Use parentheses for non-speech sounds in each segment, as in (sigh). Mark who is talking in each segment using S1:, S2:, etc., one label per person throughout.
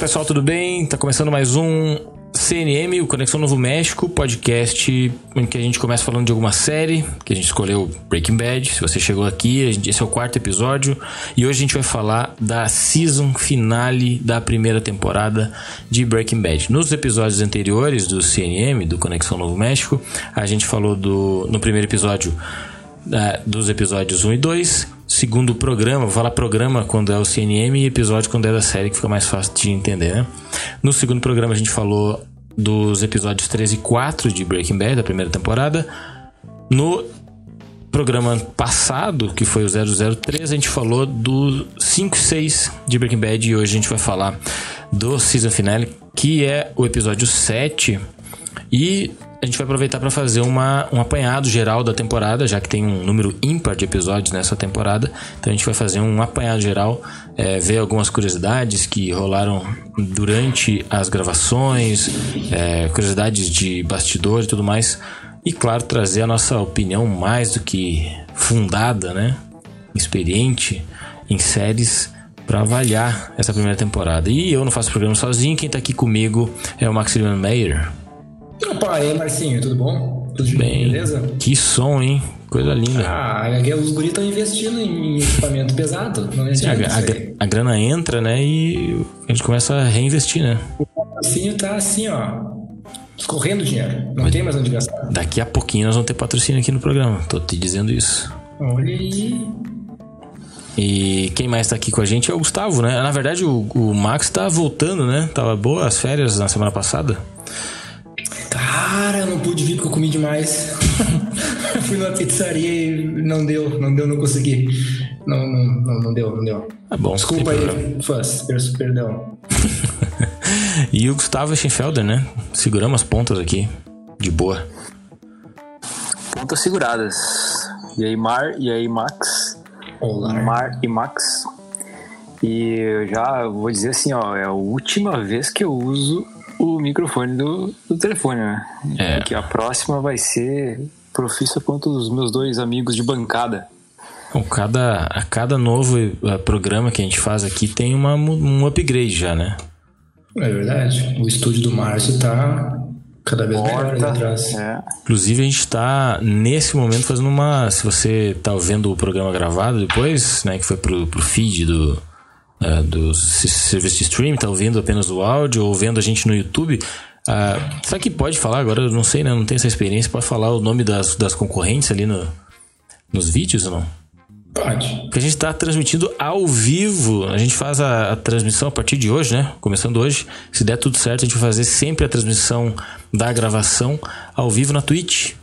S1: 13. Fala pessoal, tudo bem? Tá começando mais um CNM, o Conexão Novo México, podcast em que a gente começa falando de alguma série, que a gente escolheu Breaking Bad. Se você chegou aqui, esse é o quarto episódio e hoje a gente vai falar da season finale da primeira temporada de Breaking Bad. Nos episódios anteriores do CNM, do Conexão Novo México, a gente falou do no primeiro episódio uh, dos episódios 1 e 2 segundo programa, vou falar programa quando é o CNM e episódio quando é da série, que fica mais fácil de entender, né? No segundo programa a gente falou dos episódios 13 e 4 de Breaking Bad, da primeira temporada. No programa passado, que foi o 003, a gente falou do 5 e 6 de Breaking Bad e hoje a gente vai falar do season finale, que é o episódio 7. E a gente vai aproveitar para fazer uma, um apanhado geral da temporada, já que tem um número ímpar de episódios nessa temporada. Então a gente vai fazer um apanhado geral, é, ver algumas curiosidades que rolaram durante as gravações, é, curiosidades de bastidor e tudo mais. E claro, trazer a nossa opinião mais do que fundada, né? Experiente em séries para avaliar essa primeira temporada. E eu não faço programa sozinho, quem tá aqui comigo é o Maximiliano Meyer.
S2: Opa, aí Marcinho, tudo bom?
S1: Tudo bem? Beleza? Que som, hein? Coisa linda.
S2: Ah, os guris estão investindo em equipamento pesado. Não Sim, a,
S1: a, a, grana entra, né? E a gente começa a reinvestir, né?
S2: O patrocínio tá assim, ó. Escorrendo dinheiro. Não Mas tem mais onde gastar.
S1: Daqui a pouquinho nós vamos ter patrocínio aqui no programa. Tô te dizendo isso.
S2: Olha aí.
S1: E quem mais tá aqui com a gente é o Gustavo, né? Na verdade, o, o Max tá voltando, né? Tava boa as férias na semana passada.
S2: Cara, eu não pude vir porque eu comi demais. (laughs) Fui numa pizzaria e não deu, não deu, não consegui. Não, não, não, não deu, não deu.
S1: Tá bom.
S2: Desculpa aí, fãs, perdão. (laughs)
S1: e o Gustavo Schenfelder, né? Seguramos as pontas aqui, de boa.
S3: Pontas seguradas. E aí, Mar, e aí, Max.
S2: Olá.
S3: Mar e Max. E eu já vou dizer assim, ó, é a última vez que eu uso o microfone do, do telefone, né? É. Porque a próxima vai ser profissa quanto os meus dois amigos de bancada.
S1: Bom, cada, a cada novo uh, programa que a gente faz aqui tem uma, um upgrade já, né?
S2: É verdade. O estúdio do Márcio tá cada vez Porta, melhor ali atrás. É.
S1: Inclusive, a gente está nesse momento fazendo uma. Se você tá vendo o programa gravado depois, né? Que foi pro, pro feed do, uh, do serviço de streaming, tá ouvindo apenas o áudio ou vendo a gente no YouTube, uh, será que pode falar agora? Eu não sei, né? Não tenho essa experiência. Pode falar o nome das, das concorrentes ali no, nos vídeos ou não?
S2: Pode.
S1: Porque a gente está transmitindo ao vivo. A gente faz a, a, transmissão a partir de hoje, né? Começando hoje. Se der tudo certo, a gente vai fazer sempre a transmissão da gravação ao vivo na Twitch.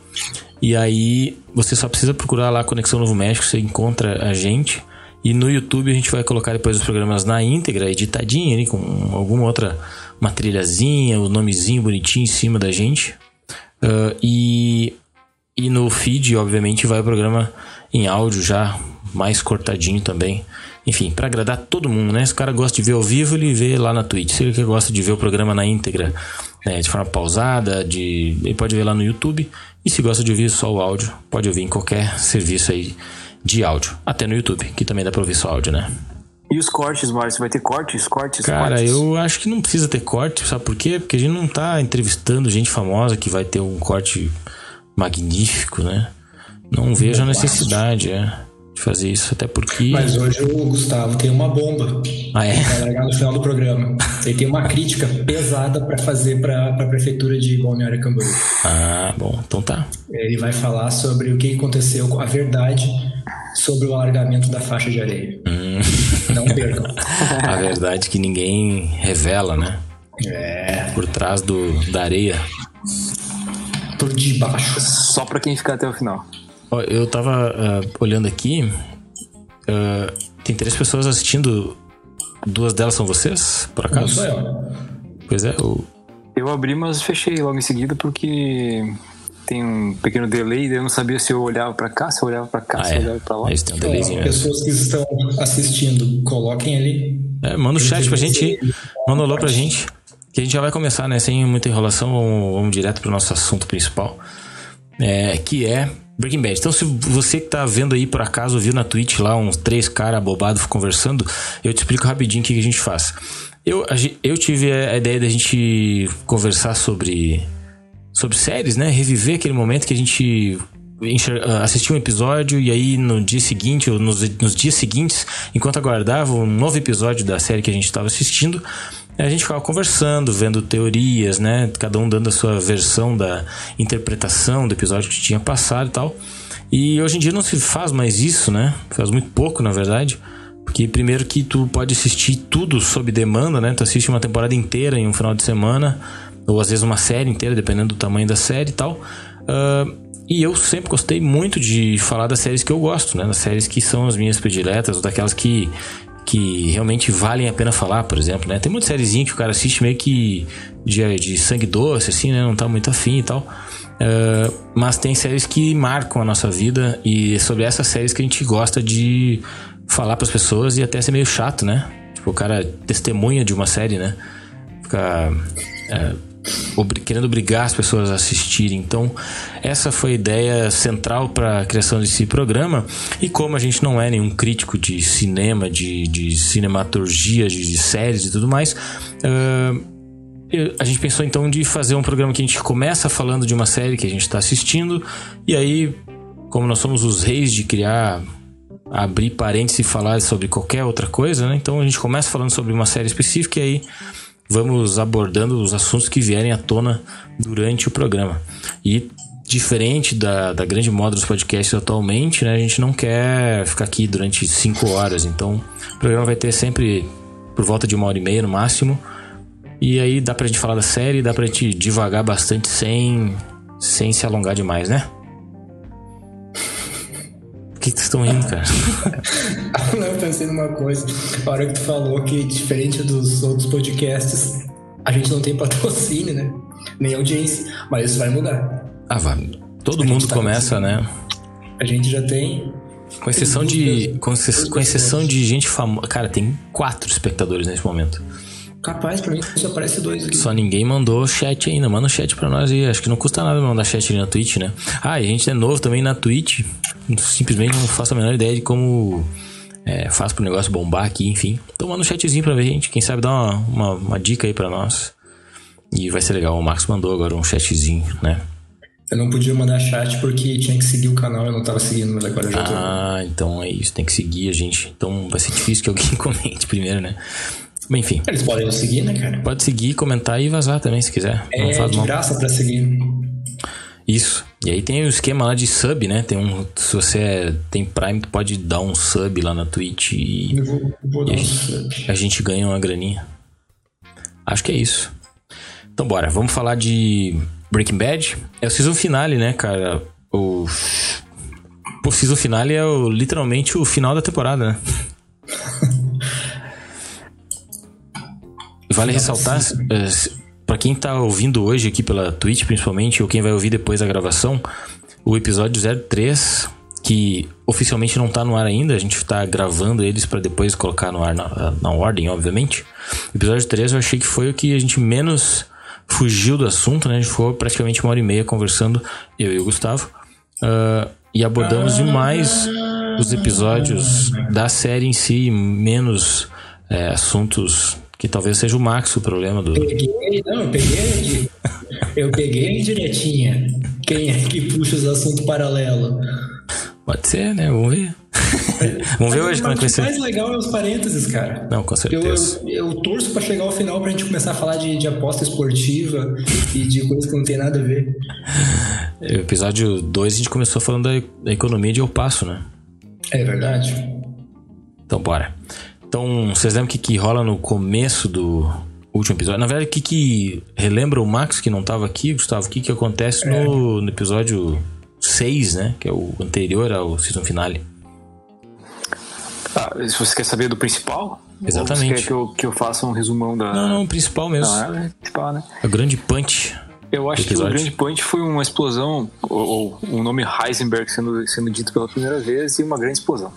S1: E aí você só precisa procurar lá Conexão Novo México, você encontra a gente. E no YouTube a gente vai colocar depois os programas na íntegra, editadinho ali, com alguma outra, uma trilhazinha, o um nomezinho bonitinho em cima da gente. Uh, e, e no feed, obviamente, vai o programa em áudio já, mais cortadinho também. Enfim, para agradar todo mundo, né? Se o cara gosta de ver ao vivo, ele vê lá na Twitch. Se ele gosta de ver o programa na íntegra, né, de forma pausada, de, ele pode ver lá no YouTube. E se gosta de ouvir só o áudio, pode ouvir em qualquer serviço aí de áudio. Até no YouTube, que também dá pra ouvir só áudio, né?
S3: E os cortes, Márcio? Vai ter cortes, cortes,
S1: Cara,
S3: cortes?
S1: eu acho que não precisa ter corte, sabe por quê? Porque a gente não tá entrevistando gente famosa que vai ter um corte magnífico, né? Não vejo a necessidade, é, de fazer isso, até porque...
S2: Mas hoje o Gustavo tem uma bomba.
S1: Ah, é?
S2: Vai largar no final do programa. (laughs) Ele tem uma crítica pesada para fazer para a prefeitura de Balneário Camboriú.
S1: Ah, bom, então tá.
S2: Ele vai falar sobre o que aconteceu com a verdade sobre o alargamento da faixa de areia.
S1: Hum. (laughs)
S2: Não percam.
S1: a verdade que ninguém revela, né?
S2: É.
S1: Por trás do, da areia.
S2: Por debaixo.
S3: Só pra quem ficar até o final.
S1: Eu tava uh, olhando aqui. Uh, tem três pessoas assistindo. Duas delas são vocês, por acaso? Não
S2: sou eu.
S1: Pois é, o...
S3: Eu abri, mas fechei logo em seguida porque tem um pequeno delay, eu não sabia se eu olhava para cá, se eu olhava para cá, ah, se eu é. olhava para lá.
S1: Isso tem um delayzinho.
S2: Então, pessoas que estão assistindo, coloquem ali.
S1: É, manda o um chat pra gente, manda um alô pra gente, que a gente já vai começar, né, sem muita enrolação, vamos, vamos direto pro nosso assunto principal. é, que é Breaking Bad. Então, se você que tá vendo aí por acaso, viu na Twitch lá uns três caras abobados conversando, eu te explico rapidinho o que, a gente faz. Eu, eu tive a ideia da gente conversar sobre, sobre séries, né? Reviver aquele momento que a gente ah, assistia um episódio e aí no dia seguinte, ou nos, nos dias seguintes, enquanto aguardava um novo episódio da série que a gente estava assistindo, a gente ficava conversando, vendo teorias, né? Cada um dando a sua versão da interpretação do episódio que tinha passado e tal. E hoje em dia não se faz mais isso, né? Faz muito pouco, na verdade. Porque primeiro que tu pode assistir tudo sob demanda, né? Tu assiste uma temporada inteira em um final de semana, ou às vezes uma série inteira, dependendo do tamanho da série e tal. Uh, e eu sempre gostei muito de falar das séries que eu gosto, né? Das séries que são as minhas prediletas, ou daquelas que que realmente valem a pena falar, por exemplo, né? Tem muita sériezinha que o cara assiste meio que de, de sangue doce, assim, né? Não tá muito afim e tal. Uh, mas tem séries que marcam a nossa vida e é sobre essas séries que a gente gosta de falar para as pessoas e até ser meio chato, né? Tipo, o cara testemunha de uma série, né? Fica uh, querendo obrigar as pessoas a assistirem. Então, essa foi a ideia central para a criação desse programa. E como a gente não é nenhum crítico de cinema, de, de cinematurgia, de, de séries e tudo mais, uh, a gente pensou então de fazer um programa que a gente começa falando de uma série que a gente está assistindo, e aí, como nós somos os reis de criar abrir parênteses e falar sobre qualquer outra coisa, né? Então a gente começa falando sobre uma série específica e aí vamos abordando os assuntos que vierem à tona durante o programa. E diferente da, da grande moda dos podcasts atualmente, né, a gente não quer ficar aqui durante cinco horas. Então, o programa vai ter sempre por volta de uma hora e meia no máximo. E aí dá pra gente falar da série, dá pra gente devagar bastante sem, sem se alongar demais, né? Por que, vocês estão rindo, cara? (laughs)
S2: Não, eu pensei numa coisa. A hora que tu falou que, diferente dos outros podcasts, a gente não tem patrocínio, né? Nem audiência. Mas isso vai mudar.
S1: Ah, vai. Todo mundo tá começa, né?
S2: A gente já tem.
S1: Com exceção de. Com, com exceção de gente famosa. Cara, tem quatro espectadores nesse momento.
S2: Capaz, pra mim só aparece dois aqui.
S1: Só ninguém mandou chat ainda. Manda o chat pra nós aí. Acho que não custa nada mandar chat ali na Twitch, né? Ah, e a gente é novo também na Twitch. Simplesmente não faço a menor ideia de como é, faz pro negócio bombar aqui, enfim. Então manda um chatzinho pra ver, gente. Quem sabe dá uma, uma, uma dica aí pra nós. E vai ser legal. O Marcos mandou agora um chatzinho, né?
S2: Eu não podia mandar chat porque tinha que seguir o canal, eu não tava seguindo, mas agora eu já tô.
S1: Ah, então é isso, tem que seguir a gente. Então vai ser difícil que alguém (laughs) comente primeiro, né? Enfim.
S2: Eles podem seguir, né, cara?
S1: Pode seguir, comentar e vazar também, se quiser.
S2: É de mal. graça pra seguir.
S1: Isso. E aí tem o esquema lá de sub, né? Tem um. Se você é, tem Prime, tu pode dar um sub lá na Twitch e.
S2: Eu vou, vou dar
S1: a,
S2: um
S1: gente,
S2: sub.
S1: a gente ganha uma graninha. Acho que é isso. Então bora, vamos falar de Breaking Bad. É o season finale, né, cara? O. O season finale é o, literalmente o final da temporada, né? (laughs) Vale ressaltar, eh, para quem tá ouvindo hoje aqui pela Twitch, principalmente, ou quem vai ouvir depois da gravação, o episódio 03, que oficialmente não tá no ar ainda, a gente tá gravando eles para depois colocar no ar na, na, ordem, obviamente. O episódio 3 eu achei que foi o que a gente menos fugiu do assunto, né? A gente ficou praticamente uma hora e meia conversando, eu e o Gustavo. Uh, e abordamos demais os episódios da série em si, menos é, assuntos que talvez seja o Max o problema do.
S2: Peguei, não, eu peguei. (laughs) eu peguei direitinha. Quem é que puxa os assuntos paralelos?
S1: Pode ser, né? Vamos ver. (laughs) Vamos ver hoje como é que vai ser.
S2: O mais legal é os parênteses, cara.
S1: Não, com certeza.
S2: Eu, eu, eu torço para chegar ao final pra gente começar a falar de, de aposta esportiva e de coisas que não tem nada a ver.
S1: No (laughs) episódio 2 a gente começou falando da, da economia de Eu Passo, né?
S2: É verdade.
S1: Então bora. Então, vocês lembram o que, que rola no começo do último episódio? Na verdade, o que, que relembra o Max que não estava aqui, Gustavo? O que, que acontece é. no, no, episódio 6, né? Que é o anterior ao season finale.
S3: Ah, se você quer saber do principal?
S1: Exatamente.
S3: Ou você quer que eu, que eu faça um resumão da.
S1: Não, não, o principal mesmo.
S3: Não, é o principal, né?
S1: O grande punch.
S3: Eu acho que o grande punch foi uma explosão, ou, ou o nome Heisenberg sendo, sendo dito pela primeira vez, e uma grande explosão.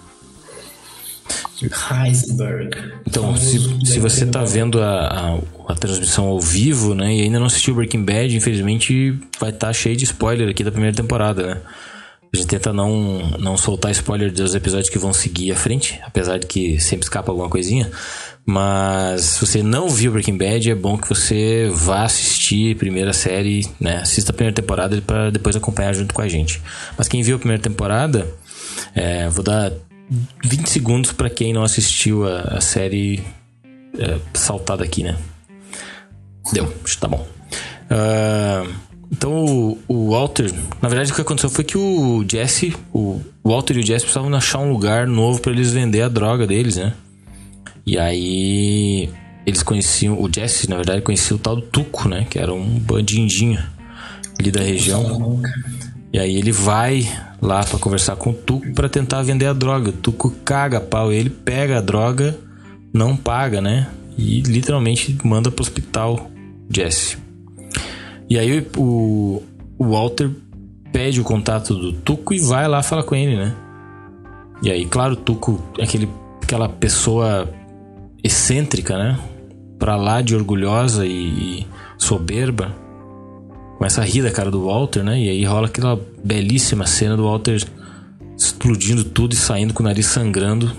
S2: Heisenberg.
S1: Então, se, se você tá vendo a, a, a, transmissão ao vivo, né, e ainda não assistiu Breaking Bad, infelizmente vai estar tá cheio de spoiler aqui da primeira temporada, né? A gente tenta não, não soltar spoiler dos episódios que vão seguir à frente, apesar de que sempre escapa alguma coisinha. Mas se você não viu Breaking Bad, é bom que você vá assistir a primeira série, né? Assista a primeira temporada para depois acompanhar junto com a gente. Mas quem viu a primeira temporada, é, vou dar 20 segundos para quem não assistiu a, a série é, saltada aqui, né? Deu, tá bom. Uh, então o, o, Walter, na verdade o que aconteceu foi que o Jesse, o Walter e o Jesse precisavam achar um lugar novo para eles vender a droga deles, né? E aí eles conheciam, o Jesse na verdade conhecia o tal do Tuco, né? Que era um bandindinho ali da região. E aí ele vai lá para conversar com o Tuco para tentar vender a droga. O Tuco caga pau, ele pega a droga, não paga, né? E literalmente manda pro hospital Jesse. E aí o, o Walter pede o contato do Tuco e vai lá falar com ele, né? E aí, claro, o Tuco é aquele, aquela pessoa excêntrica, né? Pra lá de orgulhosa e soberba começa a rir da cara do Walter, né? E aí rola aquela belíssima cena do Walter explodindo tudo e saindo com o nariz sangrando,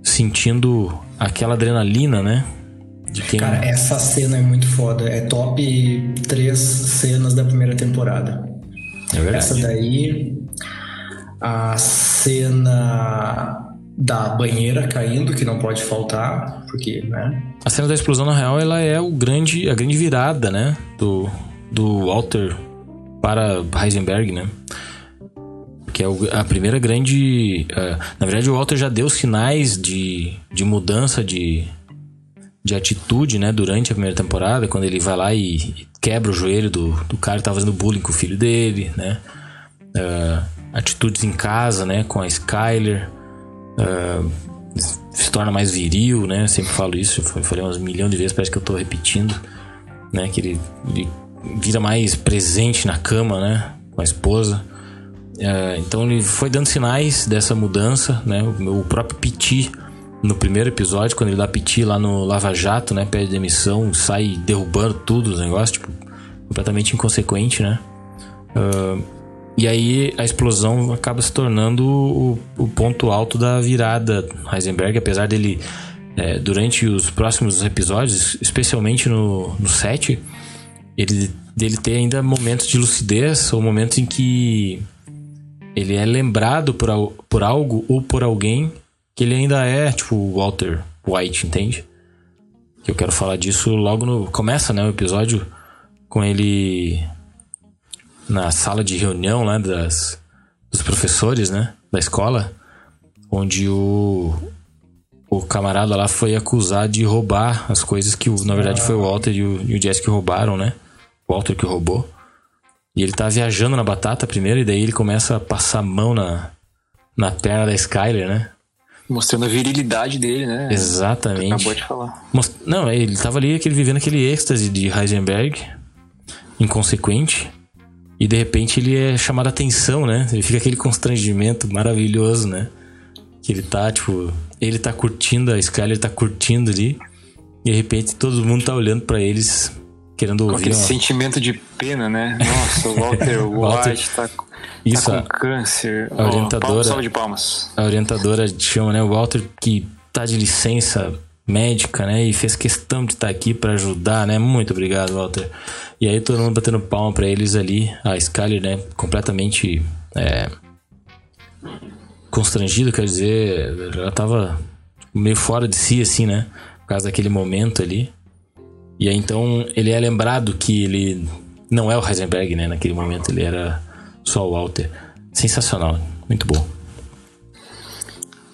S1: sentindo aquela adrenalina, né?
S2: De quem... Cara, essa cena é muito foda. É top três cenas da primeira temporada.
S1: É verdade.
S2: Essa daí, a cena da banheira caindo, que não pode faltar, porque, né?
S1: A cena da explosão, na real, ela é o grande, a grande virada, né? Do, do Walter para Heisenberg, né? Que é a primeira grande. Uh, na verdade, o Walter já deu sinais de, de mudança de, de atitude, né? Durante a primeira temporada, quando ele vai lá e quebra o joelho do, do cara que estava fazendo bullying com o filho dele, né? Uh, atitudes em casa, né? Com a Skyler. Uh, se torna mais viril, né? sempre falo isso, falei umas milhão de vezes, parece que eu estou repetindo, né? Que ele, ele vira mais presente na cama, né? Com a esposa. É, então ele foi dando sinais dessa mudança, né? O, o próprio Piti, no primeiro episódio, quando ele dá Piti lá no Lava Jato, né? Pede demissão, sai derrubando tudo os negócios, tipo, completamente inconsequente, né? Uh, e aí a explosão acaba se tornando o, o ponto alto da virada Heisenberg, apesar dele, é, durante os próximos episódios, especialmente no, no 7, ele dele ter ainda momentos de lucidez ou momentos em que ele é lembrado por, por algo ou por alguém que ele ainda é, tipo, Walter White, entende? Que eu quero falar disso logo no. Começa, né, o episódio com ele na sala de reunião lá das, dos professores, né, da escola, onde o, o camarada lá foi acusado de roubar as coisas que, na verdade, foi o Walter e o, e o Jess que roubaram, né? Walter que roubou. E ele tá viajando na batata primeiro, e daí ele começa a passar a mão na, na perna da Skyler, né?
S3: Mostrando a virilidade dele, né?
S1: Exatamente.
S3: acabou de falar.
S1: Most... Não, ele tava ali aquele, vivendo aquele êxtase de Heisenberg, inconsequente, e de repente ele é chamado a atenção, né? Ele fica aquele constrangimento maravilhoso, né? Que ele tá, tipo, ele tá curtindo, a Skyler tá curtindo ali, e de repente todo mundo tá olhando para eles querendo ouvir. Com
S3: aquele sentimento de pena, né? Nossa, o Walter. (laughs) White tá, tá Isso, tá com câncer.
S1: A orientadora.
S3: Oh, de palmas.
S1: A orientadora chama, né? O Walter que tá de licença médica, né? E fez questão de estar tá aqui para ajudar, né? Muito obrigado, Walter. E aí todo mundo batendo palma para eles ali. A Skyler, né? Completamente é, constrangido, quer dizer, ela tava meio fora de si, assim, né? Por causa daquele momento ali. E aí então ele é lembrado que ele não é o Heisenberg, né? Naquele momento ele era só o Walter. Sensacional, muito bom.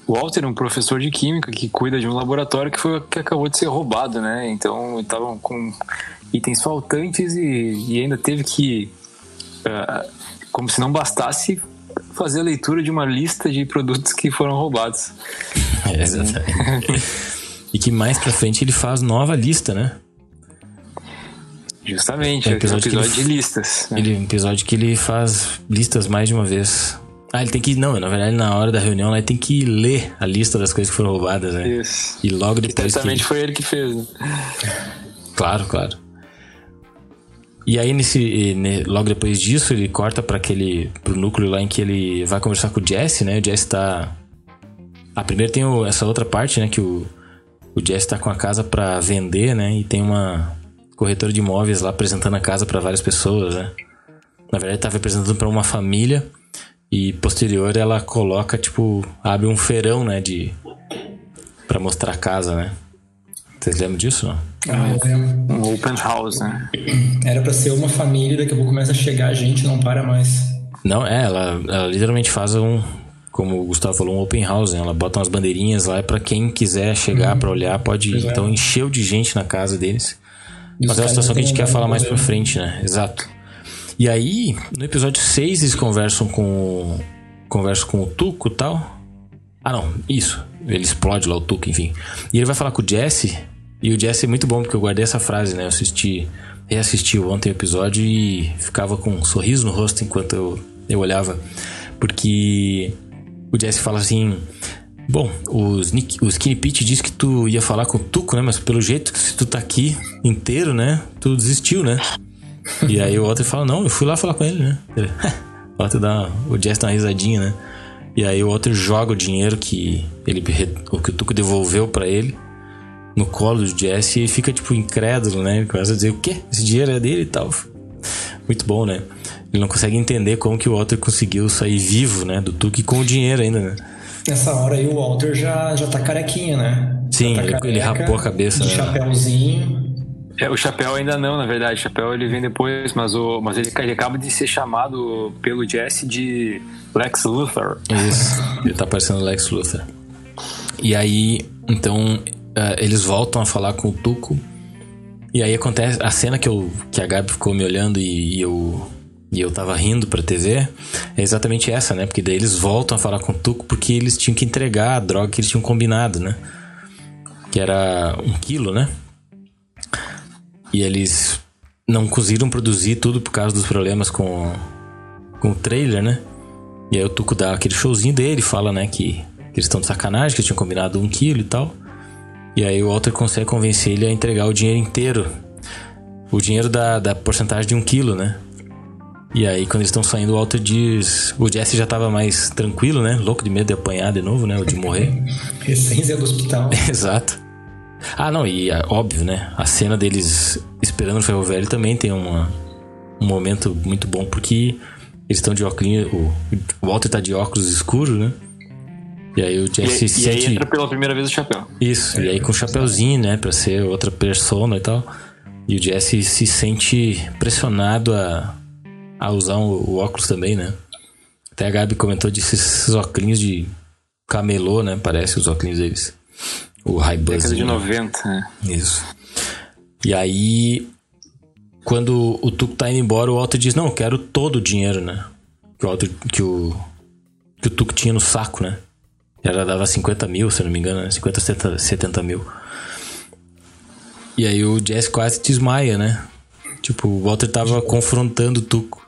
S3: O Walter é um professor de química que cuida de um laboratório que foi que acabou de ser roubado, né? Então estavam com itens faltantes e, e ainda teve que, uh, como se não bastasse, fazer a leitura de uma lista de produtos que foram roubados. (laughs)
S1: É, exatamente. (laughs) e que mais pra frente ele faz nova lista, né?
S3: Justamente, é um episódio, episódio ele, de listas.
S1: Né? Ele, um episódio que ele faz listas mais de uma vez. Ah, ele tem que. Não, na verdade, na hora da reunião, ele tem que ler a lista das coisas que foram roubadas, né?
S3: Isso.
S1: E logo depois.
S3: Certamente foi ele que fez. Né?
S1: Claro, claro. E aí, nesse, logo depois disso, ele corta para aquele. pro núcleo lá em que ele vai conversar com o Jesse, né? O Jesse tá. Ah, primeiro tem o, essa outra parte, né? Que o, o Jesse tá com a casa para vender, né? E tem uma corretora de imóveis lá apresentando a casa para várias pessoas, né? Na verdade, tava apresentando para uma família. E posterior ela coloca, tipo, abre um feirão, né? De. pra mostrar a casa, né? Vocês lembram disso, não?
S2: Ah, eu lembro.
S3: Um open house, né? (clears throat)
S2: Era pra ser uma família, daqui a pouco começa a chegar gente não para mais.
S1: Não, é, ela, ela literalmente faz um. Como o Gustavo falou, um open house. Né? Ela bota umas bandeirinhas lá para quem quiser chegar uhum. para olhar, pode ir. Então encheu de gente na casa deles. Mas é uma situação que a gente quer falar mais pra frente, né? Exato. E aí, no episódio 6, eles conversam com. Conversam com o Tuco e tal. Ah, não, isso. Ele explode lá o Tuco, enfim. E ele vai falar com o Jesse. E o Jesse é muito bom, porque eu guardei essa frase, né? Eu assisti. Reassisti ontem o episódio e ficava com um sorriso no rosto enquanto eu, eu olhava. Porque o Jesse fala assim. Bom, o, Skinny Pete disse que tu ia falar com o Tuco, né? Mas pelo jeito que tu tá aqui inteiro, né? Tu desistiu, né? e aí o Walter fala, não, eu fui lá falar com ele, né? o Walter dá. O Jess dá uma risadinha, né? E aí o Walter joga o dinheiro que ele o que o Tuco devolveu para ele no colo do Jesse e fica tipo incrédulo, né? Ele começa a dizer o quê? Esse dinheiro é dele e tal. Muito bom, né? Ele não consegue entender como que o Walter conseguiu sair vivo, né? Do Tuco e com o dinheiro ainda, né?
S2: Nessa hora aí o Walter já, já tá carequinha, né?
S1: Sim,
S2: tá
S1: ele, careca, ele rapou a cabeça.
S2: De né? chapéuzinho.
S3: É, o chapéu ainda não, na verdade. O chapéu ele vem depois, mas, o, mas ele, ele acaba de ser chamado pelo Jesse de Lex Luthor.
S1: Isso, ele tá parecendo Lex Luthor. E aí, então, uh, eles voltam a falar com o Tuco. E aí acontece a cena que, eu, que a Gabi ficou me olhando e, e eu e eu tava rindo pra TV, é exatamente essa, né? Porque daí eles voltam a falar com o Tuco porque eles tinham que entregar a droga que eles tinham combinado, né? Que era um quilo, né? E eles não conseguiram produzir tudo por causa dos problemas com, com o trailer, né? E aí o Tuco dá aquele showzinho dele, fala, né, que, que eles estão de sacanagem, que tinham combinado um quilo e tal. E aí o Walter consegue convencer ele a entregar o dinheiro inteiro. O dinheiro da, da porcentagem de um quilo, né? E aí, quando eles estão saindo, o Walter diz. O Jesse já tava mais tranquilo, né? Louco de medo de apanhar de novo, né? Ou de morrer. (laughs)
S2: Recém do hospital. (laughs)
S1: Exato. Ah, não, e é óbvio, né? A cena deles esperando o ferro velho também tem uma, um momento muito bom, porque eles estão de óculos. O, Walter tá de óculos escuros, né? E aí o Jesse
S3: e,
S1: se
S3: e
S1: sente...
S3: aí entra pela primeira vez o chapéu.
S1: Isso, e aí com o chapéuzinho, né? Pra ser outra persona e tal. E o Jesse se sente pressionado a, a usar o, o óculos também, né? Até a Gabi comentou desses óculos de camelô, né? Parece os óculos deles. O High Buzz.
S3: Década de 90, né?
S1: Isso. E aí, quando o Tuco tá indo embora, o Walter diz: Não, eu quero todo o dinheiro, né? Que o, Walter, que o, que o Tuco tinha no saco, né? Ela dava 50 mil, se não me engano, né? 50, 70, 70 mil. E aí o Jess quase desmaia, né? Tipo, o Walter tava confrontando o Tuco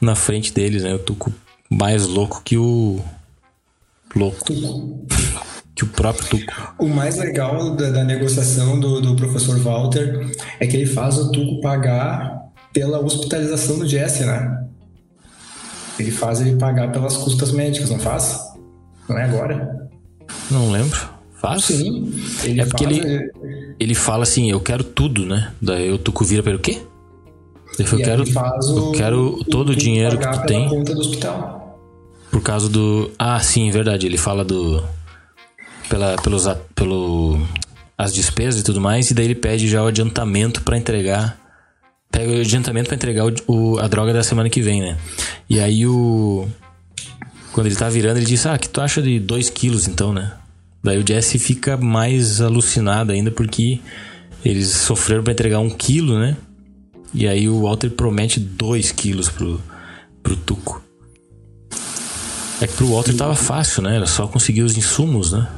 S1: na frente deles, né? O Tuco mais louco que o. Louco. que o próprio Tuco.
S2: O mais legal da, da negociação do, do, professor Walter é que ele faz o Tuco pagar pela hospitalização do Jesse, né? Ele faz ele pagar pelas custas médicas, não faz? Não é agora?
S1: Não lembro. Faz?
S2: Sim.
S1: é porque faz, ele, ele fala assim, eu quero tudo, né? Daí o Tuco vira para o quê? Ele eu quero, eu quero todo o, o dinheiro que tu tem.
S2: Conta do hospital.
S1: Por causa do. Ah, sim, verdade. Ele fala do pela, pelos, pelo, as despesas e tudo mais, e daí ele pede já o adiantamento para entregar. Pega o adiantamento para entregar o, o, a droga da semana que vem, né? E aí o. Quando ele tá virando, ele diz: Ah, que tu acha de 2 quilos então, né? Daí o Jesse fica mais alucinado ainda porque eles sofreram para entregar um quilo, né? E aí o Walter promete 2 quilos pro, pro Tuco. É que pro Walter tava fácil, né? Era só conseguir os insumos, né?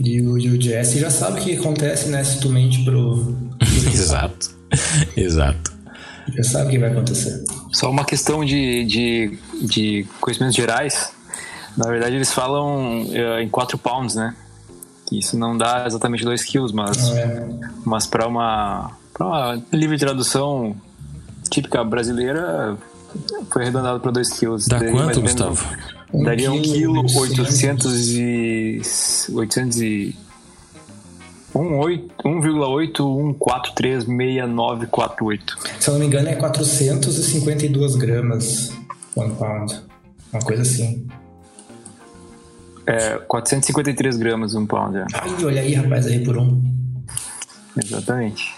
S2: E o, e o Jesse já sabe o que acontece, né? Se tu mente pro. (laughs)
S1: Exato. Exato.
S2: Já sabe o que vai acontecer.
S3: Só uma questão de, de, de conhecimentos gerais. Na verdade, eles falam uh, em 4 pounds, né? Que isso não dá exatamente 2 quilos, mas, é. mas para uma, pra uma livre tradução típica brasileira, foi arredondado para 2 quilos.
S1: Dá Daria quanto, Gustavo?
S3: Daria 1 quilo 800 e... 800 e... 1,81436948.
S2: Se eu não me engano, é 452 gramas one pound. Uma coisa assim.
S3: É, 453 gramas um pound. É.
S2: Ai, olha aí, rapaz, aí por um.
S3: Exatamente.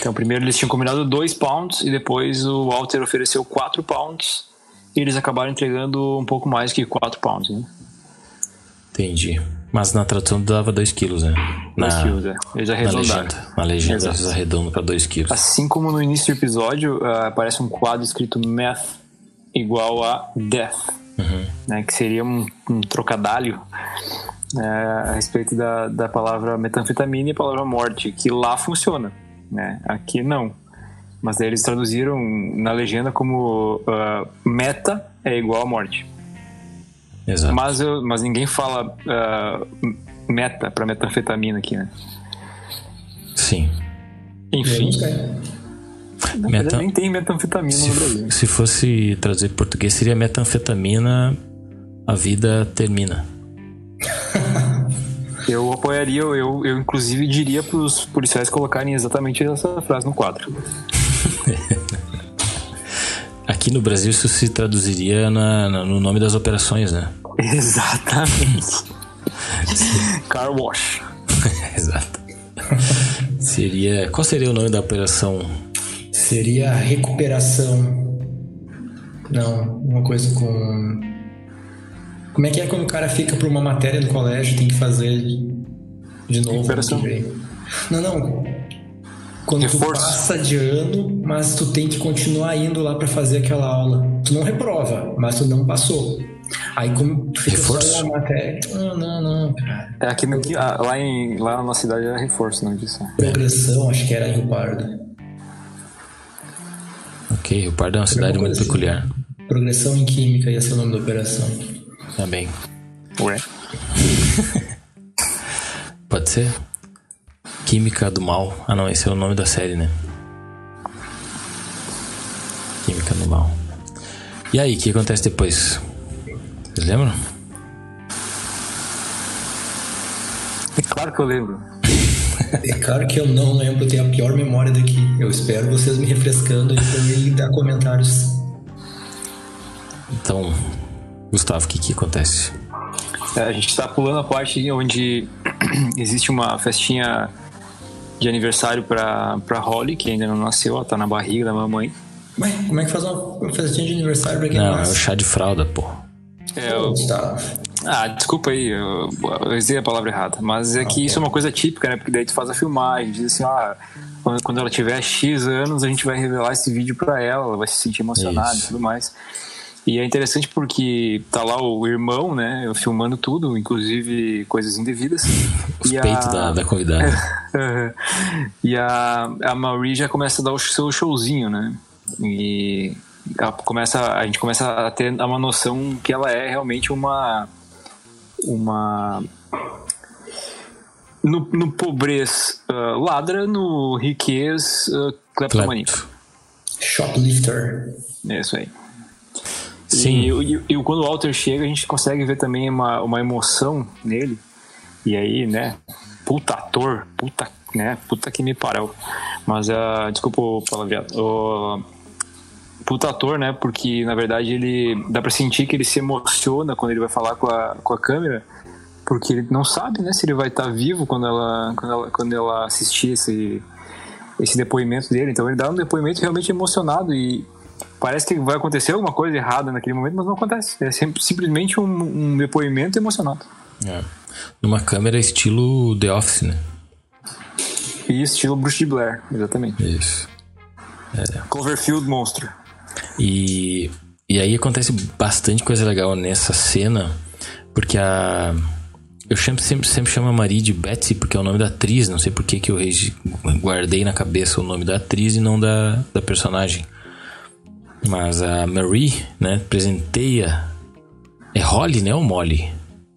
S3: Então, primeiro eles tinham combinado 2 pounds e depois o Walter ofereceu 4 pounds e eles acabaram entregando um pouco mais que 4 pounds. Né?
S1: Entendi. Mas na tradução dava 2 quilos, né?
S3: 2 quilos, é. Eles arredondaram.
S1: Na legenda, na legenda eles arredondam para 2 quilos.
S3: Assim como no início do episódio, uh, aparece um quadro escrito math igual a death, uhum. né? Que seria um, um trocadilho uh, a respeito da, da palavra metanfetamina e a palavra morte, que lá funciona, né? Aqui não. Mas daí eles traduziram na legenda como uh, meta é igual a morte.
S1: Exato.
S3: Mas, eu, mas ninguém fala uh, meta para metanfetamina aqui, né?
S1: Sim.
S3: Enfim. Meta... Nem tem metanfetamina se, no Brasil.
S1: Se fosse trazer português, seria metanfetamina, a vida termina. (laughs)
S3: eu apoiaria, eu, eu inclusive diria para os policiais colocarem exatamente essa frase no quadro. (laughs)
S1: Aqui no Brasil isso se traduziria na, na, no nome das operações, né? (laughs)
S3: Exatamente. (laughs) Car wash.
S1: Exato. Seria. Qual seria o nome da operação?
S2: Seria recuperação. Não, uma coisa com. Como é que é quando o cara fica por uma matéria no colégio tem que fazer de novo?
S3: Recuperação.
S2: Não, não. Quando Reforço. tu passa de ano, mas tu tem que continuar indo lá para fazer aquela aula. Tu não reprova, mas tu não passou. Aí como tu fica reforço? só na matéria. Não, não, não, cara.
S3: É aqui no, ah, lá, em, lá na nossa cidade era reforço, não disso.
S2: Progressão, acho que era Rio Pardo.
S1: Ok, Rio Pardo é uma cidade muito assim. peculiar.
S2: Progressão em Química ia ser o nome da operação.
S1: Também.
S3: Ué? (laughs)
S1: Pode ser? Química do Mal. Ah não, esse é o nome da série, né? Química do Mal. E aí, o que acontece depois? Vocês lembram?
S3: É claro que eu lembro. (laughs)
S2: É claro que eu não lembro, eu tenho a pior memória daqui. Eu espero vocês me refrescando pra mim dar comentários.
S1: Então, Gustavo, o que, que acontece?
S3: É, a gente está pulando a parte onde (clears throat) existe uma festinha de aniversário pra, pra Holly, que ainda não nasceu, ela tá na barriga da mamãe.
S2: Ué, como é que faz uma festinha de aniversário pra quem
S1: não
S2: nasce?
S1: Não, é o chá de fralda, pô.
S3: É, eu... Ah, desculpa aí, eu, eu usei a palavra errada. Mas é que isso é uma coisa típica, né? Porque daí tu faz a filmagem, diz assim, ah, quando ela tiver X anos, a gente vai revelar esse vídeo pra ela, ela vai se sentir emocionada e tudo mais. E é interessante porque tá lá o irmão, né, filmando tudo, inclusive coisas indevidas. (laughs)
S1: Os e peitos a... da, da convidada. (laughs)
S3: e a, a Marie já começa a dar o seu showzinho, né? E começa, a gente começa a ter uma noção que ela é realmente uma. Uma. No, no pobreza uh, ladra, no riquez uh, kleptomaníaco.
S2: Shoplifter.
S3: É isso aí.
S1: Sim.
S3: E, e, e, quando o Walter chega, a gente consegue ver também uma, uma emoção nele. E aí, né? Puta ator, puta, né? Puta que me parou. Mas, uh, desculpa o palavreado. O, puta ator, né? Porque, na verdade, ele dá pra sentir que ele se emociona quando ele vai falar com a, com a câmera. Porque ele não sabe, né? Se ele vai estar tá vivo quando ela, quando ela, quando ela assistir esse, esse depoimento dele. Então, ele dá um depoimento realmente emocionado e parece que vai acontecer alguma coisa errada naquele momento, mas não acontece. É simplesmente um, um depoimento emocionado.
S1: É. Numa câmera estilo The Office, né?
S3: E estilo Bruce de Blair, exatamente.
S1: Isso.
S3: É. Cloverfield monstro.
S1: E, e aí acontece bastante coisa legal nessa cena, porque a. Eu sempre, sempre, sempre chamo a Marie de Betsy, porque é o nome da atriz, não sei por que, que eu guardei na cabeça o nome da atriz e não da, da personagem. Mas a Marie, né, presenteia É Holly, né? Ou Molly?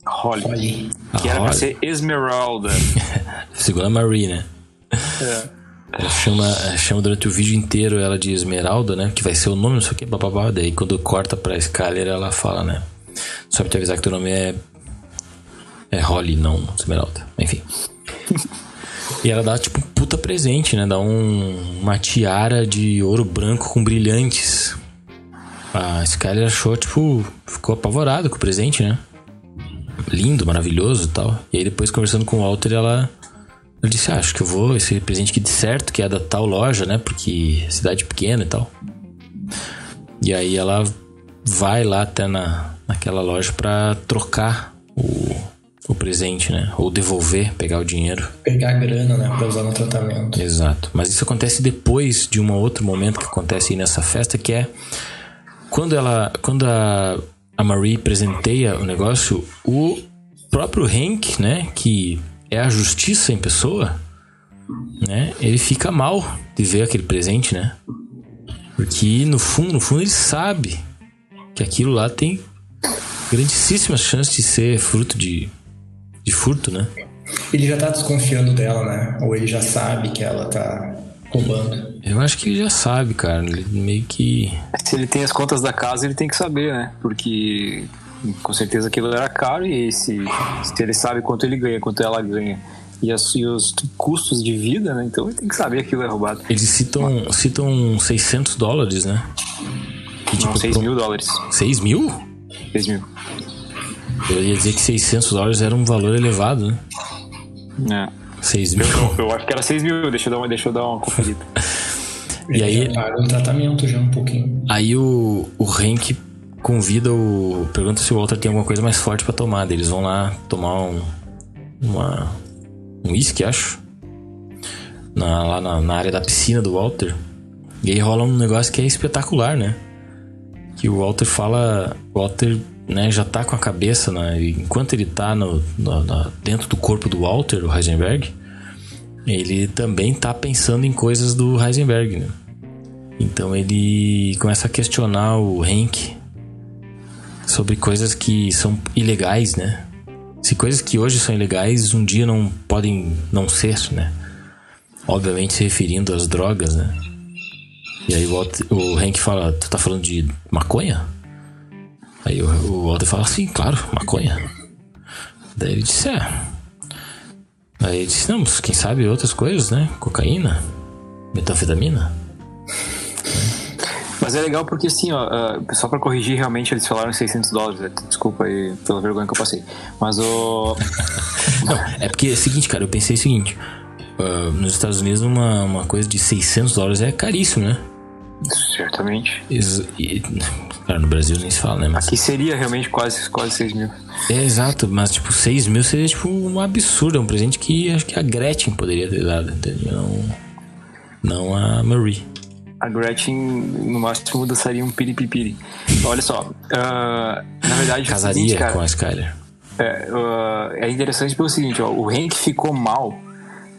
S3: Holly.
S2: Olha.
S3: Que
S1: A
S3: era pra
S1: Holly.
S3: ser Esmeralda. (laughs)
S1: Segundo a Marie, né?
S3: é.
S1: Ela chama, chama durante o vídeo inteiro ela de Esmeralda, né? Que vai ser o nome, não sei o que, bababá. Daí quando corta pra Skyler, ela fala, né? Só pra te avisar que teu nome é. É Holly, não Esmeralda. Enfim. (laughs) e ela dá, tipo, um puta presente, né? Dá um, uma tiara de ouro branco com brilhantes. A Skyler achou, tipo, ficou apavorada com o presente, né? Lindo, maravilhoso e tal. E aí depois, conversando com o Walter, ela. Ela disse, ah, acho que eu vou, esse presente aqui de certo, que é da tal loja, né? Porque cidade pequena e tal. E aí ela vai lá até na, naquela loja pra trocar o, o presente, né? Ou devolver, pegar o dinheiro.
S2: Pegar a grana, né? Pra usar no tratamento.
S1: Exato. Mas isso acontece depois de um outro momento que acontece aí nessa festa, que é quando ela. Quando a, a Marie presenteia o negócio, o próprio Hank, né? Que é a justiça em pessoa, né? Ele fica mal de ver aquele presente, né? Porque no fundo, no fundo, ele sabe que aquilo lá tem grandíssimas chances de ser fruto de, de furto, né?
S2: Ele já tá desconfiando dela, né? Ou ele já sabe que ela tá roubando.
S1: Eu acho que ele já sabe, cara. Ele meio que.
S3: Se ele tem as contas da casa, ele tem que saber, né? Porque com certeza aquilo era caro e se, se ele sabe quanto ele ganha, quanto ela ganha e, as, e os custos de vida, né? Então ele tem que saber que aquilo é roubado.
S1: Eles citam, citam 600 dólares, né? Que,
S3: Não, 6
S1: pro-
S3: mil dólares.
S1: 6 mil?
S3: 6 mil.
S1: Eu ia dizer que 600 dólares era um valor elevado, né?
S3: É.
S1: 6 mil.
S3: Eu, eu acho que era 6 mil, deixa eu dar uma, deixa eu dar uma conferida.
S1: E aí,
S2: paga um tratamento já um pouquinho.
S1: aí o, o Hank convida o. Pergunta se o Walter tem alguma coisa mais forte pra tomar. Eles vão lá tomar um. Uma. Um uísque, acho. Na, lá na, na área da piscina do Walter. E aí rola um negócio que é espetacular, né? Que o Walter fala. O Walter né, já tá com a cabeça, né? Enquanto ele tá na- dentro do corpo do Walter, o Heisenberg, ele também tá pensando em coisas do Heisenberg, né? Então ele começa a questionar o Hank sobre coisas que são ilegais, né? Se coisas que hoje são ilegais, um dia não podem não ser, né? Obviamente se referindo às drogas, né? E aí o, o Hank fala, tu tá falando de maconha? Aí o, o Walter fala, sim, claro, maconha. Daí ele disse, é. Aí ele disse, não, mas quem sabe outras coisas, né? Cocaína, metanfetamina.
S3: Mas é legal porque, assim, ó, ah, só pra corrigir, realmente eles falaram 600 dólares. né? Desculpa aí pela vergonha que eu passei. Mas o. (laughs)
S1: Não, é porque é o seguinte, cara, eu pensei o seguinte. ah, nos Estados Unidos, uma, uma coisa de 600 dólares é caríssimo, né?
S3: Certamente.
S1: Ex- e- cara, no Brasil nem se fala, né? Mas,
S3: Que seria realmente quase, quase 6 mil.
S1: é exato, mas tipo, 6 mil seria tipo um absurdo. É um presente que acho que a Gretchen poderia ter dado, entendeu? Não, não a Marie.
S3: A Gretchen, no máximo, dançaria um piripipiri. (laughs) Olha só, ah, na verdade, é
S1: Casaria
S3: seguinte, cara,
S1: com a Skyler.
S3: é, ah, é interessante pelo seguinte, ó, o Hank ficou mal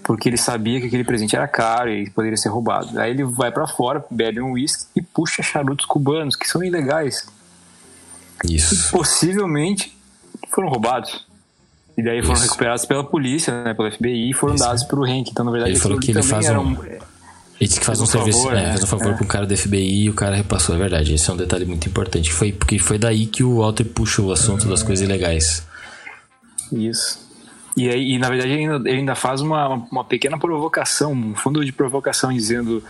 S3: porque ele sabia que aquele presente era caro e poderia ser roubado. Aí ele vai pra fora, bebe um uísque e puxa charutos cubanos, que são ilegais.
S1: Isso.
S3: possivelmente foram roubados. E daí foram
S1: Isso.
S3: recuperados pela polícia, né, pela FBI, e foram dados pro Hank. Então, na verdade,
S1: Ele falou que ele faz
S3: era
S1: um- Ele disse que faz um,
S3: Faz um
S1: serviço,
S3: favor,
S1: é,
S3: né?
S1: faz um favor
S3: É.
S1: um cara do FBI e o cara repassou, é verdade. Esse é um detalhe muito importante. Foi porque foi daí que o Walter puxa o assunto das coisas ilegais.
S3: Isso. E, aí, e na verdade ele ainda, ele ainda faz uma, uma pequena provocação, um fundo de provocação dizendo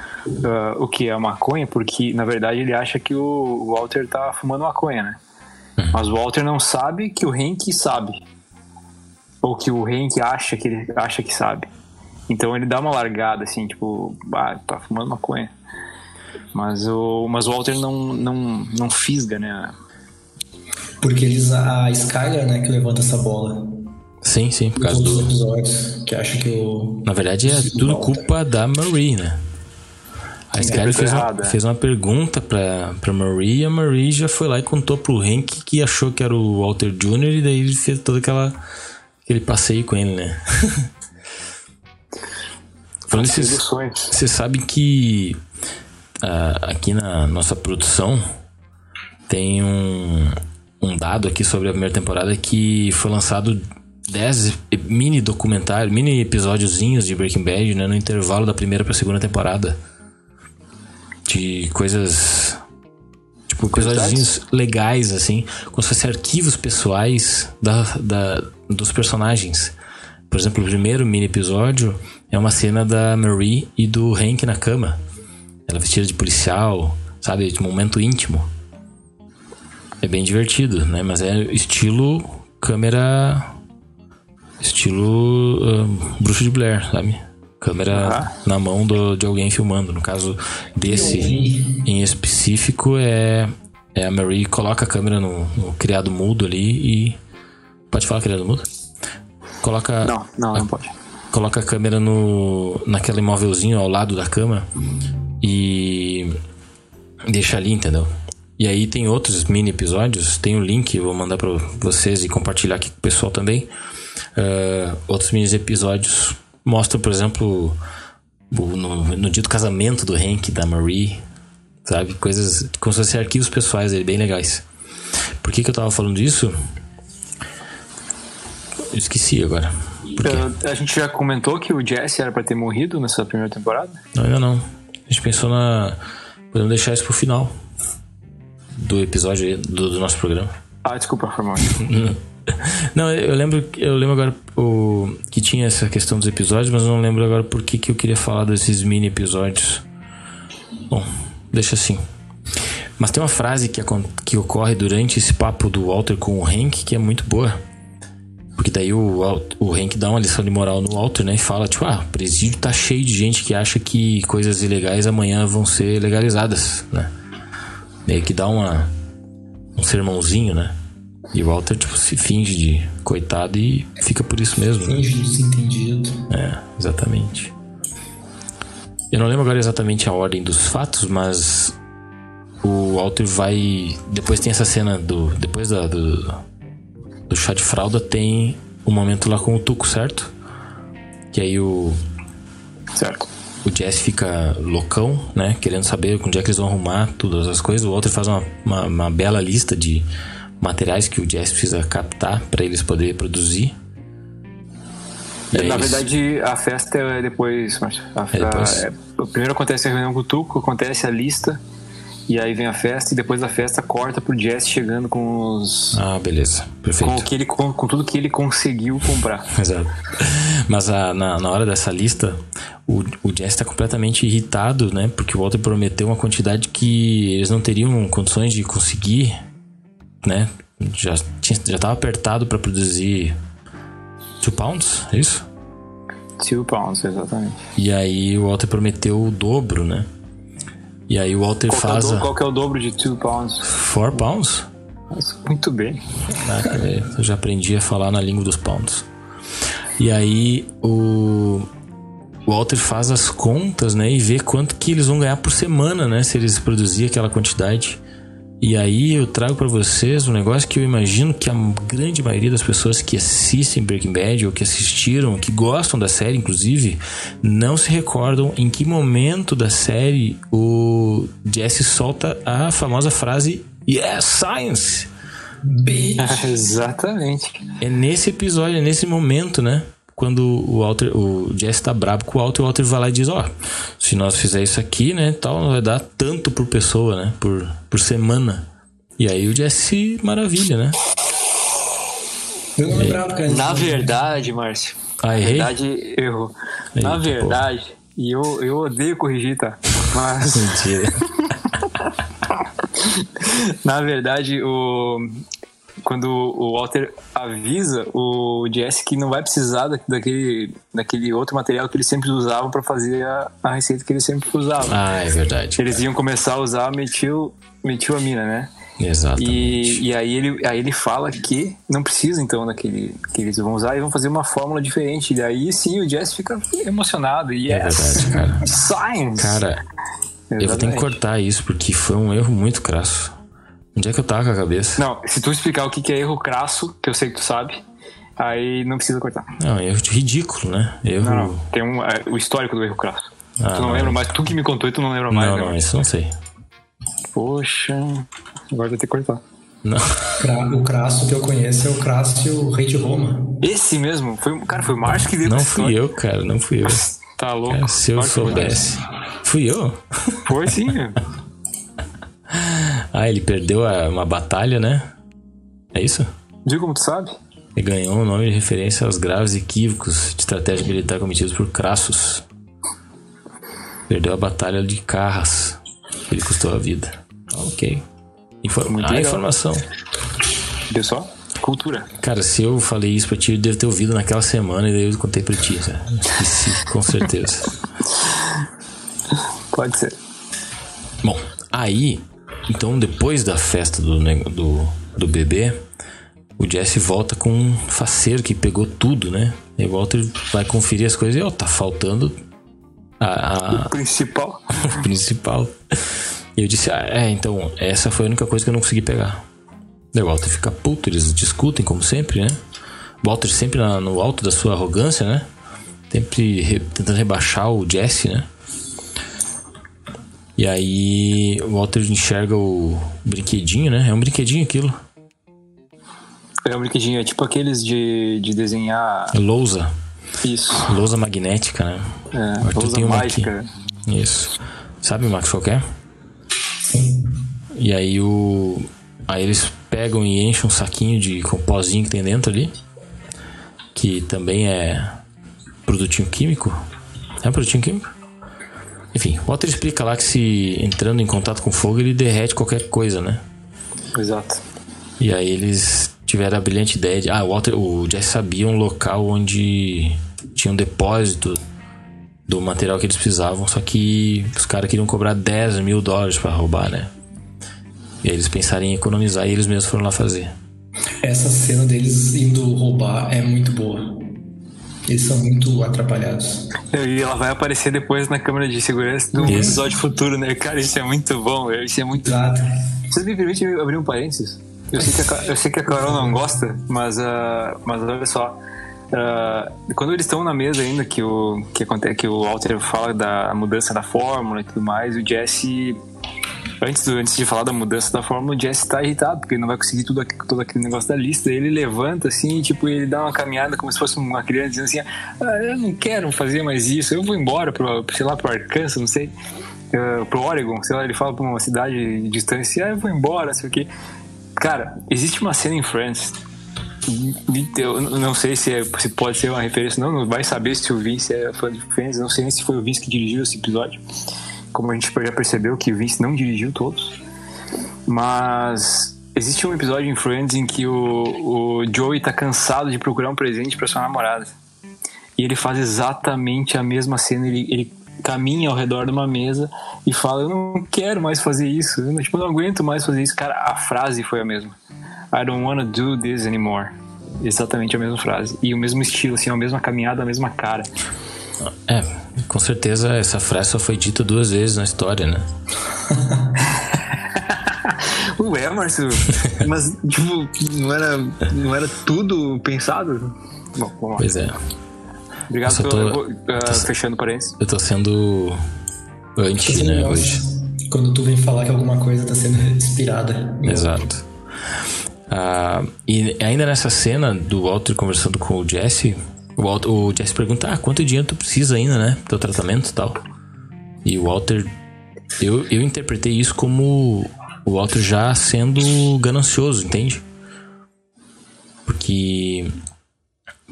S3: ah, o que é a maconha, porque na verdade ele acha que o Walter tá fumando maconha, né? Mas o Walter não sabe que o Hank sabe. Ou que o Hank acha que ele acha que sabe. Então ele dá uma largada assim, tipo, ah, tá fumando maconha. Mas o, mas o Walter não, não, não fisga, né?
S2: Porque eles, a Skyler, né, que levanta essa bola.
S1: Sim, sim, por causa
S2: todos os
S1: do.
S2: episódios. Que acha que o.
S1: Na verdade é tudo
S2: Walter.
S1: culpa da Marie, né? A Skyler fez uma,
S3: errado, é.
S1: fez uma pergunta pra, pra Marie e a Marie já foi lá e contou pro Hank que achou que era o Walter Jr. e daí ele fez todo aquela, aquele passeio com ele, né? (laughs) Falando
S3: Passeio
S1: isso,
S3: dos sonhos.
S1: você sabe que ah, aqui na nossa produção tem um, um dado aqui sobre a primeira temporada que foi lançado 10 mini documentários, mini episódiozinhos de Breaking Bad, né, no intervalo da primeira pra segunda temporada. De coisas. Tipo, episódios legais, assim, como se fossem arquivos pessoais da, da, dos personagens. Por exemplo, o primeiro mini episódio é uma cena da Marie e do Hank na cama. Ela vestida de policial, sabe? De momento íntimo. É bem divertido, né? Mas é estilo câmera. Estilo uh, Bruxo de Blair, sabe? Câmera na mão do, de alguém filmando. No caso desse em específico, é, é a Marie coloca a câmera no, no criado mudo ali e. Pode falar criado mudo? Coloca.
S3: Não, não,
S1: a,
S3: não pode.
S1: Coloca a câmera no, naquele imóvelzinho ao lado da cama e deixa ali, entendeu? E aí tem outros mini episódios, tem o um link, eu vou mandar para vocês e compartilhar aqui com o pessoal também. Uh, outros mini episódios mostram, por exemplo, no, no, dia do casamento do Hank, da Marie, sabe? Coisas como se fossem arquivos pessoais aí, bem legais. Por que, que eu tava falando disso? Eu esqueci agora.
S3: Uh, a gente já comentou que o Jesse era para ter morrido nessa primeira temporada?
S1: Não, ainda não. A gente pensou na. Podemos deixar isso pro final do episódio do, do nosso programa.
S3: Ah, desculpa, foi mal. (laughs) (laughs)
S1: Não, eu lembro, eu lembro agora o, que tinha essa questão dos episódios, mas não lembro agora por que, que eu queria falar desses mini episódios. Bom, deixa assim. Mas tem uma frase que, que ocorre durante esse papo do Walter com o Hank que é muito boa. Porque daí o, o Hank dá uma lição de moral no Walter, né? E fala, tipo, ah, o presídio tá cheio de gente que acha que coisas ilegais amanhã vão ser legalizadas, né? Meio que dá uma, um sermãozinho, né? E o Walter, tipo, se finge de coitado e fica por isso mesmo.
S2: Né? Finge né? desentendido.
S1: É, exatamente. Eu não lembro agora exatamente a ordem dos fatos, mas o Walter vai. Depois tem essa cena do. Depois da, do, do chá de fralda, tem o um momento lá com o Tuco, certo? Que aí o.
S3: Certo
S1: o Jesse fica loucão, né? Querendo saber onde é que eles vão arrumar todas as coisas. O Walter faz uma, uma, uma bela lista de materiais que o Jesse precisa captar para eles poderem produzir.
S3: É, Na verdade, a festa é depois, Márcio. É depois. É, primeiro acontece a reunião com o Tuco, acontece a lista e aí vem a festa e depois da festa corta pro Jess chegando com os.
S1: Ah, beleza. Perfeito.
S3: Com, que ele, com, com tudo que ele conseguiu comprar. (laughs)
S1: Exato. Mas a, na, na hora dessa lista, o, o Jess tá completamente irritado, né? Porque o Walter prometeu uma quantidade que eles não teriam condições de conseguir, né? Já, tinha, já tava apertado para produzir 2 pounds, é isso?
S3: 2 pounds, exatamente.
S1: E aí o Walter prometeu o dobro, né? E aí o Walter
S3: qual
S1: faz.
S3: É qual que é o dobro de 2 pounds?
S1: 4 pounds?
S3: Muito bem.
S1: eu já aprendi a falar na língua dos pounds. E aí o, o Walter faz as contas, né? E vê quanto que eles vão ganhar por semana, né? Se eles produzirem aquela quantidade. E aí eu trago para vocês um negócio que eu imagino que a grande maioria das pessoas que assistem Breaking Bad ou que assistiram, que gostam da série inclusive, não se recordam em que momento da série o Jesse solta a famosa frase Yes, science!
S3: Bitch. (laughs) Exatamente.
S1: É nesse episódio, é nesse momento, né? Quando o Walter, o Jesse tá brabo com o Walter, o Walter vai lá e diz, ó, oh, se nós fizer isso aqui, né, tal, vai dar tanto por pessoa, né, por, por semana. E aí o Jesse maravilha, né?
S3: Eu não lembrava, cara. Na verdade, Márcio.
S1: Ah, errei?
S3: Na verdade, errou. Eita, Na verdade, e eu, eu odeio corrigir, tá? Mas.
S1: Mentira. (laughs)
S3: Na verdade, o, quando o Walter avisa o Jesse que não vai precisar daquele, daquele outro material que eles sempre usavam para fazer a, a, receita que eles sempre usavam.
S1: Ah, é verdade.
S3: Eles iam começar a usar metil, metilamina, né?
S1: Exatamente.
S3: E, e aí, ele, aí ele fala que não precisa então daquele que eles vão usar e vão fazer uma fórmula diferente. E aí sim o Jesse fica emocionado. E
S1: é verdade, (laughs) cara.
S3: Science!
S1: Cara, Exatamente. eu vou ter que cortar isso porque foi um erro muito crasso. Onde é que eu tava com a cabeça?
S3: Não, se tu explicar o que é erro crasso, que eu sei que tu sabe, aí não precisa cortar.
S1: Não, erro ridículo, né? Erro.
S3: Não, não. Tem um, é, o histórico do erro crasso. Ah, tu não, não lembra mais, tu que me contou e tu não lembra mais.
S1: Não, né? não, isso não sei.
S3: Poxa, agora vai ter que cortar.
S1: Não.
S2: O Crasso que eu conheço é o Crasso, o rei de Roma.
S3: Esse mesmo? Foi, cara, foi o Márcio que deu
S1: Não fui eu, cara, não fui eu.
S3: Tá louco.
S1: É, se eu soubesse. Fui eu?
S3: Foi sim. (laughs)
S1: ah, ele perdeu a, uma batalha, né? É isso?
S3: Diga como tu sabe.
S1: Ele ganhou o nome de referência aos graves equívocos de estratégia militar cometidos por Crassus. Perdeu a batalha de Carras. Ele custou a vida. Ok. Inform... Ah, informação.
S3: Viu só? Cultura.
S1: Cara, se eu falei isso pra ti, eu devo ter ouvido naquela semana e daí eu contei pra ti. Né? Esqueci, com certeza.
S3: Pode ser.
S1: Bom, aí, então depois da festa do, do, do bebê, o Jesse volta com um faceiro que pegou tudo, né? E o Walter vai conferir as coisas e, ó, tá faltando a, a...
S3: o principal. (laughs)
S1: o principal. E eu disse, ah, é, então, essa foi a única coisa que eu não consegui pegar. Daí o Walter fica puto, eles discutem, como sempre, né? O Walter sempre na, no alto da sua arrogância, né? Sempre re, tentando rebaixar o Jesse, né? E aí o Walter enxerga o brinquedinho, né? É um brinquedinho aquilo.
S3: É um brinquedinho, é tipo aqueles de, de desenhar.
S1: É lousa.
S3: Isso.
S1: Lousa magnética, né?
S3: É, lousa mágica.
S1: Aqui. Isso. Sabe, Max, qual é? E aí o. Aí eles pegam e enchem um saquinho de com pozinho que tem dentro ali. Que também é produtinho químico. É um produtinho químico? Enfim, o Walter explica lá que se entrando em contato com fogo ele derrete qualquer coisa, né?
S3: Exato.
S1: E aí eles tiveram a brilhante ideia de. Ah, o Walter, o Jess sabia um local onde tinha um depósito do material que eles precisavam, só que os caras queriam cobrar 10 mil dólares para roubar, né? E aí eles pensaram em economizar e eles mesmos foram lá fazer.
S2: Essa cena deles indo roubar é muito boa. Eles são muito atrapalhados.
S3: E ela vai aparecer depois na câmera de segurança do isso. episódio futuro, né? Cara, isso é muito bom, isso é muito.
S2: Exato.
S3: Você me permite abrir um parênteses? Eu sei que a, eu sei que a Carol não gosta, mas, uh, mas olha só. Uh, quando eles estão na mesa ainda, que o, que, acontece, que o Walter fala da mudança da fórmula e tudo mais, o Jesse antes, do, antes de falar da mudança da fórmula, o Jesse tá irritado, porque ele não vai conseguir tudo, todo aquele negócio da lista. Ele levanta assim, tipo, ele dá uma caminhada como se fosse uma criança dizendo assim: ah, eu não quero fazer mais isso, eu vou embora pro, sei lá, pro Arkansas, não sei, uh, pro Oregon, sei lá, ele fala pra uma cidade de distância, ah, eu vou embora, sei o quê. Cara, existe uma cena em Friends eu não sei se, é, se pode ser uma referência, não, não vai saber se o Vince é fã de Friends, não sei nem se foi o Vince que dirigiu esse episódio como a gente já percebeu que o Vince não dirigiu todos, mas existe um episódio em Friends em que o, o Joey tá cansado de procurar um presente para sua namorada. E ele faz exatamente a mesma cena, ele, ele caminha ao redor de uma mesa e fala: Eu não quero mais fazer isso, eu não, tipo, não aguento mais fazer isso. Cara, a frase foi a mesma: I don't wanna do this anymore. Exatamente a mesma frase. E o mesmo estilo, assim, a mesma caminhada, a mesma cara.
S1: É, com certeza essa frase só foi dita duas vezes na história, né? (laughs)
S3: Ué, Márcio, (laughs) mas tipo, não era, não era tudo pensado? Bom, vamos lá.
S1: Pois é.
S3: Obrigado pelo tô, uh, tô, fechando parênteses.
S1: Eu tô sendo antes, né, nossa. hoje.
S2: Quando tu vem falar que alguma coisa tá sendo inspirada.
S1: Exato. Uh, e ainda nessa cena do Walter conversando com o Jesse, o, Walter, o Jesse pergunta: Ah, quanto dinheiro tu precisa ainda, né? Teu tratamento e tal. E o Walter. Eu, eu interpretei isso como o Walter já sendo ganancioso, entende? Porque.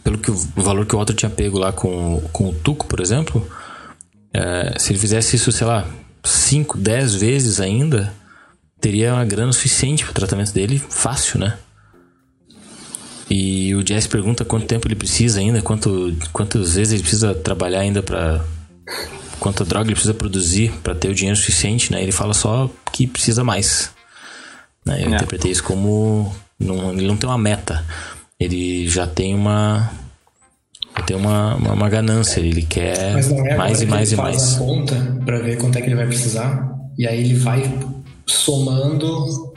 S1: Pelo que o, o valor que o Walter tinha pego lá com, com o Tuco, por exemplo. É, se ele fizesse isso, sei lá, 5, 10 vezes ainda, teria uma grana suficiente pro tratamento dele, fácil, né? E o Jess pergunta quanto tempo ele precisa ainda, quanto, quantas vezes ele precisa trabalhar ainda para quanta droga ele precisa produzir para ter o dinheiro suficiente, né? Ele fala só que precisa mais. Né? Eu é. interpretei isso como não, ele não tem uma meta, ele já tem uma tem uma, uma, uma ganância, ele quer é mais e mais e mais. Ele
S2: faz a conta para ver quanto é que ele vai precisar e aí ele vai somando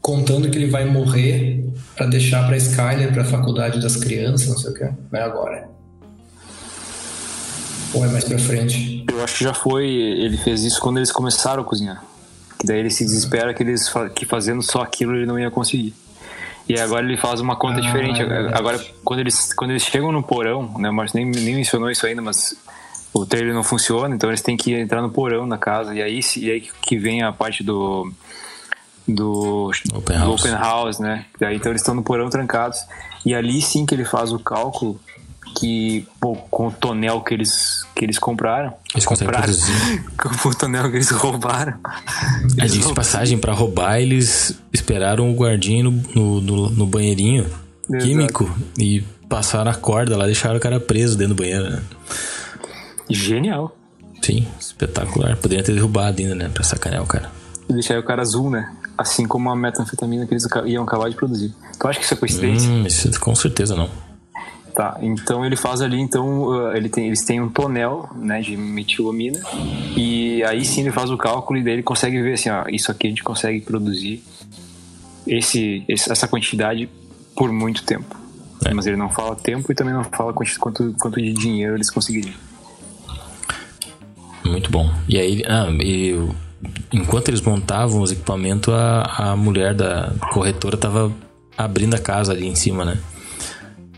S2: contando que ele vai morrer para deixar para Skyler, para a faculdade das crianças, não sei o que. Não é agora. Ou é mais para frente?
S3: Eu acho que já foi. Ele fez isso quando eles começaram a cozinhar. Que daí ele se desespera que, eles, que fazendo só aquilo ele não ia conseguir. E agora ele faz uma conta ah, diferente. É agora, quando eles, quando eles chegam no porão, né, o Marcos nem, nem mencionou isso ainda, mas o trailer não funciona, então eles têm que entrar no porão da casa. E aí, e aí que vem a parte do. Do
S1: open
S3: house,
S1: do
S3: open house né? Daí, então eles estão no porão trancados. E ali sim que ele faz o cálculo que pô, com o tonel que eles que eles compraram,
S1: eles
S3: compraram (laughs) com o tonel que eles roubaram.
S1: A de passagem para roubar, eles esperaram o guardinho no, no, no banheirinho Exato. químico e passaram a corda lá, deixaram o cara preso dentro do banheiro. Né?
S3: Genial.
S1: Sim, espetacular. Poderia ter derrubado ainda, né? Pra sacanear o cara.
S3: E deixar o cara azul, né? Assim como a metanfetamina que eles iam acabar de produzir. Tu acha que isso é coincidência?
S1: Hum, isso com certeza não.
S3: Tá, então ele faz ali, então uh, ele tem, eles têm um tonel né, de metilamina e aí sim ele faz o cálculo e daí ele consegue ver assim, ó, isso aqui a gente consegue produzir esse, essa quantidade por muito tempo. É. Mas ele não fala tempo e também não fala quanto, quanto, quanto de dinheiro eles conseguiriam.
S1: Muito bom. E aí, ah, e, enquanto eles montavam os equipamentos, a, a mulher da corretora estava abrindo a casa ali em cima, né?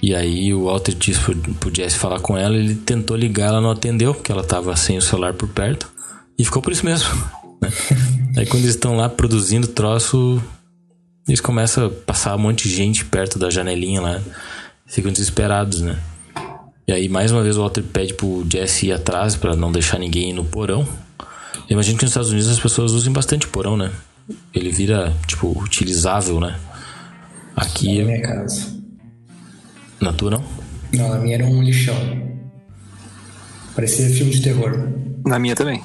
S1: E aí o Walter disse pro, Jesse falar com ela, ele tentou ligar, ela não atendeu, porque ela tava sem o celular por perto. E ficou por isso mesmo. (laughs) Né? aí quando eles estão lá produzindo troço, eles começam a passar um monte de gente perto da janelinha lá. Ficam desesperados, né? E aí mais uma vez o Walter pede pro Jesse ir atrás para não deixar ninguém ir no porão. Eu imagino que nos Estados Unidos as pessoas usam bastante porão, né? Ele vira, tipo, utilizável, né? Aqui.
S2: Na minha casa.
S1: Na tua não?
S2: Não, na minha era um lixão. Parecia filme de terror.
S3: Na minha também.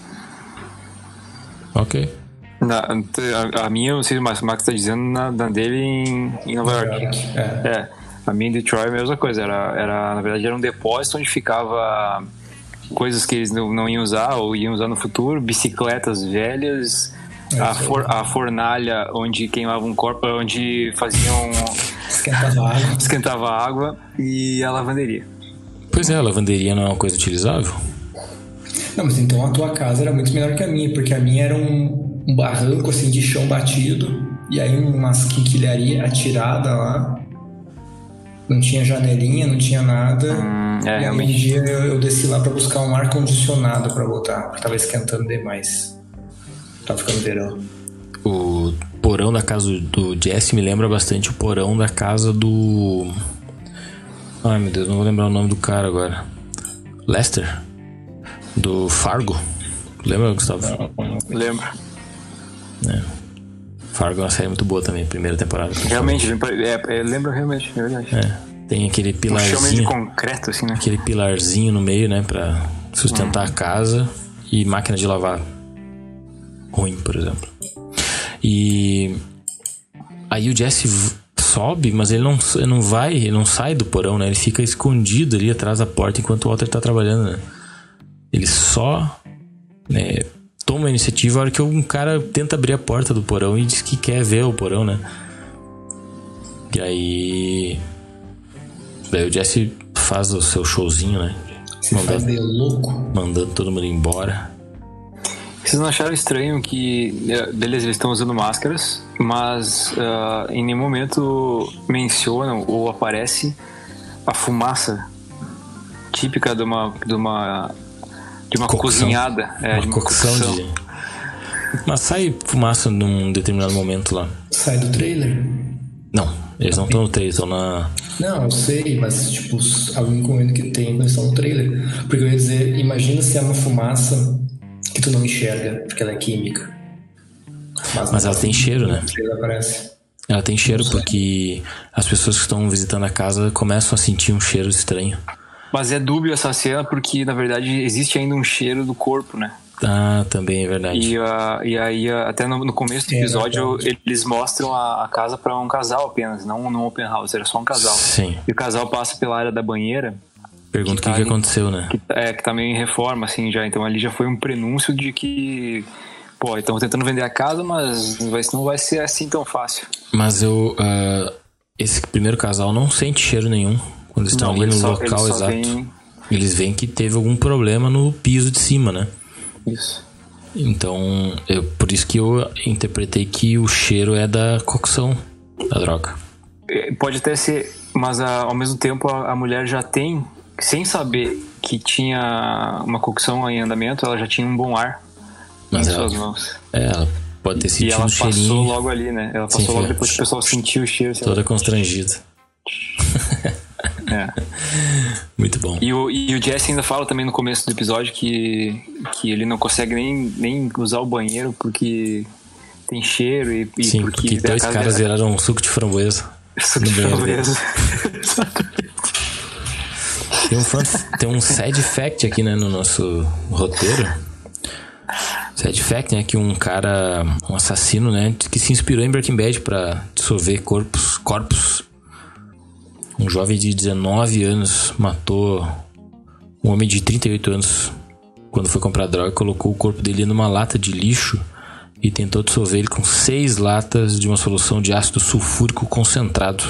S1: Ok.
S3: Na, a, a minha, eu não sei se o Max tá dizendo, na, na dele em, em Nova, Nova York. York. É. é. A minha em Detroit é a mesma coisa. Era, era, na verdade, era um depósito onde ficava coisas que eles não, não iam usar ou iam usar no futuro, bicicletas velhas, é a, for, a fornalha onde queimavam um corpo, onde faziam
S2: Esquentava água.
S3: Esquentava água e a lavanderia.
S1: Pois é, a lavanderia não é uma coisa utilizável?
S2: Não, mas então a tua casa era muito melhor que a minha, porque a minha era um, um barranco assim de chão batido e aí umas quinquilharia atirada lá. Não tinha janelinha, não tinha nada.
S3: Hum, é,
S2: e aí um dia eu, eu desci lá para buscar um ar condicionado para voltar, porque tava esquentando demais. Tava ficando verão.
S1: O porão da casa do Jesse me lembra bastante o porão da casa do. Ai meu Deus, não vou lembrar o nome do cara agora. Lester? Do Fargo. Lembra, Gustavo?
S3: Lembro.
S1: É. Fargo é uma série muito boa também, primeira temporada.
S3: Realmente, é, é, lembra realmente, é verdade.
S1: É. Tem aquele pilarzinho. Um de
S3: concreto, assim, né?
S1: Aquele pilarzinho no meio, né? Pra sustentar hum. a casa. E máquina de lavar ruim, por exemplo. E aí o Jesse sobe, mas ele não, ele não vai, ele não sai do porão, né? Ele fica escondido ali atrás da porta enquanto o Walter tá trabalhando, né? Ele só né, toma a iniciativa a hora que um cara tenta abrir a porta do porão e diz que quer ver o porão, né? E aí. Daí o Jesse faz o seu showzinho, né?
S2: Se mandando, faz de louco.
S1: Mandando todo mundo embora.
S3: Vocês não acharam estranho que, é, beleza, eles estão usando máscaras, mas uh, em nenhum momento mencionam ou aparece a fumaça típica de uma de uma de uma cocção. cozinhada,
S1: é, uma
S3: de
S1: uma cocção, cocção. De... Mas sai fumaça num determinado momento lá.
S2: Sai do trailer?
S1: Não, eles não estão no trailer, estão na.
S2: Não, eu sei, mas tipo, algum momento que tem, eles estão no trailer. Porque eu ia dizer, imagina se é uma fumaça que tu não enxerga, porque ela é química.
S1: Mas, Mas ela tem cheiro, né?
S2: Ela aparece.
S1: Ela tem cheiro porque as pessoas que estão visitando a casa começam a sentir um cheiro estranho.
S3: Mas é dúbio essa cena porque, na verdade, existe ainda um cheiro do corpo, né?
S1: Ah, também é verdade.
S3: E, uh, e aí, uh, até no, no, começo do é episódio, é eles mostram a, a casa para um casal apenas, não no open house, era só um casal.
S1: Sim.
S3: E o casal passa pela área da banheira
S1: Pergunta o que, tá que, que, aconteceu, né?
S3: Que, é, que tá meio em reforma, assim, já. Então ali já foi um prenúncio de que. Pô, estão tentando vender a casa, mas não vai, não vai ser assim tão fácil.
S1: Mas eu. Uh, esse primeiro casal não sente cheiro nenhum quando estão ali no local eles exato. Vem... Eles veem que teve algum problema no piso de cima, né?
S3: Isso.
S1: Então, eu, por isso que eu interpretei que o cheiro é da cocção da droga.
S3: É, pode até ser, mas a, ao mesmo tempo a, a, mulher já tem, sem saber que tinha uma cocção em andamento, ela já tinha um bom ar mas em ela, suas mãos.
S1: É, ela pode ter sentido
S3: e ela
S1: um cheirinho.
S3: passou logo ali, né? Ela passou Sim, logo depois que o pessoal sentiu o cheiro.
S1: Toda constrangida. (laughs)
S3: É.
S1: Muito bom.
S3: E o, e o Jesse ainda fala também no começo do episódio que, que ele não consegue nem, nem usar o banheiro porque tem cheiro e, e
S1: Sim, porque, porque dois caras viraram um suco de framboesa.
S3: Suco de framboesa.
S1: tem um, front, tem um side fact aqui né, no nosso roteiro. Side fact, né? Que um cara, um assassino, né? Que se inspirou em Breaking Bad pra dissolver corpos, corpos um jovem de 19 anos matou um homem de 38 anos quando foi comprar droga, colocou o corpo dele numa lata de lixo e tentou dissolver ele com seis latas de uma solução de ácido sulfúrico concentrado.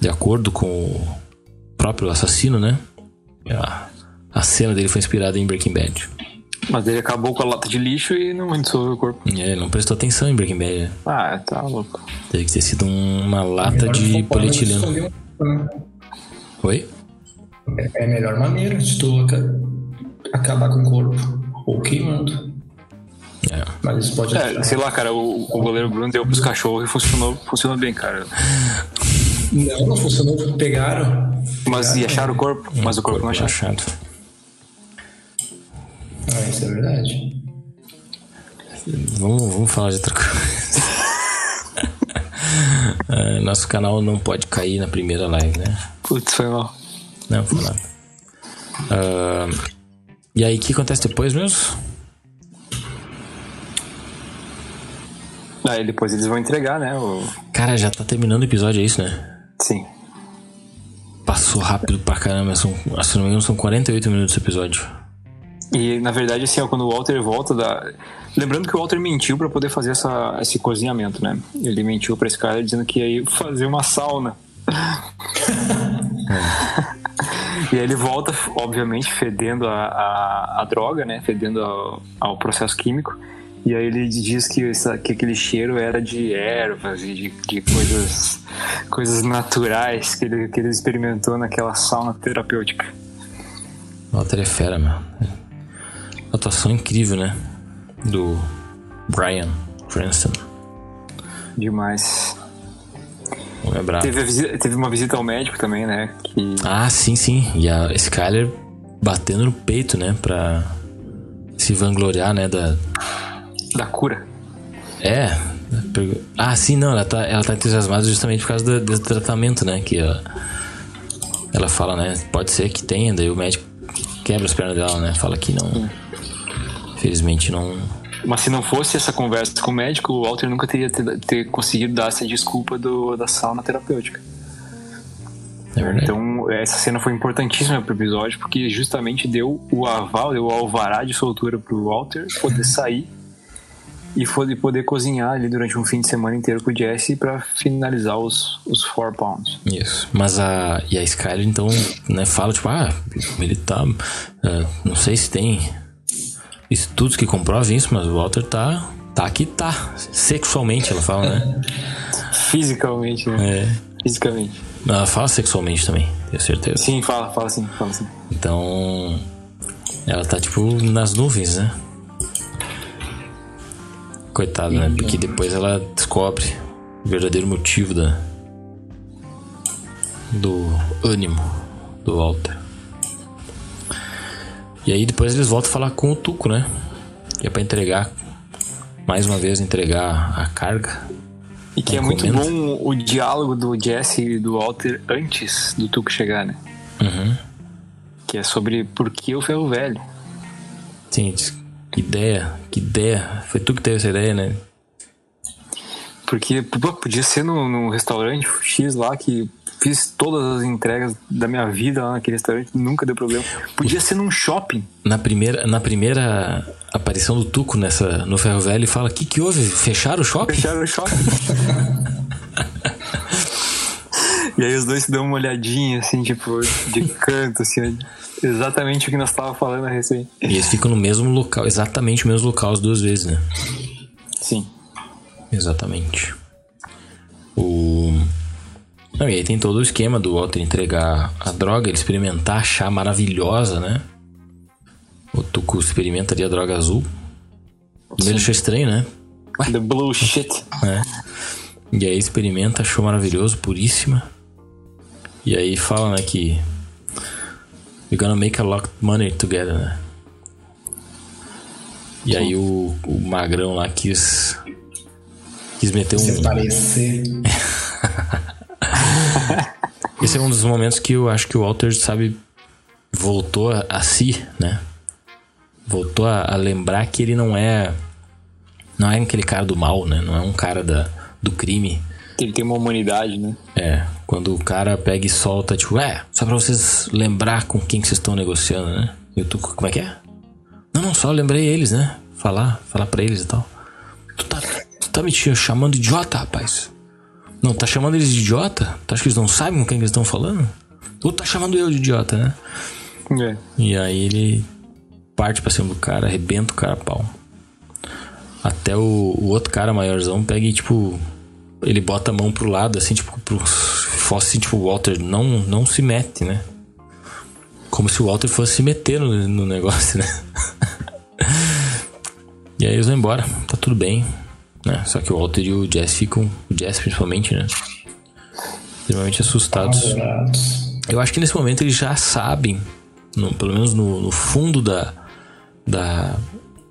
S1: De acordo com o próprio assassino, né? A, a cena dele foi inspirada em Breaking Bad.
S3: Mas ele acabou com a lata de lixo e não dissolveu o corpo.
S1: É, não prestou atenção em Breaking Bad.
S3: Ah, tá louco.
S1: Teve que ter sido uma lata de polietileno. Oi?
S2: É a melhor maneira de tu acabar com o corpo. Ou queimando.
S1: É.
S2: Mas isso pode
S3: é, sei lá, cara, o, o goleiro Bruno deu pros cachorros e funcionou, funcionou bem, cara.
S2: Não, não funcionou, pegaram.
S3: Mas pegaram, e acharam o corpo? Mas o corpo, corpo não acharam.
S2: Achado. Ah, isso é verdade.
S1: Vamos, vamos falar de outra coisa. Uh, (laughs) nosso canal não pode cair na primeira live, né?
S3: Putz, foi mal.
S1: Não, foi nada. Uh, e aí, o que acontece depois mesmo?
S3: Aí depois eles vão entregar, né? O...
S1: Cara, já tá terminando o episódio, é isso, né?
S3: Sim.
S1: Passou rápido pra caramba, são, se não me engano, são 48 minutos esse episódio.
S3: E na verdade, assim, ó, quando o Walter volta da. Lembrando que o Walter mentiu para poder fazer essa, esse cozinhamento, né? Ele mentiu para esse cara dizendo que ia fazer uma sauna. (laughs) e aí ele volta, obviamente, fedendo a, a, a droga, né? Fedendo ao, ao, processo químico. E aí ele diz que, essa, que aquele cheiro era de ervas e de, de coisas, coisas naturais que ele, que ele experimentou naquela sauna terapêutica.
S1: Walter é fera, meu. Atuação incrível, né? Do Brian Cranston.
S3: Demais.
S1: Vou lembrar.
S3: Teve, visita, teve, uma visita ao médico também, né? Que...
S1: Ah, sim, sim. E a Skyler batendo no peito, né? Pra se vangloriar, né? Da,
S3: da cura.
S1: É. Ah, sim, não. Ela tá, ela tá entusiasmada justamente por causa do, desse tratamento, né? Que ela, ela fala, né? Pode ser que tenha, daí o médico quebra as pernas dela, né? Fala que não. Sim Infelizmente não.
S3: Mas se não fosse essa conversa com o médico, o Walter nunca teria ter, ter conseguido dar essa desculpa do, da sauna terapêutica.
S1: É verdade.
S3: Então, essa cena foi importantíssima pro episódio, porque justamente deu o aval, deu o alvará de soltura pro Walter poder (laughs) sair e poder, poder cozinhar ali durante um fim de semana inteiro com o Jesse para finalizar os, os four pounds.
S1: Isso. Mas a. E a Skyler, então, né, fala, tipo, ah, ele tá. Uh, não sei se tem estudos que comprovam isso, mas o Walter tá, tá aqui, tá. Sexualmente, ela fala, né? (laughs)
S3: Fisicamente, né?
S1: É.
S3: Fisicamente.
S1: Ela fala sexualmente também, tenho certeza.
S3: Sim, fala, fala sim, fala sim.
S1: Então, ela tá tipo nas nuvens, né? Coitada, né? Porque depois ela descobre o verdadeiro motivo da do ânimo do Walter. E aí depois eles voltam a falar com o Tuco, né? Que é pra entregar, mais uma vez, entregar a carga.
S3: E que é muito bom o diálogo do Jesse e do Walter antes do Tuco chegar, né?
S1: Uhum.
S3: Que é sobre por que o ferro velho.
S1: Sim, que ideia, que ideia. Foi tu que teve essa ideia, né?
S3: Porque pô, podia ser num, num restaurante X lá que fiz todas as entregas da minha vida lá naquele restaurante, nunca deu problema. Podia ser num shopping.
S1: Na primeira, na primeira aparição do Tuco nessa, no Ferro Velho, ele fala: O que, que houve? Fecharam o shopping?
S3: Fecharam o shopping. (laughs) E aí os dois se dão uma olhadinha, assim, tipo, de canto, assim, exatamente o que nós estávamos falando a recém.
S1: E eles ficam no mesmo local, exatamente o mesmo local as duas vezes, né?
S3: Sim.
S1: Exatamente. O. Não, e aí tem todo o esquema do Walter entregar a droga, ele experimentar, achar maravilhosa, né? O Tuco experimenta ali a droga azul. Primeiro achou estranho, né? (laughs)
S3: The blue shit.
S1: É. E aí experimenta, achou maravilhoso, puríssima. E aí fala, né, que We're gonna make a lot of money together, né? E aí o, o magrão lá quis quis meter um
S2: Se parecer. (laughs) (laughs)
S1: Esse é um dos momentos que eu acho que o Walter, sabe, voltou a, si, né? Voltou a, a lembrar que ele não é não é aquele cara do mal, né? Não é um cara da, do crime.
S3: Ele tem uma humanidade, né?
S1: É, quando o cara pega e solta, tipo, é, só pra vocês lembrar com quem que vocês estão negociando, né? E tu, como é que é? Não, não, só lembrei eles, né? Falar, falar pra eles e tal. Tu tá, tu tá me chamando de idiota, rapaz. Não, tá chamando eles de idiota? Tu acha que eles não sabem com quem que eles estão falando? Ou tá chamando eu de idiota, né?
S3: É.
S1: E aí ele parte pra cima do cara, arrebenta o cara a pau. Até o, o outro cara maiorzão pega e, tipo, ele bota a mão pro lado, assim, tipo, pro, fosse assim, tipo, o Walter não, não se mete, né? Como se o Walter fosse se meter no, no negócio, né? (laughs) e aí eles vão embora, tá tudo bem, né? Só que o Walter e o Jess ficam, o Jess principalmente, né? Extremamente assustados. Eu acho que nesse momento eles já sabem, no- pelo menos no, no fundo da, da,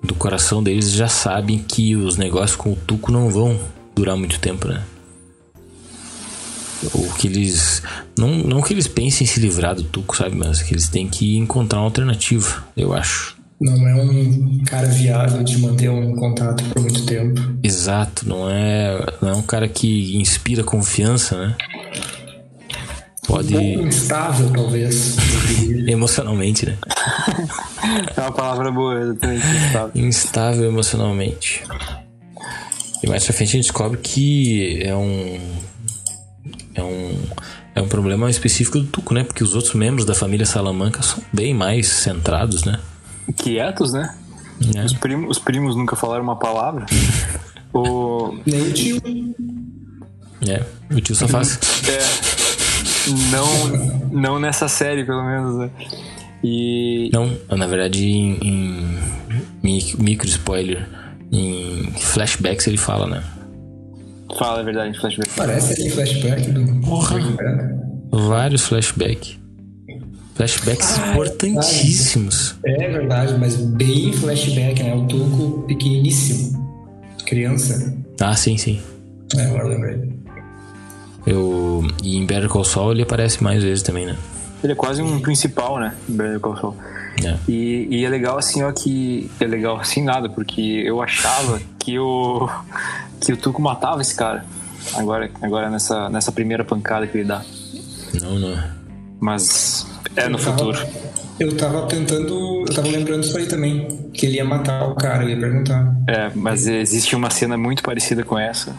S1: do coração deles, já sabem que os negócios com o Tuco não vão durar muito tempo, né? Ou que eles. Não, não que eles pensem em se livrar do Tuco, sabe? Mas que eles têm que encontrar uma alternativa, eu acho.
S2: Não é um cara viável de manter um contato por muito tempo.
S1: Exato, não é, não é um cara que inspira confiança, né? Pode.
S2: Pouco instável, talvez. (laughs)
S1: Emocionalmente, né?
S3: É uma palavra boa, exatamente. sabe?
S1: instável emocionalmente. E mais pra frente a gente descobre que é um. É um. É um problema específico do Tuco, né? Porque os outros membros da família Salamanca são bem mais centrados, né?
S3: Quietos, né?
S1: Né?
S3: Os, primos, os primos nunca falaram uma palavra. (laughs) O,
S2: Nem o tio.
S1: É, o tio só faz. (laughs)
S3: é, não, não nessa série, pelo menos, né? E
S1: Não, na verdade, em, em mi- micro spoiler, em flashbacks ele fala, né?
S3: fala a verdade, flashback.
S2: Parece ali flashback do
S1: Porra. Vários flashbacks. Flashbacks
S2: Ah,
S1: importantíssimos.
S2: É verdade, mas bem flashback, né? O Tuco pequeniníssimo. Criança.
S1: Ah, sim, sim.
S2: É, agora eu lembrei.
S1: Eu, e em Better Call Saul ele aparece mais vezes também, né?
S3: Ele é quase um principal, né? Better Call Saul.
S1: É.
S3: E, e é legal assim, ó, que. É legal assim nada, porque eu achava que o. que o Tuco matava esse cara. Agora, agora nessa, nessa primeira pancada que ele dá.
S1: Não, não.
S3: Mas é no
S2: Eu tava-
S3: futuro.
S2: Eu tava tentando. Eu tava lembrando isso aí também. Que ele ia matar o cara, eu ia perguntar.
S3: É, mas existe uma cena muito parecida com essa.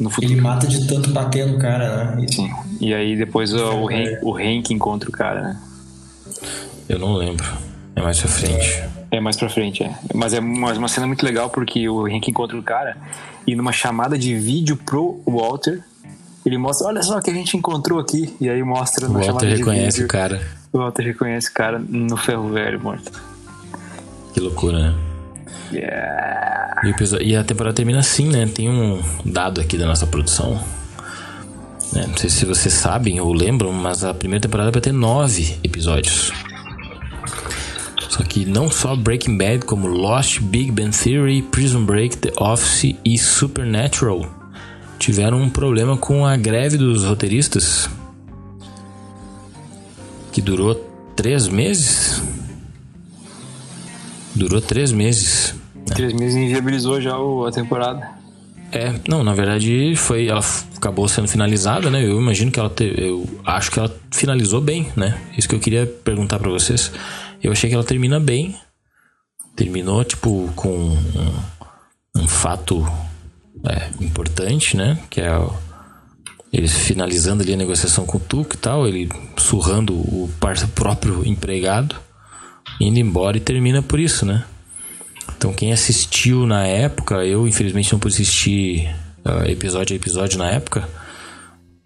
S3: No futuro.
S2: Ele mata de tanto bater no cara, né?
S3: Sim. E aí depois o, o, Hank, o Hank encontra o cara, né?
S1: Eu não lembro. É mais pra frente.
S3: É mais pra frente, é. Mas é uma, uma cena muito legal porque o Hank encontra o cara e numa chamada de vídeo pro Walter, ele mostra, olha só o que a gente encontrou aqui. E aí mostra
S1: O
S3: na
S1: Walter
S3: chamada de
S1: reconhece
S3: vídeo.
S1: o cara.
S3: O Walter reconhece o cara no ferro velho morto.
S1: Que loucura, né?
S3: Yeah.
S1: E, e a temporada termina assim, né? Tem um dado aqui da nossa produção. né? Não sei se vocês sabem ou lembram, mas a primeira temporada vai ter nove episódios. Só que não só Breaking Bad, como Lost, Big Bang Theory, Prison Break, The Office e Supernatural tiveram um problema com a greve dos roteiristas. Que durou três meses. Durou três meses.
S3: Três meses inviabilizou já a temporada.
S1: É, não, na verdade foi, ela acabou sendo finalizada, né? Eu imagino que ela, te, eu acho que ela finalizou bem, né? Isso que eu queria perguntar pra vocês. Eu achei que ela termina bem, terminou tipo com um, um fato é, importante, né? Que é Eles finalizando ali a negociação com o Tuco e tal, ele surrando o próprio empregado, indo embora e termina por isso, né? Então quem assistiu na época, eu infelizmente não pude assistir uh, episódio a episódio na época,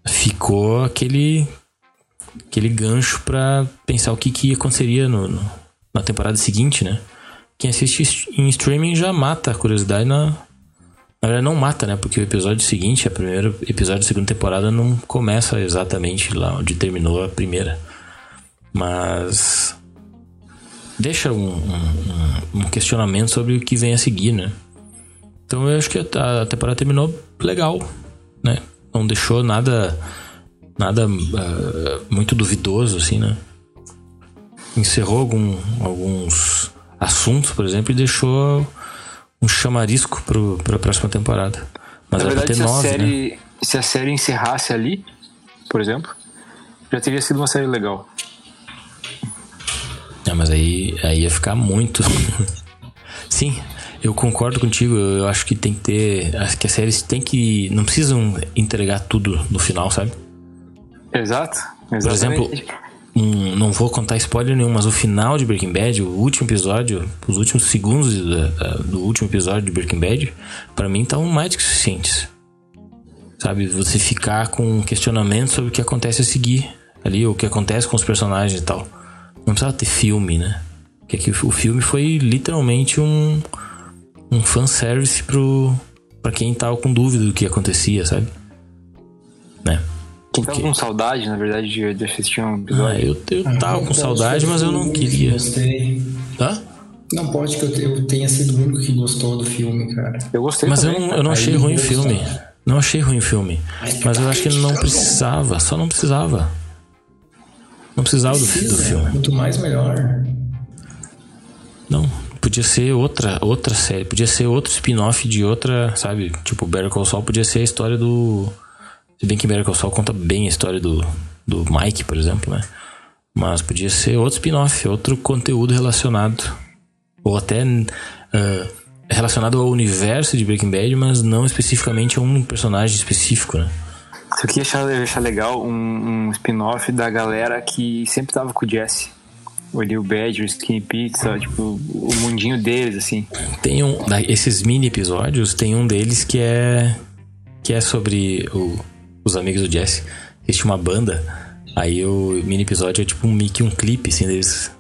S1: ficou aquele aquele gancho para pensar o que, que aconteceria no, no, na temporada seguinte, né? Quem assiste em streaming já mata a curiosidade na, na verdade, não mata, né? Porque o episódio seguinte, o primeiro episódio da segunda temporada, não começa exatamente lá onde terminou a primeira. Mas. Deixa um, um, um questionamento sobre o que vem a seguir, né? Então eu acho que a, temporada terminou legal, né? Não deixou nada. Nada uh, muito duvidoso, assim, né? Encerrou algum, alguns assuntos, por exemplo, e deixou um chamarisco para a próxima temporada. Mas
S3: Na verdade, ter se, nove, a série, né? se a série encerrasse ali, por exemplo, já teria sido uma série legal.
S1: É, mas aí, aí ia ficar muito. (laughs) Sim, eu concordo contigo. Eu acho que tem que ter. Acho que as séries tem que. Não precisam entregar tudo no final, sabe?
S3: Exato.
S1: Exatamente. Por exemplo, um, não vou contar spoiler nenhum, mas o final de Breaking Bad, o último episódio, os últimos segundos do, do último episódio de Breaking Bad, para mim estavam mais do que suficientes. Sabe, você ficar com questionamento sobre o que acontece a seguir ali, o que acontece com os personagens e tal. Não precisava ter filme, né? O filme foi literalmente um, um fanservice pro, pra quem tava com dúvida do que acontecia, sabe? Né?
S3: Quem tava com saudade, na verdade, de, de assistir um episódio. Ah,
S1: eu, eu ah, tava com saudade, mas eu não queria.
S2: Gostei.
S1: Tá?
S2: Não pode que eu, eu tenha sido o único que gostou do filme, cara.
S3: Eu gostei
S1: Mas
S3: também,
S1: eu não, eu não achei ruim o filme. Não achei ruim o filme. Mas eu acho que não precisava. Só não precisava. Não precisava do, do filme.
S2: Quanto mais melhor.
S1: Não, podia ser outra outra série, podia ser outro spin-off de outra, sabe? Tipo, Better Call Saul podia ser a história do se bem que Better Saul conta bem a história do, do Mike, por exemplo, né? Mas podia ser outro spin-off, outro conteúdo relacionado. Ou até uh, relacionado ao universo de Breaking Bad, mas não especificamente a um personagem específico, né?
S3: Isso aqui eu achar, legal um, um spin-off da galera que sempre tava com o Jesse. O Lil Badger, Skinny Pizza, tipo, o mundinho deles, assim.
S1: Tem um. Esses mini episódios, tem um deles que é. que é sobre o os amigos do Jesse. Eles tinham uma banda. Aí o mini episódio é tipo um mic, um clipe, assim, deles.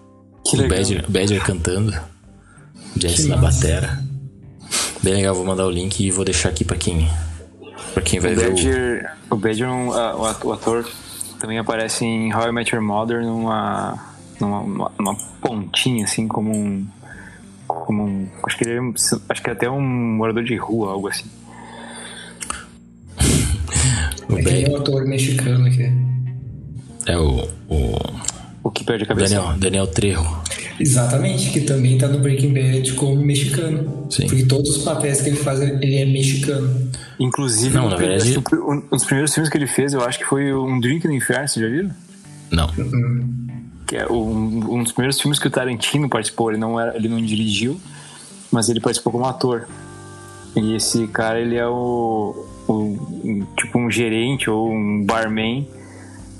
S1: Que o Badger, Badger cantando. Jesse na batera. Bem legal, vou mandar o link e vou deixar aqui pra quem. Pra quem vai
S3: o
S1: ver
S3: Badger, o. O Badger, o ator, também aparece em How I Met Your Mother numa. numa uma pontinha, assim, como um. Como um. Acho que ele é, acho que é até um morador de rua, algo assim.
S2: O é um ator mexicano aqui.
S1: É o. O,
S3: o que perde a cabeça.
S1: Daniel, Daniel Trejo.
S2: Exatamente, que também tá no Breaking Bad como mexicano. Sim. Porque todos os papéis que ele faz, ele é mexicano.
S3: Inclusive,
S1: não, na verdade...
S3: um dos primeiros filmes que ele fez, eu acho que foi Um Drink no Inferno, vocês já viram?
S1: Não. Uhum.
S3: Que é um, um dos primeiros filmes que o Tarantino participou. Ele não, era, ele não dirigiu, mas ele participou como ator. E esse cara, ele é o, o, tipo um gerente ou um barman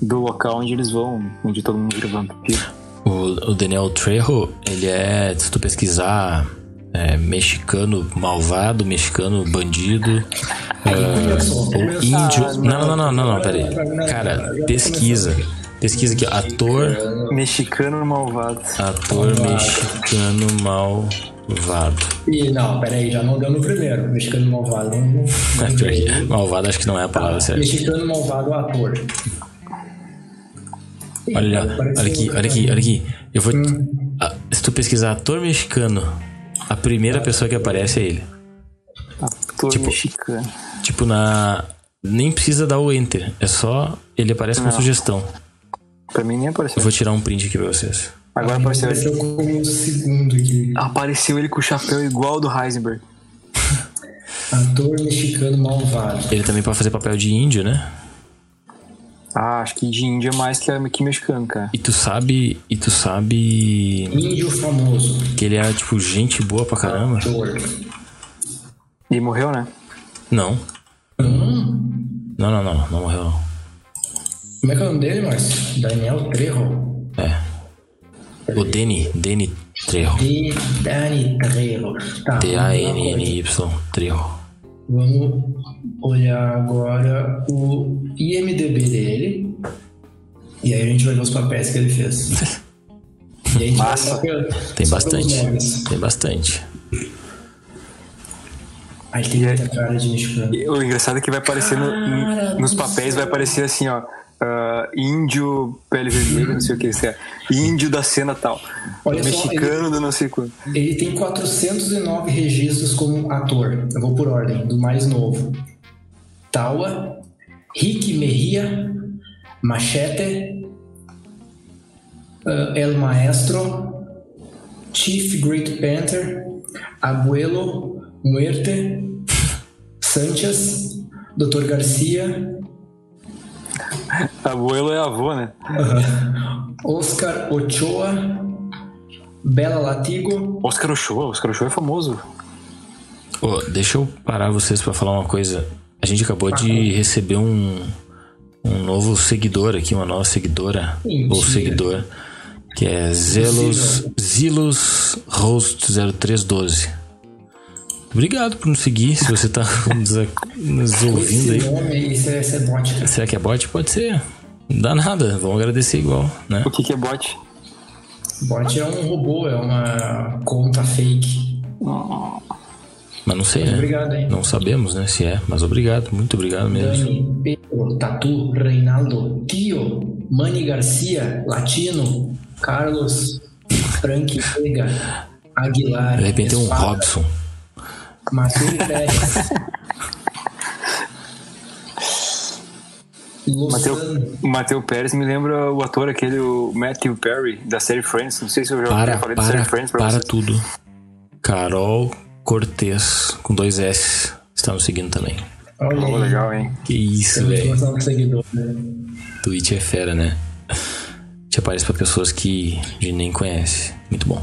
S3: do local onde eles vão, onde todo mundo vira vampiro.
S1: O, o Daniel Trejo, ele é, se tu pesquisar, é, mexicano malvado, mexicano bandido, (laughs) uh, índio. Não, não, não, não, não, peraí. Cara, pesquisa. Pesquisa aqui, ator.
S3: Mexicano malvado.
S1: Ator mexicano malvado. Malvado.
S2: E não, peraí, já não deu no primeiro. Mexicano malvado. Não,
S1: não malvado acho que não é a palavra certa.
S2: Mexicano malvado ator.
S1: Olha, olha aqui, olha aqui, olha aqui. Eu vou. Hum. se tu pesquisar ator mexicano, a primeira pessoa que aparece é ele.
S3: Ator tipo, mexicano.
S1: Tipo, na. Nem precisa dar o enter. É só. Ele aparece com sugestão.
S3: Pra mim nem apareceu.
S1: Eu vou tirar um print aqui pra vocês.
S3: Agora apareceu,
S2: apareceu como um segundo aqui.
S3: Apareceu ele com o chapéu igual do Heisenberg. (laughs)
S2: Ator mexicano malvado.
S1: Ele também pode fazer papel de índio, né?
S3: Ah, acho que de índio é mais que, que mexicano, cara.
S1: E tu sabe. E tu sabe.
S2: Índio famoso.
S1: Que ele é, tipo, gente boa pra caramba.
S2: Ator.
S3: E morreu, né?
S1: Não.
S2: Hum.
S1: Não, não, não, não morreu não.
S2: Como é que é o nome dele, Márcio? Daniel Trejo.
S1: É. O Deni, Deni Trejo.
S2: De Dani Trejo. Tá,
S1: D-A-N-N-Y, Trejo.
S2: Vamos olhar agora o IMDB dele. E aí a gente vai ver os papéis que ele fez. (laughs) E
S3: Massa.
S1: Tem bastante. Tem bastante.
S2: Aí tem muita cara de mexicano.
S3: O engraçado é que vai aparecer no- nos papéis,
S2: céu.
S3: vai aparecer assim, ó. Ah, índio, pele vermelha, não sei o que isso é. Índio da cena tal.
S2: Olha só,
S3: Mexicano do não sei quanto.
S2: Ele tem 409 registros como ator. Eu vou por ordem, do mais novo. Tawa, Rick Mejia, Machete, uh, El Maestro, Chief Great Panther, Abuelo, Muerte, Sanchez, Dr. Garcia, (laughs)
S3: Abuelo é avô, né?
S2: Oscar Ochoa, Bela Latigo,
S3: Oscar Ochoa, Oscar Ochoa é famoso.
S1: Ô, deixa eu parar vocês pra falar uma coisa. A gente acabou de receber um, um novo seguidor aqui, uma nova seguidora
S2: Mentira.
S1: ou seguidor, que é Zelos, Zilos Host 0312. Obrigado por nos seguir, se você tá (laughs) nos, nos ouvindo
S2: esse
S1: aí.
S2: nome, esse é, esse é bot, cara.
S1: Será que é bot? Pode ser. Não dá nada, vamos agradecer igual, né?
S3: O que, que é bot?
S2: Bot é um robô, é uma conta fake.
S1: Mas não sei, né?
S2: Obrigado, hein?
S1: Não sabemos, né, se é, mas obrigado, muito obrigado mesmo.
S2: Dani, Pedro, Tatu, Reinaldo, Tio, Mani Garcia, Latino, Carlos, Frank Vega, Aguilar,
S1: De repente tem um Robson.
S2: Marcelo Pérez.
S3: Mateu. Mateu Pérez me lembra o ator aquele, o Matthew Perry, da série Friends. Não sei se eu já
S1: Para,
S3: falei da
S1: para,
S3: série Friends pra
S1: para
S3: vocês.
S1: tudo. Carol Cortez, com dois S, está nos seguindo também.
S2: Olha aí.
S3: legal, hein?
S1: Que isso, velho.
S2: né?
S1: Twitch é fera, né? Te aparece pra pessoas que a gente nem conhece. Muito bom.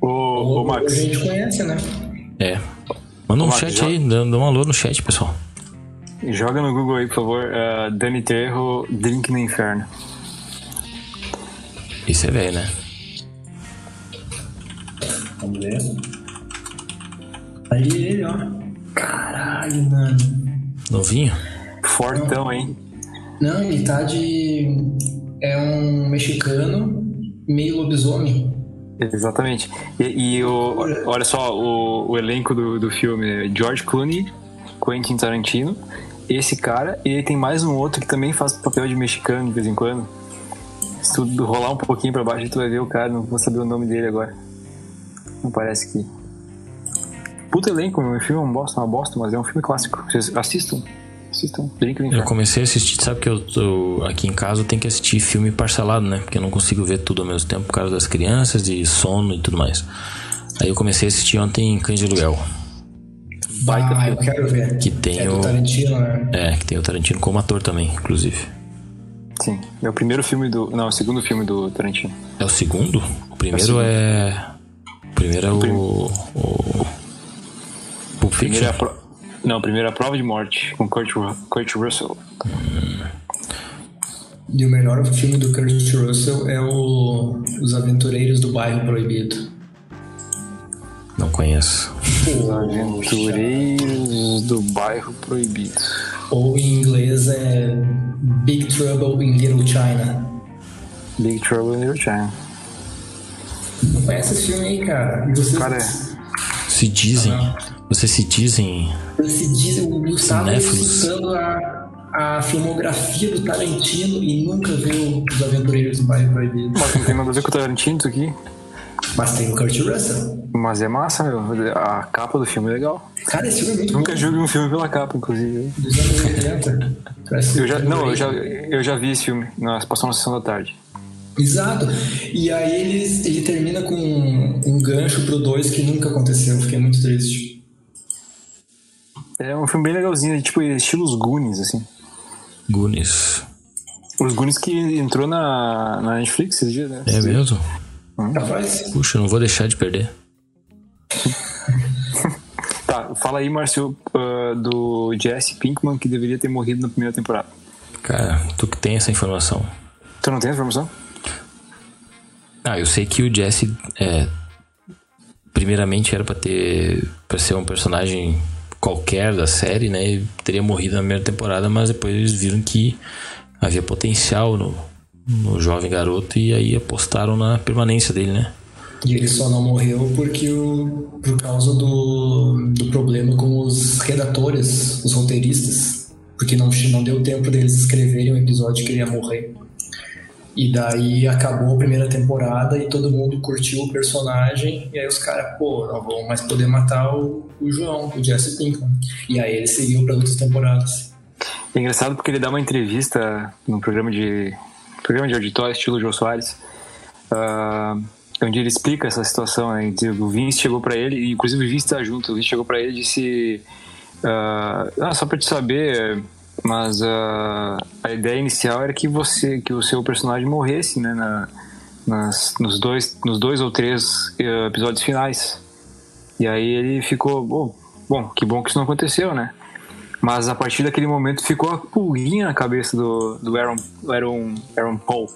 S3: Ô, ô
S2: A
S3: Max,
S2: gente conhece, né?
S1: É. Manda um
S3: Max,
S1: chat aí, dá, dá um alô no chat, pessoal.
S3: joga no Google aí, por favor, uh, Dani Terro, Drink no Inferno.
S1: Isso é velho, né?
S2: Vamos ver. Aí ele, ó. Caralho, mano.
S1: Novinho?
S3: Fortão, hein?
S2: Não, ele tá de. É um mexicano meio lobisomem.
S3: Exatamente. E, e o, olha só, o, o elenco do, do filme George Clooney, Quentin Tarantino, esse cara, e tem mais um outro que também faz papel de mexicano de vez em quando. Se tu rolar um pouquinho pra baixo, tu vai ver o cara, não vou saber o nome dele agora. Não parece que. Puta elenco, meu filme é um bosta, uma bosta, mas é um filme clássico. Vocês assistam. Assistam. No
S1: Eu comecei a assistir, sabe que eu tô aqui em casa eu tenho que assistir filme parcelado, né? Porque eu não consigo ver tudo ao mesmo tempo por causa das crianças, de sono e tudo mais. Aí eu comecei a assistir ontem Cães de Aluguel,
S3: Baita
S2: Ah, eu quero ver.
S1: que tem
S2: É
S1: o.
S2: Tarantino, né?
S1: É, que tem o Tarantino como ator também, inclusive.
S3: Sim. É o primeiro filme do. Não, é o segundo filme do Tarantino.
S1: É o segundo? O primeiro é. O primeiro é o. o... Pulp
S3: Primeiro é a
S1: Fiction?
S3: pro... Não, primeiro é a prova de morte com Kurt, Kurt Russell.
S2: E o melhor filme do Kurt Russell é o Os Aventureiros do Bairro Proibido.
S1: Não conheço.
S3: Os Aventureiros do Bairro Proibido.
S2: Ou em inglês é Big Trouble in Little China.
S3: Big Trouble in Little China.
S2: Não conhece esse filme aí, cara? E vocês,
S3: Cara,
S1: Se dizem. Vocês se dizem.
S2: você diz, o Gustavo citando a, a filmografia do Tarantino e nunca viu Os Aventureiros do Bairro Proibido.
S3: mas não tem nada a ver com o Tarantino isso aqui.
S2: Mas tem o Kurt Russell.
S3: Mas é massa, meu. A capa do filme é legal.
S2: Cara, esse filme é muito
S3: Nunca
S2: bom.
S3: julgue um filme pela capa, inclusive.
S2: Dos anos 80. Parece
S3: Eu já, não, eu
S2: filme
S3: já, eu já vi esse filme. Nós passamos na sessão da tarde.
S2: Exato. E aí ele, ele termina com um, um gancho pro 2 que nunca aconteceu. Fiquei muito triste.
S3: É um filme bem legalzinho, tipo estilo os Goonies, assim.
S1: Goonies.
S3: Os Goonies que entrou na, na Netflix esses dias, né?
S1: É mesmo?
S2: Capaz?
S1: Puxa, não vou deixar de perder. (laughs)
S3: Tá, fala aí, Márcio, uh, do Jesse Pinkman que deveria ter morrido na primeira temporada.
S1: Cara, tu que tem essa informação.
S3: Tu não tem essa informação?
S1: Ah, eu sei que o Jesse é, primeiramente era para ter para ser um personagem qualquer da série, né? Teria morrido na primeira temporada, mas depois eles viram que havia potencial no, no jovem garoto e aí apostaram na permanência dele, né?
S2: E ele só não morreu porque o, por causa do, do problema com os redatores, os roteiristas, porque não, não deu tempo deles escreverem um episódio que ele ia morrer. E daí acabou a primeira temporada e todo mundo curtiu o personagem. E aí os caras, pô, não vão mais poder matar o, o João, o Jesse Pinkman. E aí ele seguiu para outras temporadas.
S3: É engraçado porque ele dá uma entrevista no programa de programa de auditório estilo João Soares, uh, onde ele explica essa situação. Né? O Vince chegou para ele, e inclusive o Vince está junto. O Vince chegou para ele e disse: uh, ah, só para te saber mas uh, a ideia inicial era que você, que o seu personagem morresse, né, na, nas, nos dois, nos dois ou três uh, episódios finais. E aí ele ficou, bom, bom, que bom que isso não aconteceu, né? Mas a partir daquele momento ficou a pulguinha na cabeça do, do Aaron, Aaron, Aaron Paul,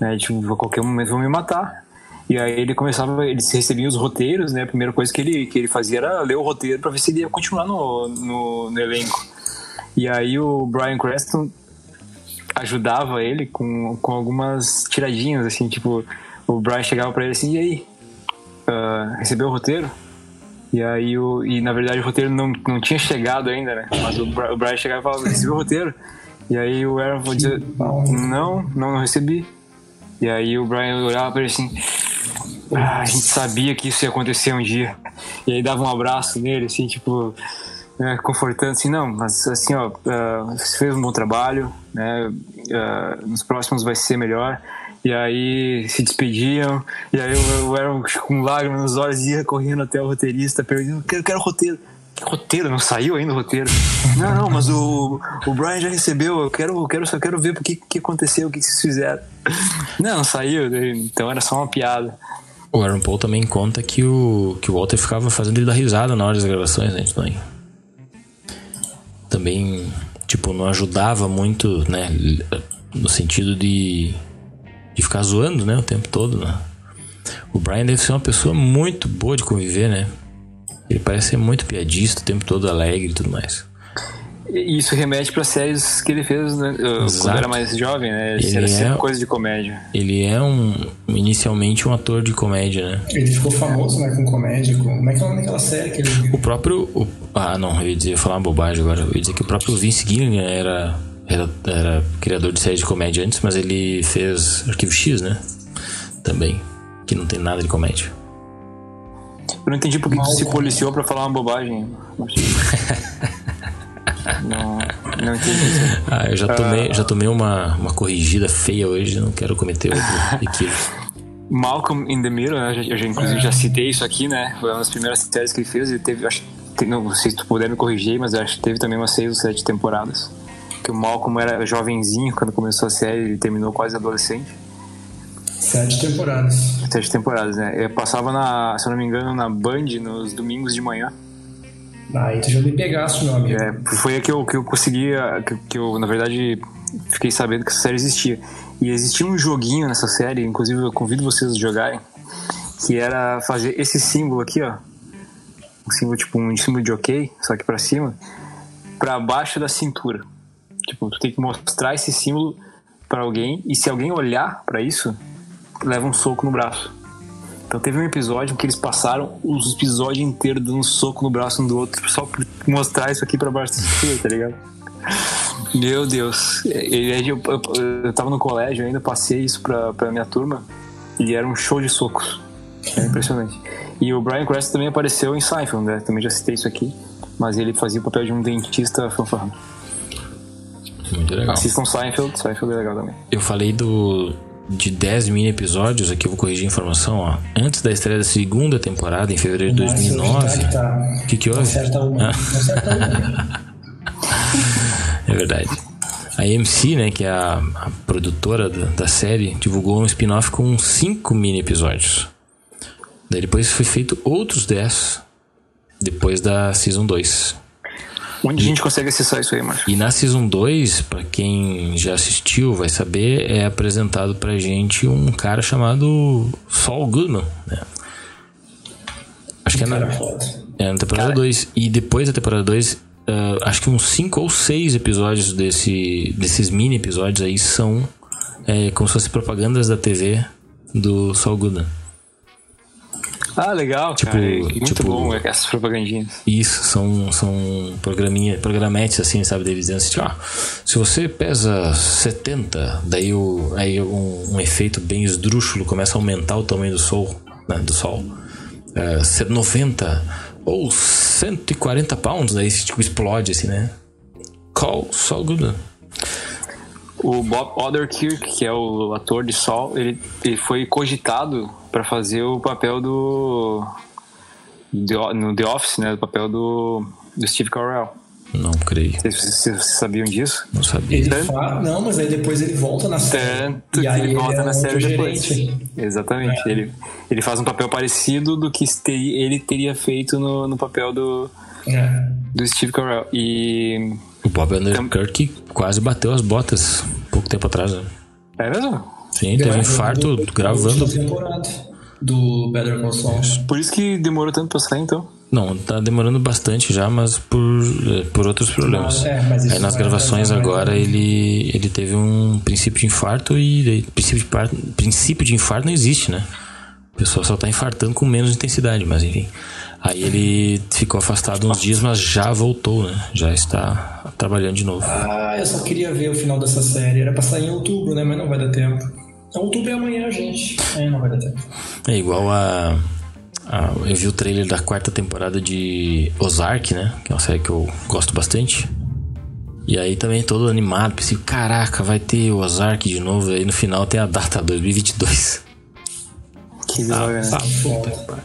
S3: né? Tipo, a qualquer momento vão me matar. E aí ele começava, ele recebia os roteiros, né? A primeira coisa que ele, que ele fazia era ler o roteiro para ver se ele ia continuar no, no, no elenco. E aí o Brian Creston ajudava ele com, com algumas tiradinhas, assim, tipo, o Brian chegava pra ele assim, e aí? Uh, recebeu o roteiro? E aí, o, e na verdade o roteiro não, não tinha chegado ainda, né? Mas o, o Brian chegava e falava, recebeu o roteiro? E aí o Aaron falou dizer, não, não, não recebi. E aí o Brian olhava pra ele assim, ah, a gente sabia que isso ia acontecer um dia. E aí dava um abraço nele, assim, tipo, né, confortando assim, não, mas assim, ó, uh, você fez um bom trabalho, né, uh, nos próximos vai ser melhor. E aí se despediam, e aí eu, era com lágrimas nos olhos ia correndo até o roteirista, perguntando, quero, quero roteiro. Roteiro? Não saiu ainda o roteiro? não, não, mas o, o Brian já recebeu, eu quero, eu quero, só quero ver o que, que aconteceu, o que vocês fizeram. Não, não saiu, então era só uma piada.
S1: O Aaron Paul também conta que o, que o Walter ficava fazendo ele dar risada na hora das gravações, né? também, tipo, não ajudava muito, né? No sentido de, de ficar zoando, né? O tempo todo, né? O Brian deve ser uma pessoa muito boa de conviver, né? Ele parece ser muito piadista, o tempo todo alegre e tudo mais.
S3: Isso remete para séries que ele fez né, quando era mais jovem, né? Ele era sempre é, coisa de comédia.
S1: Ele é um inicialmente um ator de comédia, né?
S2: Ele ficou famoso, né, com comédia. Com, como é que é o nome daquela série que ele...
S1: O próprio... O, ah, não, eu ia, dizer, eu ia falar uma bobagem agora. Eu ia dizer que o próprio Vince Gilligan era, era, era criador de séries de comédia antes, mas ele fez Arquivo X, né? Também. Que não tem nada de comédia.
S3: Eu não entendi porque Mal, tu se policiou pra falar uma bobagem. (laughs) Não, não entendi isso.
S1: Ah, eu já tomei, uh, já tomei uma, uma corrigida feia hoje, não quero cometer outro (laughs) equívoco.
S3: Malcolm in the Middle, né? eu, já, inclusive já citei isso aqui, né? Foi uma das primeiras séries que ele fez e teve, acho, não sei se tu puder me corrigir, mas acho que teve também umas seis ou sete temporadas. Que o Malcolm era jovenzinho quando começou a série e terminou quase adolescente.
S2: Sete temporadas.
S3: Sete temporadas, né? Eu passava na, se eu não me engano, na Band nos domingos de manhã.
S2: Aí tu já me pegaste, meu amigo.
S3: É, foi aí que eu, que eu consegui, que, que eu, na verdade, fiquei sabendo que essa série existia. E existia um joguinho nessa série, inclusive eu convido vocês a jogarem, que era fazer esse símbolo aqui, ó. Um símbolo tipo um símbolo de ok, só que para cima, para baixo da cintura. Tipo, tu tem que mostrar esse símbolo para alguém e se alguém olhar para isso, leva um soco no braço. Então teve um episódio que eles passaram os episódios inteiros dando um soco no braço um do outro, só pra mostrar isso aqui pra baixo do tá ligado? Meu Deus. Eu, eu, eu, tava no colégio ainda, passei isso pra, pra minha turma e era um show de socos. É impressionante. E o Brian Crest também apareceu em Seinfeld, né? Também já citei isso aqui. Mas ele fazia o papel de um dentista fanfarrão.
S1: Muito legal.
S3: Assistam Seinfeld, Seinfeld é legal também.
S1: Eu falei do de 10 mini episódios, aqui eu vou corrigir a informação, ó. Antes da estreia da segunda temporada, em fevereiro de 2009. O que, que houve? Uma. Ah. (laughs) é verdade. A AMC, né, que é a, a produtora da, da, série, divulgou um spin-off com 5 mini episódios. Daí depois foi feito outros 10 depois da Season 2.
S3: Onde a gente consegue acessar isso aí, Márcio?
S1: E na Season 2, pra quem já assistiu, vai saber, é apresentado pra gente um cara chamado Saul Goodman, né? Acho que é na, é na temporada 2. E depois da temporada 2, uh, acho que uns 5 ou 6 episódios desse, desses mini episódios aí são é, como se fossem propagandas da TV do Saul Goodman.
S3: Ah, legal, tipo, cara. Muito tipo, bom essas propagandinhas.
S1: Isso, são, são programinha, programetes assim, sabe? Deles dizendo assim, ah, se você pesa 70, daí, o, aí um, um, efeito bem esdrúxulo começa a aumentar o tamanho do sol, né, do sol. É, 90 ou 140 pounds, daí tipo, explode assim, né? Call Saul Goodman.
S3: O Bob Odenkirk, que é o ator de Sol, ele, ele foi cogitado para fazer o papel do no The Office, né, o papel do, do Steve Carell.
S1: Não creio.
S3: Vocês, vocês sabiam disso?
S1: Não sabia.
S2: Ele fala, não, mas aí depois ele volta na série.
S3: Tanto e aí ele volta é na série depois. Exatamente. É. Ele, ele faz um papel parecido do que ele teria feito no, no papel do, é. do Steve Carell. E
S1: o Bob Underkirk quase bateu as botas pouco tempo atrás, né?
S3: É mesmo?
S1: Sim, teve um infarto do, gravando.
S2: Do Better Call Saul.
S3: Por isso que demorou tanto pra sair, então?
S1: Não, tá demorando bastante já, mas por, eh, por outros problemas. Ah, é, Aí nas gravações agora ele, ele teve um princípio de infarto e princípio de, par, princípio de infarto não existe, né? O pessoal só tá infartando com menos intensidade, mas enfim. Aí ele ficou afastado uns dias, mas já voltou, né? Já está trabalhando de novo.
S2: Ah, eu só queria ver o final dessa série. Era pra sair em outubro, né? Mas não vai dar tempo. Outubro é amanhã, gente. É, não vai dar tempo.
S1: É igual a, a. eu vi o trailer da quarta temporada de Ozark, né? Que é uma série que eu gosto bastante. E aí também todo animado, pensei, caraca, vai ter o Ozark de novo. E aí no final tem a data 2022.
S3: Que da hora, ah, né?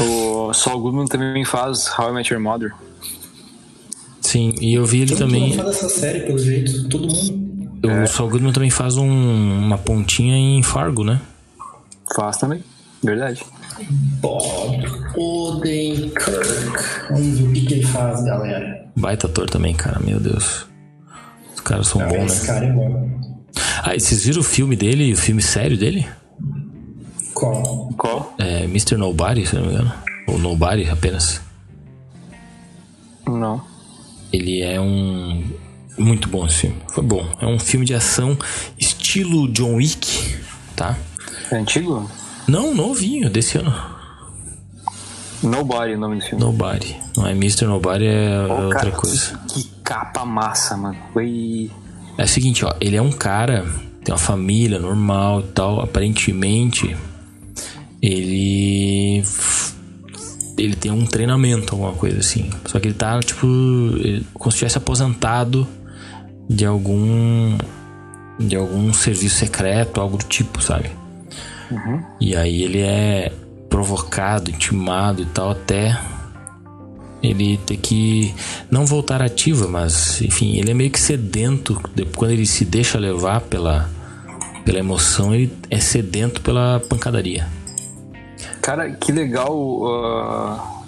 S3: O Saul Goodman também faz How I Met Your Mother.
S1: Sim, e eu vi ele
S2: todo
S1: também.
S2: Todo mundo faz essa série, pelo jeito. Todo mundo. O
S1: é. Saul Goodman também faz um, uma pontinha em Fargo, né?
S3: Faz também, verdade.
S2: Bob Odenkirk. Vamos ver o que, que ele faz, galera.
S1: Baita ator também, cara, meu Deus. Os caras são Não, bons,
S2: esse
S1: né?
S2: Esse cara é bom.
S1: Ah, e vocês viram o filme dele, o filme sério dele?
S2: Qual?
S3: Qual?
S1: É Mr. Nobody, se não me engano. Ou Nobody apenas.
S3: Não.
S1: Ele é um. Muito bom esse filme. Foi bom. É um filme de ação estilo John Wick, tá?
S3: É antigo?
S1: Não, novinho, desse ano.
S3: Nobody, o nome do filme.
S1: Nobody. Não é Mr. Nobody, é oh, outra
S3: cara,
S1: coisa.
S3: Que, que capa massa, mano. Foi.
S1: É o seguinte, ó. Ele é um cara, tem uma família normal e tal. Aparentemente, ele ele tem um treinamento, alguma coisa assim. Só que ele tá, tipo, como se tivesse aposentado de algum de algum serviço secreto, algo do tipo, sabe? Uhum. E aí ele é provocado, intimado e tal, até ele ter que não voltar ativa, mas enfim, ele é meio que sedento. Quando ele se deixa levar pela, pela emoção, ele é sedento pela pancadaria.
S3: Cara, que legal. Uh,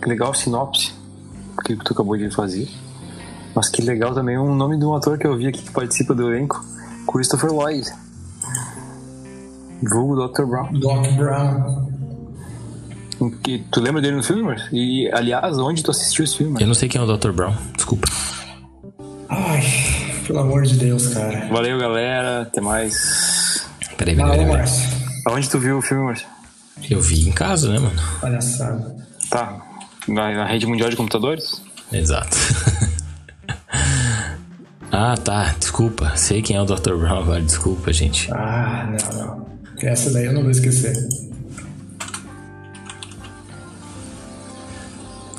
S3: que legal sinopse que tu acabou de fazer. Mas que legal também o nome de um ator que eu vi aqui que participa do elenco: Christopher Lloyd. Vulgo Dr. Brown.
S2: Doc Brown.
S3: Que, tu lembra dele no filme? E, aliás, onde tu assistiu esse filme?
S1: Eu não sei quem é o Dr. Brown, desculpa.
S2: Ai, pelo amor de Deus, cara.
S3: Valeu, galera. Até mais.
S1: Peraí, peraí, peraí. peraí.
S3: Aonde tu viu o filme, Márcio?
S1: Eu vi em casa, né, mano?
S2: Palhaçada.
S3: Tá. Na, na rede mundial de computadores?
S1: Exato. (laughs) ah, tá. Desculpa. Sei quem é o Dr. Brown agora. Desculpa, gente.
S2: Ah, não, não. Essa daí eu não vou esquecer.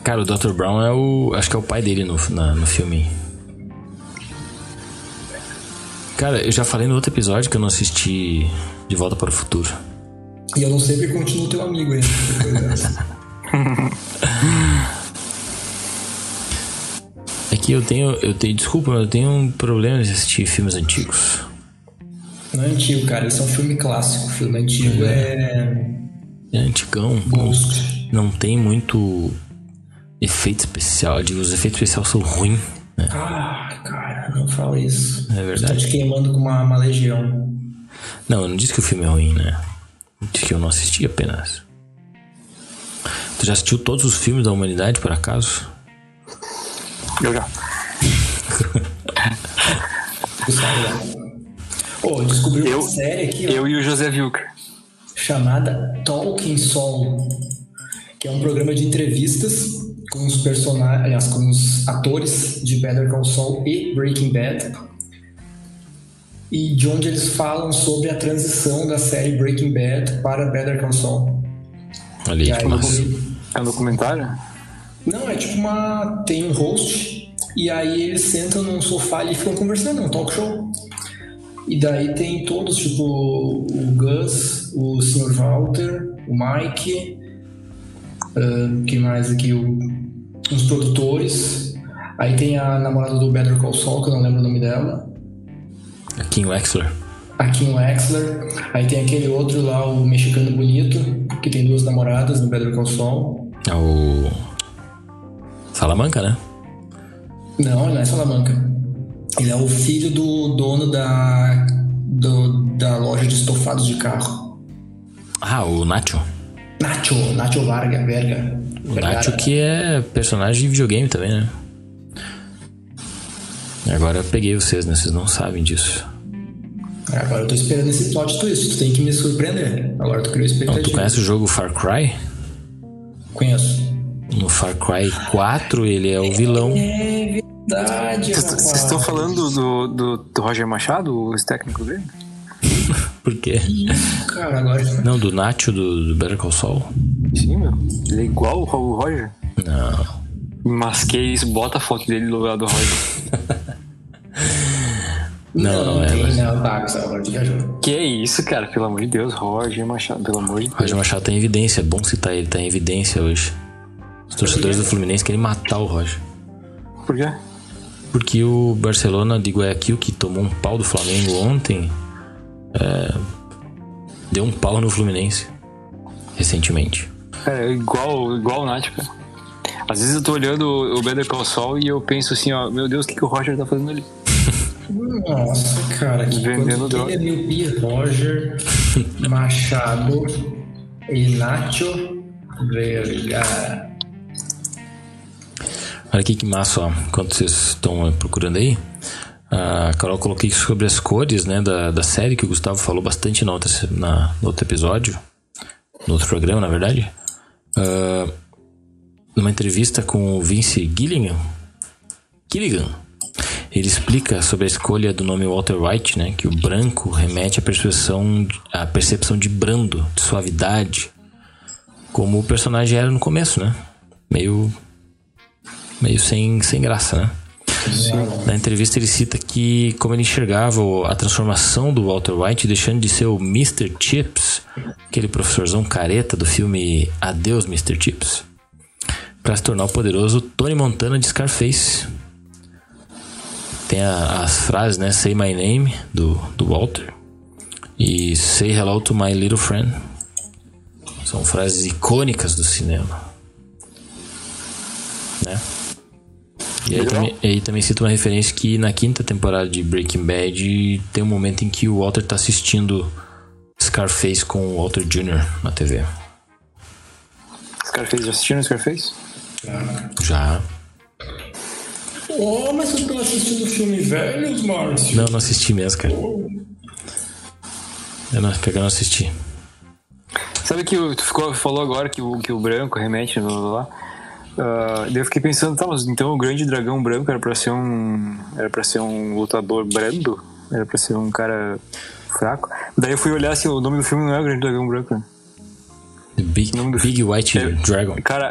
S1: Cara, o Dr. Brown é o. Acho que é o pai dele no, na, no filme. Cara, eu já falei no outro episódio que eu não assisti De Volta para o Futuro.
S2: E eu não sei porque continuo teu amigo ainda. (laughs)
S1: é que eu tenho, eu tenho, desculpa, mas eu tenho um problema de assistir filmes antigos.
S2: Não é antigo, cara, isso é um filme clássico. Filme antigo é.
S1: É antigão.
S2: Ghost.
S1: Não, não tem muito efeito especial. Digo, os efeitos especiais são ruins. Né?
S2: Ah, cara, não fala isso.
S1: É
S2: Tá
S1: verdade.
S2: te queimando com uma, uma legião.
S1: Não, eu não disse que o filme é ruim, né? Eu disse que eu não assisti apenas. Tu já assistiu todos os filmes da humanidade, por acaso?
S3: Eu já.
S2: Né? Pô, eu uma série aqui, ó.
S3: Eu e o José Vilker.
S2: chamada Talking Soul, que é um programa de entrevistas com os personagens, aliás, com os atores de Better Call Saul e Breaking Bad, e de onde eles falam sobre a transição da série Breaking Bad para Better Call Saul.
S1: Olha aí, que massa.
S3: É um documentário?
S2: Não, é tipo uma. Tem um host, e aí eles sentam num sofá ali e ficam conversando, é um talk show. E daí tem todos, tipo, o Gus, o Sr. Walter, o Mike, ahn, quem mais aqui? O, os produtores. Aí tem a namorada do Better Call Saul, que eu não lembro o nome dela.
S1: A Kim Wexler.
S2: A Kim Wexler. Aí tem aquele outro lá, o mexicano bonito, que tem duas namoradas no Better Call Saul.
S1: É o. Salamanca, né?
S2: Não, ele não é Salamanca. Ele é o filho do dono da, do- da loja de estofados de carro.
S1: Ah, o Nacho.
S2: Nacho, Nacho Varga, Verga.
S1: O Nacho que é personagem de videogame também, né? Agora eu peguei vocês, né? Vocês não sabem disso.
S2: Agora eu tô esperando esse plot twist, tu tem que me surpreender. Agora tu criou expectativa.
S1: tu conhece o jogo Far Cry?
S2: Conheço.
S1: No Far Cry 4 ele é o vilão.
S2: É verdade,
S3: Vocês estão falando do, do, do Roger Machado, o técnico dele? (laughs)
S1: Por quê?
S2: Cara, agora...
S1: Não, do Nacho do, do Better Call Saul?
S3: Sim, meu. Ele é igual o Ro- o Roger.
S1: Não.
S3: Masquei isso, bota a foto dele no lugar do Roger. (laughs)
S1: Não, não é,
S2: tem,
S1: mas-
S2: Não, tá,
S3: que isso, cara? Pelo amor de Deus, Roger Machado, pelo amor de Deus.
S1: Roger Machado tá em evidência. É bom citar ele, tá em evidência hoje. Os torcedores do Fluminense querem matar o Roger.
S3: Por quê?
S1: Porque o Barcelona de Guayaquil, que tomou um pau do Flamengo ontem, é, deu um pau no Fluminense recentemente.
S3: É igual, igual o Nath, cara. Às vezes eu tô olhando o Better Call Saul e eu penso assim, ó, meu Deus, o que, que o Roger tá fazendo ali?
S2: Nossa, cara, que
S3: Vendendo droga.
S2: é miopia. Roger, Machado e Nacho Verga.
S1: Olha aqui que massa, ó. Enquanto vocês estão eh, procurando aí, a Carol coloquei sobre as cores né, da, da série, que o Gustavo falou bastante na outra, na, no outro episódio, no outro programa, na verdade. Ah, numa entrevista com o Vince Gilligan, Gilligan, ele explica sobre a escolha do nome Walter White, né, que o branco remete à percepção, à percepção de brando, de suavidade, como o personagem era no começo, né? Meio meio sem, sem graça, né? Na entrevista ele cita que como ele enxergava a transformação do Walter White, deixando de ser o Mr. Chips, aquele professorzão careta do filme Adeus Mr. Chips, para se tornar o poderoso Tony Montana de Scarface. Tem a- as frases, né? Say my name, do, do Walter. E Say hello to my little friend. São frases icônicas do cinema. Né? E aí, também, aí também cita uma referência que na quinta temporada de Breaking Bad tem um momento em que o Walter tá assistindo Scarface com o Walter Jr. na TV.
S3: Scarface, já assistiram Scarface?
S1: Já.
S2: Oh, mas vocês estão assistindo filme velhos, Márcio?
S1: Não, não assisti mesmo, cara. Eu não, pegar não assisti.
S3: Sabe que tu ficou, falou agora que o, que o branco remete blá, blá, Ah, daí eu fiquei pensando, tá, mas então o grande dragão branco era pra ser um. Era pra ser um lutador brando? Era pra ser um cara fraco? Daí eu fui olhar assim, o nome do filme não é o grande dragão branco, né?
S1: The Big, Big White
S3: É-
S1: Dragon.
S3: Cara,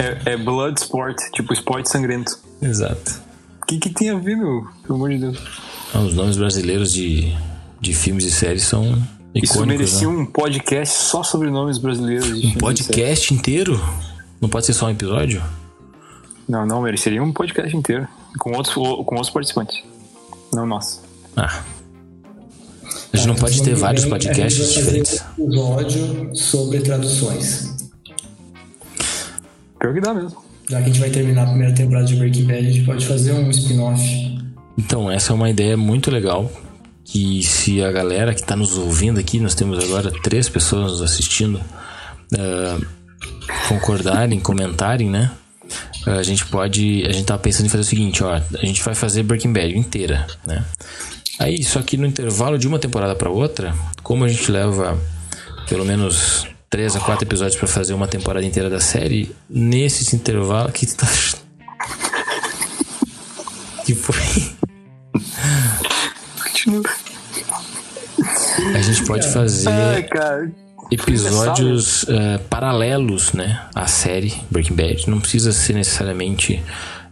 S3: é, é, é Blood Sport, tipo esporte sangrento.
S1: Exato.
S3: O que, que tem a ver, meu? Pelo amor de Deus.
S1: Ah, os nomes brasileiros de, de filmes e séries são icônicos.
S3: Isso merecia
S1: né?
S3: um podcast só sobre nomes brasileiros.
S1: Um podcast inteiro? Não pode ser só um episódio?
S3: Não, não, mereceria um podcast inteiro. Com outros, com outros participantes. Não nós.
S1: Ah, A gente não tá, pode ter vários podcasts diferentes.
S2: Um episódio sobre traduções.
S3: Pior que dá mesmo.
S2: Já que a gente vai terminar a primeira temporada de Breaking Bad, a gente pode fazer um spin-off.
S1: Então, essa é uma ideia muito legal. Que se a galera que está nos ouvindo aqui, nós temos agora três pessoas nos assistindo, uh, concordarem, comentarem, né? A gente pode. A gente tava pensando em fazer o seguinte, ó. A gente vai fazer Breaking Bad inteira, né? Aí, só que no intervalo de uma temporada para outra, como a gente leva pelo menos três a quatro episódios para fazer uma temporada inteira da série, nesses intervalos que tá (laughs) que foi Continua. A gente pode fazer Ai, episódios uh, paralelos, né, à série Breaking Bad. Não precisa ser necessariamente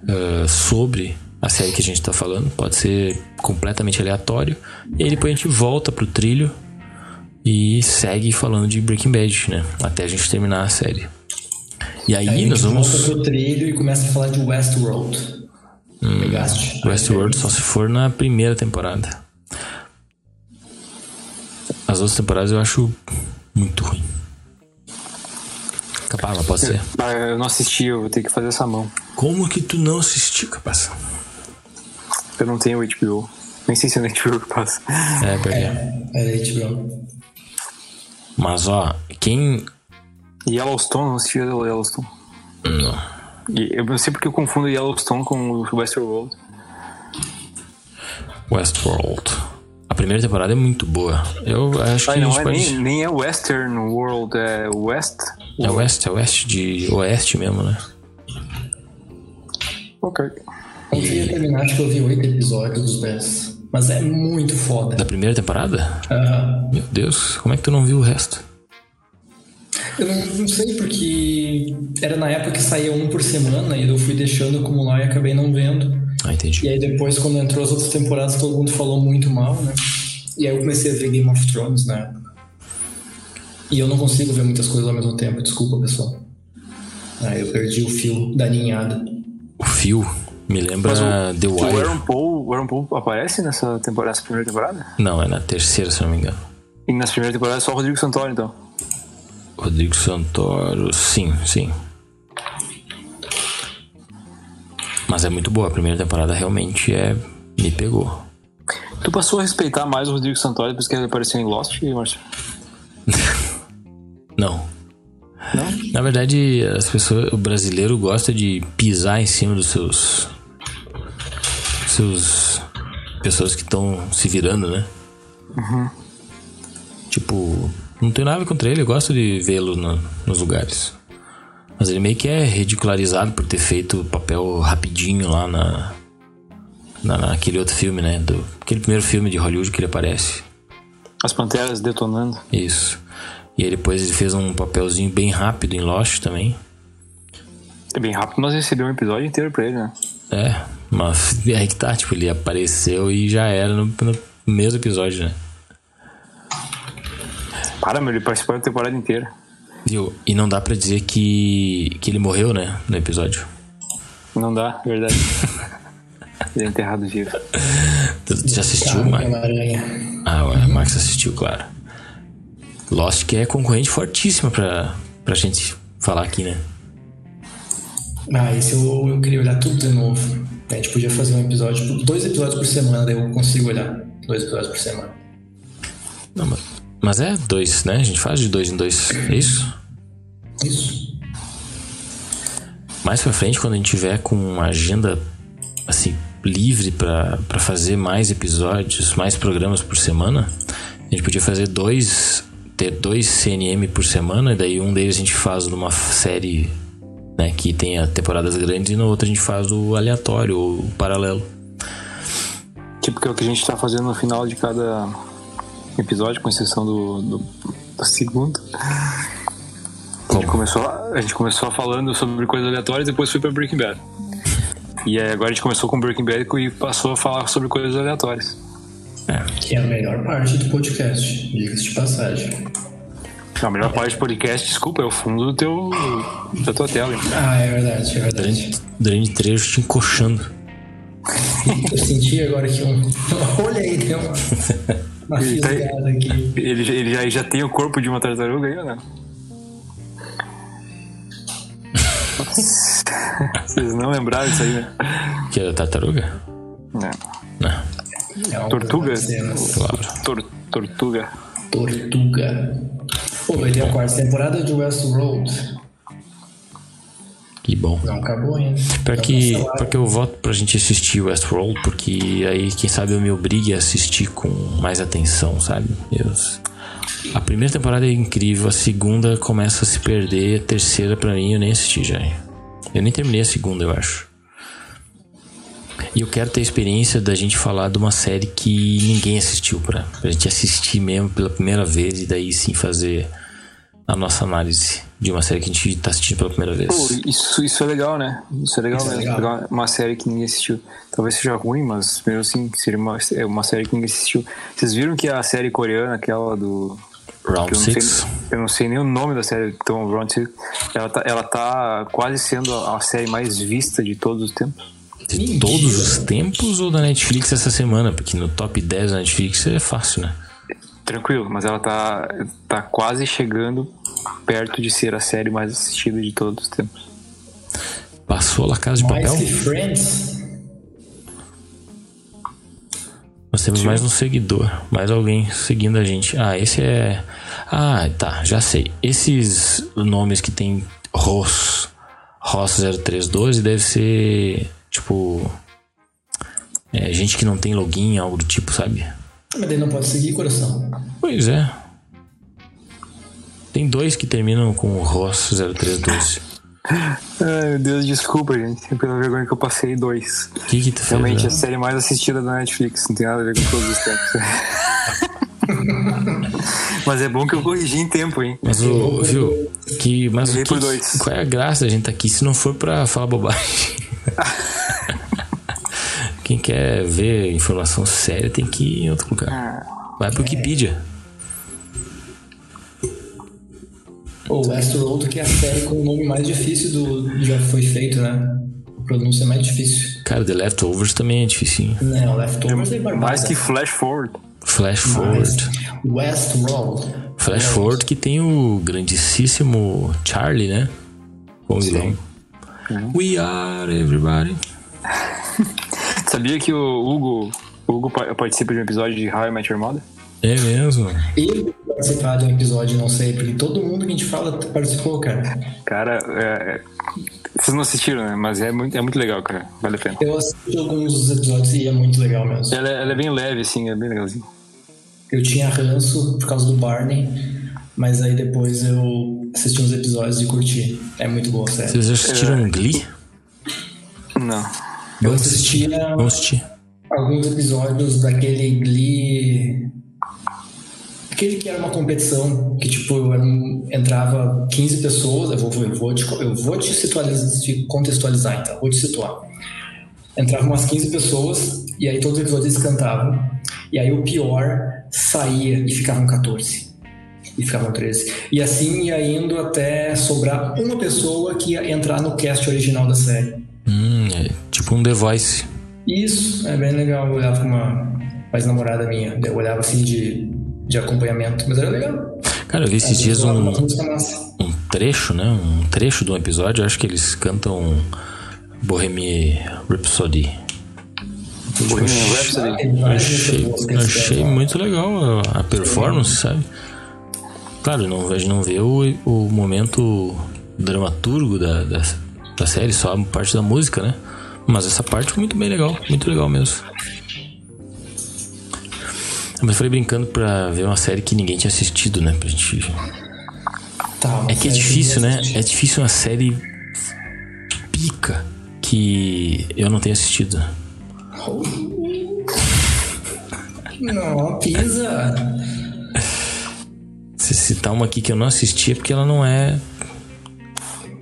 S1: uh, sobre a série que a gente está falando. Pode ser completamente aleatório. E aí depois a gente volta pro trilho e segue falando de Breaking Bad, né? Até a gente terminar a série. E aí, aí nós vamos.
S2: Volta pro trilho e começa a falar de Westworld.
S1: Hum, Westworld só se for na primeira temporada. As outras temporadas eu acho muito ruim. Capaz, pode ser.
S3: Ah, eu não assisti, eu vou ter que fazer essa mão.
S1: Como que tu não assistiu, capaz?
S3: Eu não tenho HBO. Nem sei se é na HBO que passa.
S1: É,
S2: peguei. É, é HBO.
S1: Mas ó, quem.
S3: Yellowstone, não assisti Yellowstone.
S1: Não.
S3: E eu não sei porque eu confundo Yellowstone com Westworld.
S1: Westworld. A primeira temporada é muito boa. Eu acho que
S3: não
S1: é
S3: pode... nem, nem é Western World, é West.
S1: É West, é West de Oeste mesmo, né?
S3: Ok.
S2: Eu queria terminar, acho que eu vi oito episódios dos 10. Mas é muito foda.
S1: Da primeira temporada?
S2: Uhum.
S1: Meu Deus, como é que tu não viu o resto?
S2: Eu não, não, sei porque era na época que saía um por semana e eu fui deixando acumular e acabei não vendo.
S1: Ah, entendi.
S2: E aí depois, quando entrou as outras temporadas, todo mundo falou muito mal, né? E aí eu comecei a ver Game of Thrones na época. E eu não consigo ver muitas coisas ao mesmo tempo, desculpa, pessoal. Aí eu perdi o fio da ninhada.
S1: O fio? Me lembra o, The Wire. O
S3: Aaron, Paul, o Aaron Paul aparece nessa, temporada, nessa primeira temporada?
S1: Não, é na terceira, se não me engano.
S3: E nas primeiras temporadas é só o Rodrigo Santoro, então?
S1: Rodrigo Santoro, sim, sim. Mas é muito boa, a primeira temporada realmente é. me pegou.
S3: Tu passou a respeitar mais o Rodrigo Santoro depois que ele apareceu em Lost, Márcio? (laughs)
S1: Não.
S3: Não?
S1: Na verdade, as pessoas, o brasileiro gosta de pisar em cima dos seus seus pessoas que estão se virando, né?
S3: Uhum.
S1: Tipo, não tenho nada contra ele, eu gosto de vê-lo no, nos lugares. Mas ele meio que é ridicularizado por ter feito o papel rapidinho lá na, na, naquele outro filme, né? Do, aquele primeiro filme de Hollywood que ele aparece.
S3: As Panteras detonando.
S1: Isso. E aí depois ele fez um papelzinho bem rápido em Lost também.
S3: É bem rápido, mas recebeu um episódio inteiro pra ele, né?
S1: É, mas é aí que tá, tipo, ele apareceu e já era no, no mesmo episódio, né?
S3: Para, meu, ele participou da temporada inteira.
S1: Viu? E não dá pra dizer que, que ele morreu, né? No episódio.
S3: Não dá, é verdade. (laughs) ele é enterrado vivo.
S1: Tu já assistiu, Max? Ah, ué, Max assistiu, claro. Lost que é concorrente fortíssima pra, pra gente falar aqui, né?
S2: Ah, esse eu, eu queria olhar tudo de novo. A gente podia fazer um episódio, tipo, dois episódios por semana, daí eu consigo olhar. Dois episódios por semana.
S1: Não, mas, mas é dois, né? A gente faz de dois em dois. É isso?
S2: Isso.
S1: Mais pra frente, quando a gente tiver com uma agenda assim, livre para fazer mais episódios, mais programas por semana, a gente podia fazer dois. Ter dois CNM por semana, e daí um deles a gente faz numa série né? Que tenha temporadas grandes e no outro a gente faz o aleatório ou o paralelo.
S3: Tipo que é o que a gente está fazendo no final de cada episódio, com exceção do, do, do segundo. A gente, começou, a gente começou falando sobre coisas aleatórias e depois foi pra Breaking Bad. E aí agora a gente começou com Breaking Bad e passou a falar sobre coisas aleatórias.
S2: É. Que é a melhor parte do podcast, diga-se de passagem.
S3: A melhor parte do podcast, desculpa, é o fundo do teu, da tua tela.
S2: Ah, é verdade, é verdade.
S1: Durante trecho te encoxando.
S2: Eu senti agora que um. (laughs) Olha aí, deu uma. (laughs) Uma
S3: Ele, tá-
S2: aqui.
S3: ele, já- ele já, tem o corpo de uma tartaruga aí ou não? (laughs) Vocês não lembraram disso aí, né?
S1: Que era tartaruga?
S3: Não.
S1: Não,
S2: É
S3: Tortuga?
S1: claro.
S3: Tor- tortuga.
S2: Tortuga. Pô, vai ter a quarta temporada de Westworld.
S1: Que bom.
S2: Não acabou ainda.
S1: Pra
S2: Tá
S1: que, pra que eu voto pra gente assistir Westworld, porque aí, quem sabe, eu me obrigue a assistir com mais atenção, sabe? Eu, a primeira temporada é incrível, a segunda começa a se perder, a terceira, pra mim, eu nem assisti já. Eu nem terminei a segunda, eu acho. E eu quero ter a experiência da gente falar de uma série que ninguém assistiu, pra, pra gente assistir mesmo pela primeira vez e daí sim fazer a nossa análise de uma série que a gente tá assistindo pela primeira vez.
S3: Pô, isso, isso é legal, né? Isso é legal
S2: Isso é
S3: mesmo.
S2: legal.
S3: Pegar Uma série que ninguém assistiu. Talvez seja ruim, mas mesmo assim, seria uma, é uma série que ninguém assistiu. Vocês viram que a série coreana, aquela do.
S1: Round
S3: Eu não,
S1: 6.
S3: sei, eu não sei nem o nome da série, então, Round Six, ela tá, ela tá quase sendo a a série mais vista de todos os tempos.
S1: De todos os tempos ou da Netflix essa semana? Porque no top 10 da Netflix é fácil, né?
S3: Tranquilo, mas ela tá, tá quase chegando perto de ser a série mais assistida de todos os tempos.
S1: Passou La Casa de
S2: Mais
S1: Papel?
S2: que Friends.
S1: Nós temos mais um seguidor, mais alguém seguindo a gente. Ah, esse é. Ah, tá, já sei. Esses nomes que tem Ross, Ross 0312 deve ser tipo. É, gente que não tem login, algo do tipo, sabe?
S2: Mas daí não pode seguir, coração.
S1: Pois é. Tem dois que terminam com Ross 0312.
S3: Ai, meu Deus, desculpa, gente, pela vergonha que eu passei dois.
S1: O que que tu fez?
S3: Realmente
S1: né?
S3: a série mais assistida da Netflix, não tem nada a ver com todos os tempos. (laughs) Mas é bom que eu corrigi em tempo, hein?
S1: Mas o, viu, que, mas o que,
S3: por dois.
S1: qual é a graça da gente estar aqui se não for pra falar bobagem? (laughs) Quem quer ver informação séria tem que ir em outro lugar.
S3: Ah,
S1: Vai pro Wikipedia.
S2: O Westworld, que é a série com o nome mais difícil do já foi feito, né? A pronúncia é mais difícil.
S1: Cara, The Leftovers também é dificinho.
S2: Não, Leftovers é barbada.
S3: mais que Flash Forward.
S1: Flash Forward.
S2: Westworld.
S1: Flash Forward que tem o grandíssimo Charlie, né? Como vilão. We are everybody. (laughs) (laughs)
S3: Sabia que o Hugo, o Hugo pa- participa de um episódio de How I Met Your Mother?
S1: É mesmo.
S2: Eu participar de um episódio, não sei, porque todo mundo que a gente fala participou, cara.
S3: Cara, é, é- vocês não assistiram, né? Mas é muito, é muito legal, cara. Vale a pena.
S2: Eu assisti alguns dos episódios e é muito legal mesmo.
S3: Ela, é- ela é bem leve, assim, é bem legalzinho.
S2: Eu tinha ranço por causa do Barney, mas aí depois eu assisti uns episódios e curti. É muito boa a série.
S1: Vocês já assistiram Glee?
S3: Não.
S2: Eu assistia
S1: Vamos assistir.
S2: alguns episódios daquele Glee. Aquele que era uma competição que, tipo, entrava 15 pessoas. Eu vou, eu vou, te, eu vou te, te contextualizar, então. Vou te situar. Entravam umas 15 pessoas e aí todos os episódios eles cantavam. E aí o pior saía e ficavam 14. E ficavam 13. E assim ia indo até sobrar uma pessoa que ia entrar no cast original da série.
S1: Hum, tipo um The Voice.
S2: Isso, é bem legal. Eu olhava com uma ex-namorada minha. Eu olhava assim de, de acompanhamento, mas era legal.
S1: Cara, eu vi esses
S2: Às
S1: dias um, um trecho, né? Um trecho de um episódio. Eu acho que eles cantam Bohemian Rhapsody.
S3: Bohemian Rhapsody.
S1: Achei, achei muito legal a, a performance, sabe? Claro, não, a gente não vê o, o momento dramaturgo da, da, da série, só a parte da música, né? Mas essa parte foi muito bem legal, muito legal mesmo. Mas eu falei brincando pra ver uma série que ninguém tinha assistido, né? Pra gente
S2: Tá,
S1: é que é difícil, né? É difícil uma série pica que eu não tenho assistido.
S2: Não, pisa.
S1: Se citar uma aqui que eu não assisti é porque ela não é.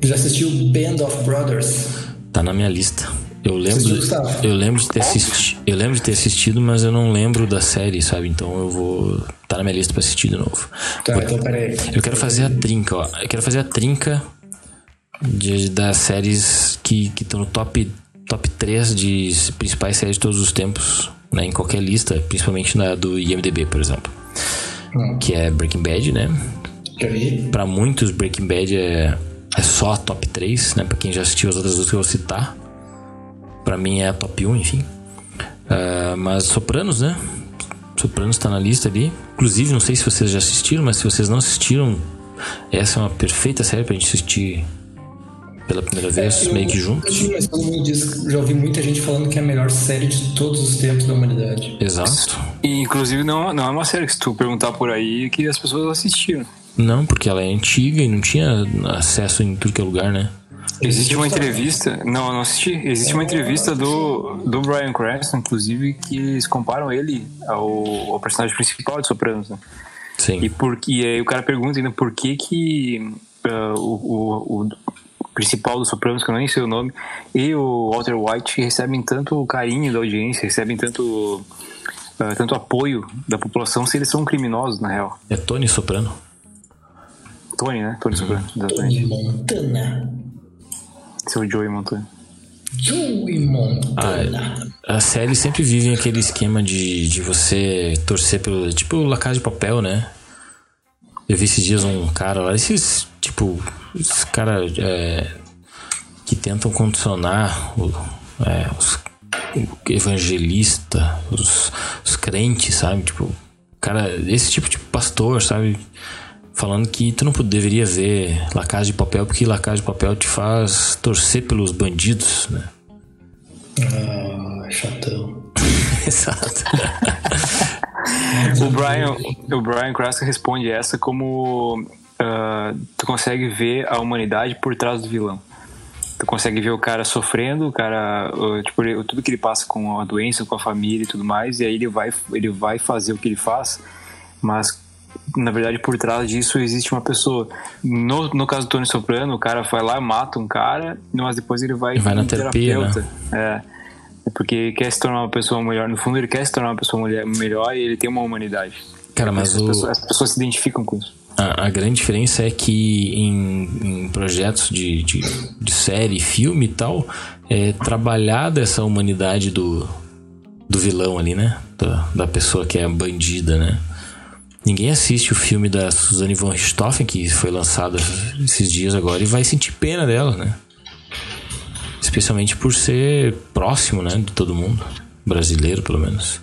S2: Já assistiu Band of Brothers?
S1: Tá na minha lista. Eu lembro, eu lembro de ter assistido, eu lembro de ter assistido, mas eu não lembro da série, sabe? Então eu vou tá na minha lista pra assistir de novo.
S2: Tá, então peraí.
S1: Eu quero fazer a trinca, ó. Eu quero fazer a trinca de, das séries que estão no top top 3 de principais séries de todos os tempos. né, em qualquer lista, principalmente na do IMDb, por exemplo. Hum. Que é Breaking Bad, né? Para muitos, Breaking Bad é, é só top 3, né? Pra quem já assistiu as outras duas que eu vou citar. Pra mim é a top 1, enfim. Uh, mas Sopranos, né? Sopranos tá na lista ali. Inclusive, não sei se vocês já assistiram, mas se vocês não assistiram, essa é uma perfeita série pra gente assistir pela primeira vez, é, meio que juntos.
S2: Mas todo mundo diz, já ouvi muita gente falando que é a melhor série de todos os tempos da humanidade.
S1: Exato.
S3: E inclusive não, não é uma série que se tu perguntar por aí que as pessoas assistiram.
S1: Não, porque ela é antiga e não tinha acesso em tudo que é lugar, né?
S3: Existe uma entrevista, não, não assisti. Existe uma entrevista do, do Brian Cranston, inclusive, que eles comparam ele ao, ao personagem principal de Sopranos. Né?
S1: Sim.
S3: E, por, e aí o cara pergunta ainda por que que uh, o, o, o, principal do Sopranos, que eu nem sei o nome, e o Walter White recebem tanto carinho da audiência, recebem tanto, uh, tanto apoio da população se eles são criminosos, na real.
S1: É Tony Soprano.
S3: Tony, né? Tony Soprano, exatamente. Montana. Seu Joey Montana.
S2: Joey Montana.
S1: Ah, a série sempre vive aquele esquema de, de você torcer pelo. Tipo La Casa de Papel, né? Eu vi esses dias um cara lá, esses, tipo, esses caras é, que tentam condicionar o, é, os evangelista, os, os crentes, sabe? Tipo, cara, esse tipo de pastor, sabe? Falando que tu não deveria ver La Casa de Papel porque La Casa de Papel te faz torcer pelos bandidos, né?
S2: Ah, chatão. (laughs)
S1: Exato.
S3: o Brian, o Brian Cranston responde essa como uh, tu consegue ver a humanidade por trás do vilão. Tu consegue ver o cara sofrendo, o cara, uh, tipo, tudo que ele passa com a doença, com a família e tudo mais, e aí ele vai, ele vai fazer o que ele faz, mas na verdade, por trás disso existe uma pessoa. No, no caso do Tony Soprano, o cara vai lá, mata um cara, mas depois ele vai,
S1: vai na terapia, né?
S3: É. é. Porque quer se tornar uma pessoa melhor. No fundo, ele quer se tornar uma pessoa melhor e ele tem uma humanidade.
S1: Cara, mas
S3: as,
S1: o...
S3: pessoas, as pessoas se identificam com isso.
S1: A, a, grande diferença é que em, em projetos de, de, de, série, filme e tal, é trabalhada essa humanidade do, do vilão ali, né? Da, da pessoa que é bandida, né? Ninguém assiste o filme da Suzanne von Richthofen, que foi lançado esses dias agora, e vai sentir pena dela, né? Especialmente por ser próximo, né, de todo mundo. Brasileiro, pelo menos.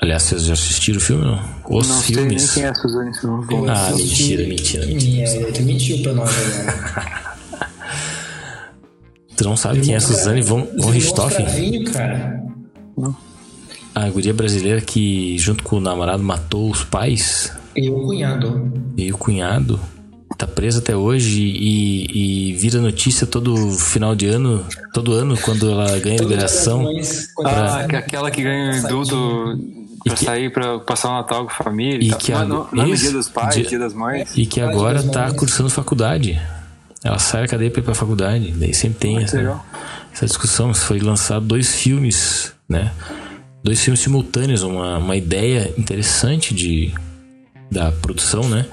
S1: Aliás, vocês já assistiram o filme, não? Os
S3: não
S1: filmes.
S3: Sei nem quem é a Suzane von
S1: Ah, mentira, mentira, mentira.
S2: É, tu mentiu pra nós agora.
S1: tu não sabe quem é a Suzane von, Richthofen?
S2: cara.
S3: Não
S1: a guria brasileira que, junto com o namorado, matou os pais.
S2: E o cunhado.
S1: E o cunhado. Tá presa até hoje e, e vira notícia todo final de ano, todo ano, quando ela ganha liberação.
S3: Pra... Ah, que aquela que ganha indulto pra que, sair pra passar o Natal com a família.
S1: E, que a,
S3: não, não dia dos pais, dia, dia das mães.
S1: E que agora tá cursando faculdade. Ela sai da cadeia pra ir pra faculdade. Daí sempre tem essa, essa discussão. Foi lançado dois filmes, né? Dois filmes simultâneos, uma, uma ideia interessante de, da produção, né?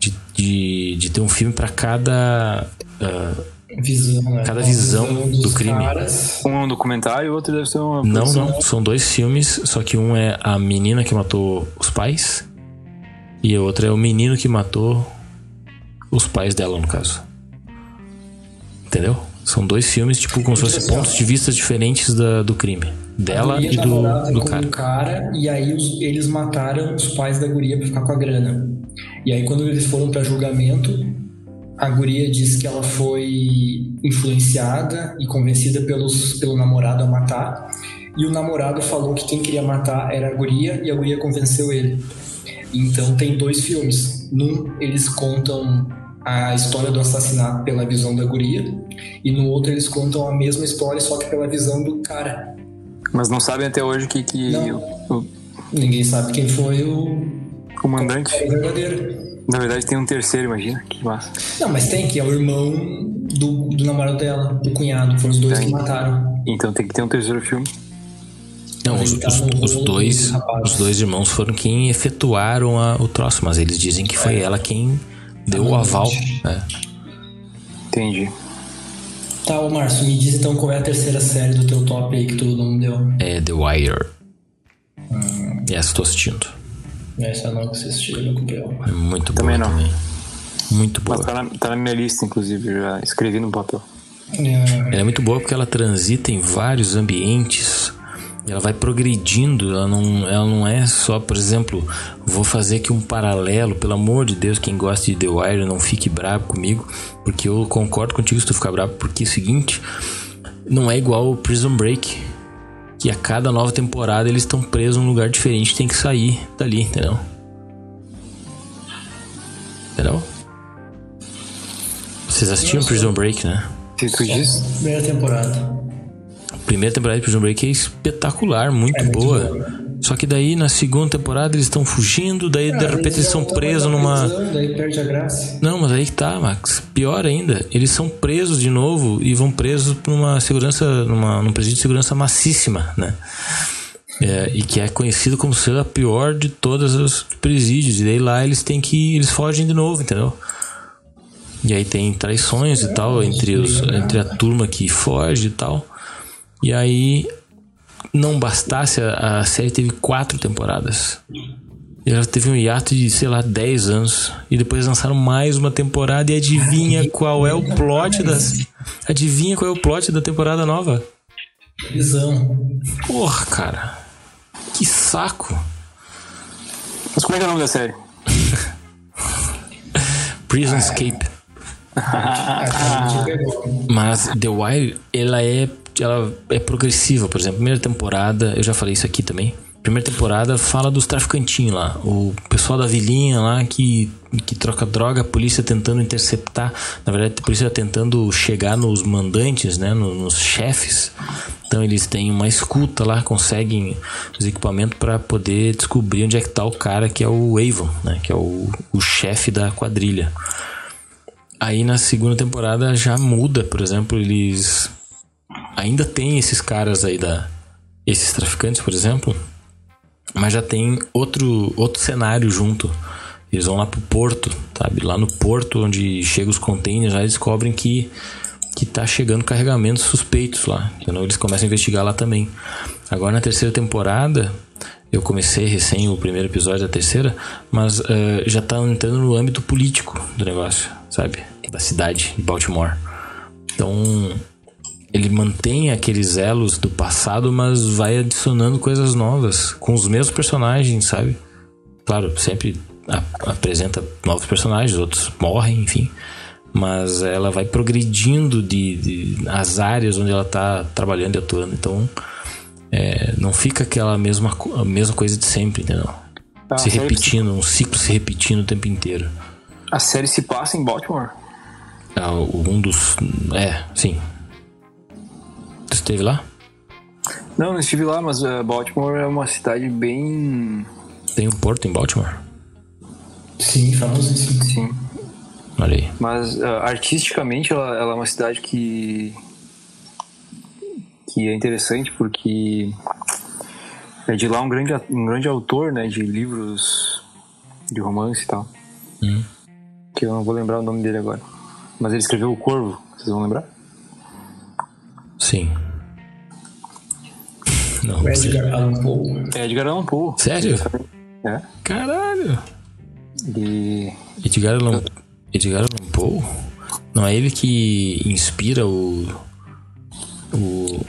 S1: De, de, de ter um filme para cada. Uh,
S2: visão, né?
S1: Cada visão, visão do crime.
S3: Caras. Um é um documentário e o outro deve ser uma.
S1: Não, não. São dois filmes, só que um é a menina que matou os pais e o outro é o menino que matou os pais dela, no caso. Entendeu? São dois filmes, tipo, como se fossem pontos de vista diferentes da, do crime. Dela e do, do cara.
S2: cara. E aí os, eles mataram os pais da guria pra ficar com a grana. E aí quando eles foram para julgamento, a guria disse que ela foi influenciada e convencida pelos, pelo namorado a matar. E o namorado falou que quem queria matar era a guria e a guria convenceu ele. Então tem dois filmes. Num, eles contam a história do assassinato pela visão da guria, e no outro eles contam a mesma história, só que pela visão do cara.
S3: Mas não sabem até hoje que. que
S2: o... Ninguém sabe quem foi o.
S3: Comandante.
S2: O verdadeiro.
S3: Na verdade tem um terceiro, imagina. Que massa.
S2: Não, mas tem, que é o irmão do, do namorado dela, do cunhado. Foram os dois tem. que mataram.
S3: Então tem que ter um terceiro filme.
S1: Não, os, os, os, dois, os dois irmãos foram quem efetuaram a, o troço, mas eles dizem que foi é. ela quem deu o aval. É.
S3: Entendi.
S2: Tá, ô Márcio, me diz então qual é a terceira série do teu top aí que tu não deu.
S1: É The Wire. Hum. Essa tô assistindo.
S2: Essa não que você assistiu, não cumpriu.
S1: É muito boa
S3: também. Não.
S1: também. Muito boa.
S3: Mas tá na, tá na minha lista, inclusive, já escrevi no papel.
S1: É. Ela é muito boa porque ela transita em vários ambientes. Ela vai progredindo, ela não, ela não é só, por exemplo, vou fazer aqui um paralelo, pelo amor de Deus, quem gosta de The Wire não fique bravo comigo, porque eu concordo contigo se tu ficar bravo, porque é o seguinte, não é igual o Prison Break, que a cada nova temporada eles estão presos num lugar diferente, tem que sair dali, entendeu? Entendeu? Vocês assistiram Prison Break, né?
S3: que tu diz?
S2: Primeira temporada.
S1: Primeira temporada de Prison Break é espetacular, muito, é muito boa. boa. Só que daí na segunda temporada eles estão fugindo, daí ah, de repente eles, eles são presos numa.
S2: Daí perde a graça.
S1: Não, mas aí que tá, Max. Pior ainda, eles são presos de novo e vão presos numa segurança, numa, num presídio de segurança massíssima, né? É, e que é conhecido como ser a pior de todos os presídios. E daí lá eles têm que. Eles fogem de novo, entendeu? E aí tem traições e tal entre, os, entre a turma que foge e tal. E aí não bastasse, a, a série teve quatro temporadas. E ela teve um hiato de, sei lá, 10 anos. E depois lançaram mais uma temporada e adivinha (laughs) qual é o plot das. Adivinha qual é o plot da temporada nova?
S2: Visão.
S1: Porra, cara. Que saco.
S3: Mas como é que é o nome da série? (laughs)
S1: Prison Escape. (laughs) Mas The Wire, ela é, ela é progressiva, por exemplo. Primeira temporada, eu já falei isso aqui também. Primeira temporada fala dos traficantinhos lá. O pessoal da vilinha lá que, que troca droga, a polícia tentando interceptar. Na verdade, a polícia tentando chegar nos mandantes, né? Nos, nos chefes. Então eles têm uma escuta lá, conseguem os equipamentos para poder descobrir onde é que tá o cara que é o Avon, né? Que é o, o chefe da quadrilha. Aí na segunda temporada já muda, por exemplo, eles ainda tem esses caras aí da esses traficantes, por exemplo, mas já tem outro outro cenário junto. Eles vão lá pro porto, sabe? Lá no porto onde chegam os containers, já descobrem que que tá chegando carregamentos suspeitos lá. Então eles começam a investigar lá também. Agora na terceira temporada, eu comecei recém o primeiro episódio da terceira, mas uh, já tá entrando no âmbito político do negócio sabe? Da cidade de Baltimore. Então, ele mantém aqueles elos do passado, mas vai adicionando coisas novas com os mesmos personagens, sabe? Claro, sempre apresenta novos personagens, outros morrem, enfim. Mas ela vai progredindo de, de as áreas onde ela está trabalhando e atuando. Então, é, não fica aquela mesma, a mesma coisa de sempre, entendeu? Ah, se repetindo, um ciclo se repetindo o tempo inteiro.
S3: A série se passa em Baltimore?
S1: É, um dos. É, sim. Tu esteve lá?
S3: Não, não estive lá, mas uh, Baltimore é uma cidade bem.
S1: Tem um porto em Baltimore?
S2: Sim, famosíssimo.
S3: Sim.
S1: Olha aí.
S3: Mas uh, artisticamente ela, ela, é uma cidade que. que é interessante porque. É de lá um grande, um grande autor né, de livros de romance e tal. Hum que eu não vou lembrar o nome dele agora. Mas ele escreveu O Corvo, vocês vão lembrar?
S1: Sim.
S2: Não, o Edgar Allan Poe.
S3: É Edgar Allan Poe.
S1: Sério?
S3: É.
S1: Caralho.
S3: E...
S1: Edgar Allan, Edgar Allan Poe? Não é ele que inspira o... O...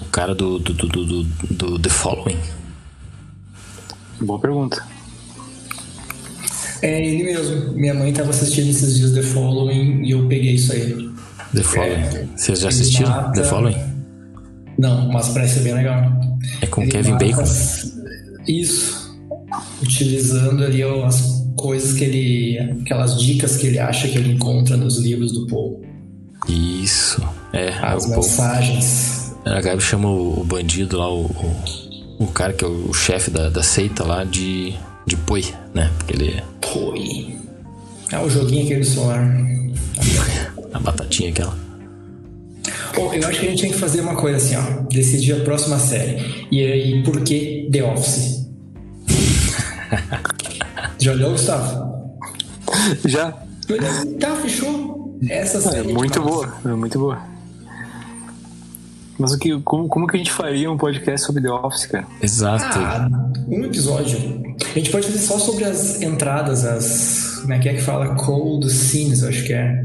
S1: O cara do, do, do, do, do The Following?
S3: Boa pergunta.
S2: É ele mesmo. Minha mãe estava assistindo esses dias The Following e eu peguei isso aí.
S1: The Following. É, Vocês já assistiram mata... The Following?
S2: Não, mas parece ser bem legal.
S1: É com ele Kevin Bacon?
S2: Isso. Utilizando ali as coisas que ele. aquelas dicas que ele acha que ele encontra nos livros do Paul.
S1: Isso. É.
S2: As é mensagens.
S1: A Gabi chama o, bandido lá, o, o, o cara que é o chefe da, da seita lá de de Poi, né? Porque ele.
S2: Poi. É o joguinho aquele do celular. (laughs)
S1: a batatinha aquela.
S2: Oh, eu acho que a gente tem que fazer uma coisa assim, ó. Decidir a próxima série. E aí, por que The Office? (laughs) Já olhou, Gustavo?
S3: Já.
S2: Tá, fechou. essa
S3: É
S2: série.
S3: muito
S2: tipo,
S3: boa, é muito boa. Mas o que, como, como que a gente faria um podcast sobre The Office, cara?
S1: Exato.
S2: Ah, um episódio. A gente pode fazer só sobre as entradas, as. Como é que é que fala? Cold scenes, eu acho que é.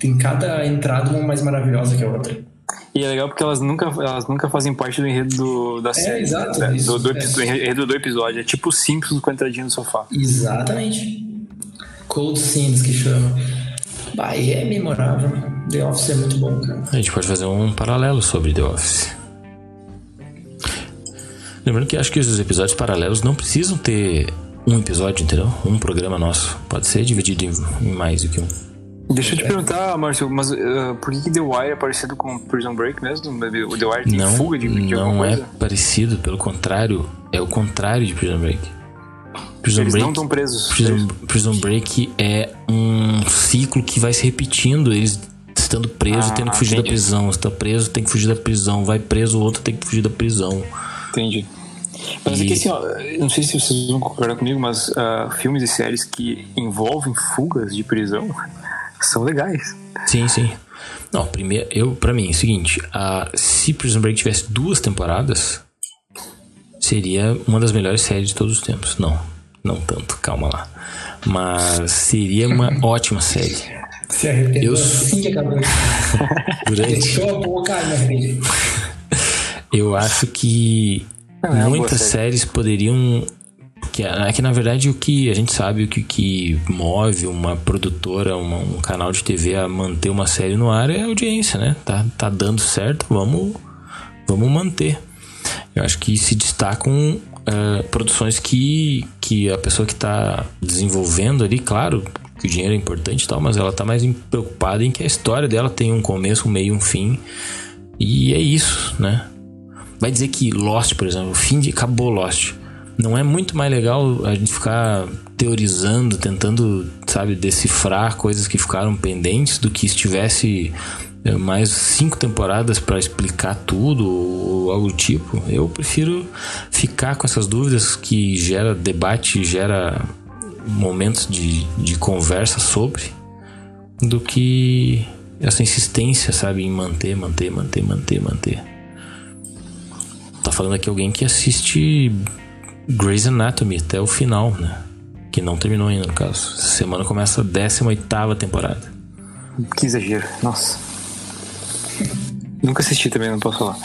S2: Tem cada entrada uma mais maravilhosa que a outra.
S3: E é legal porque elas nunca, elas nunca fazem parte do enredo do, da série.
S2: exato,
S3: né?
S2: isso,
S3: do, do,
S2: é.
S3: do enredo do episódio. É tipo Simpsons com a entradinha no sofá.
S2: Exatamente. Cold scenes que chama. Bah, e é memorável. The Office é muito bom, cara.
S1: A gente pode fazer um paralelo sobre The Office. Lembrando que acho que os episódios paralelos não precisam ter um episódio, entendeu? Um programa nosso. Pode ser dividido em mais do que um.
S3: Deixa eu te perguntar, Márcio, mas uh, por que, que The Wire é parecido com Prison Break mesmo? O The Wire tem
S1: Não,
S3: fuga de, de
S1: não é
S3: coisa?
S1: parecido, pelo contrário, é o contrário de Prison Break. Prison
S3: Eles
S1: Break,
S3: não estão presos.
S1: Prison, Prison Break é um ciclo que vai se repetindo. Eles estando preso,
S3: Ah,
S1: tendo que fugir
S3: entendi.
S1: da prisão. Está preso, tem que fugir da prisão. Vai preso, o outro tem que fugir da prisão.
S3: Entendi. Mas é
S1: E-
S3: que assim, ó, não sei se vocês vão concordar comigo, mas ah, filmes e séries que envolvem fugas de prisão são legais.
S1: Sim, sim. Não, primeiro, eu, pra mim, é o seguinte: a, se Prison Break tivesse duas temporadas, seria uma das melhores séries de todos os tempos. Não, não tanto, calma lá. Mas seria uma (laughs) ótima série.
S2: Se arrependeu
S1: Eu-
S2: assim que acabou. (laughs)
S1: Durante,
S2: Fechou a boca, me arrependi.
S1: eu acho que
S3: Não, é
S1: muitas
S3: série.
S1: séries poderiam. Que, é que na verdade o que a gente sabe, o que, que move uma produtora, uma- um canal de TV a manter uma série no ar é a audiência, né? Tá, tá dando certo, vamos, vamos manter. Eu acho que se destacam eh, produções que, que a pessoa que está desenvolvendo ali, claro que o dinheiro é importante e tal, mas ela tá mais preocupada em que a história dela tem um começo, um meio um fim. E é isso, né? Vai dizer que Lost, por exemplo, o fim de acabou Lost. Não é muito mais legal a gente ficar teorizando, tentando, sabe, decifrar coisas que ficaram pendentes do que se tivesse eh, mais cinco temporadas para explicar tudo ou algo do tipo. Eu prefiro ficar com essas dúvidas que gera debate, gera momentos de, de conversa sobre do que essa insistência, sabe, em manter, manter, manter, manter, manter. Tá falando aqui alguém que assiste Grey's Anatomy até o final, né? Que não terminou ainda, no caso. Essa semana começa a 18 temporada.
S3: Que exagero, nossa. Nunca assisti também, não posso falar.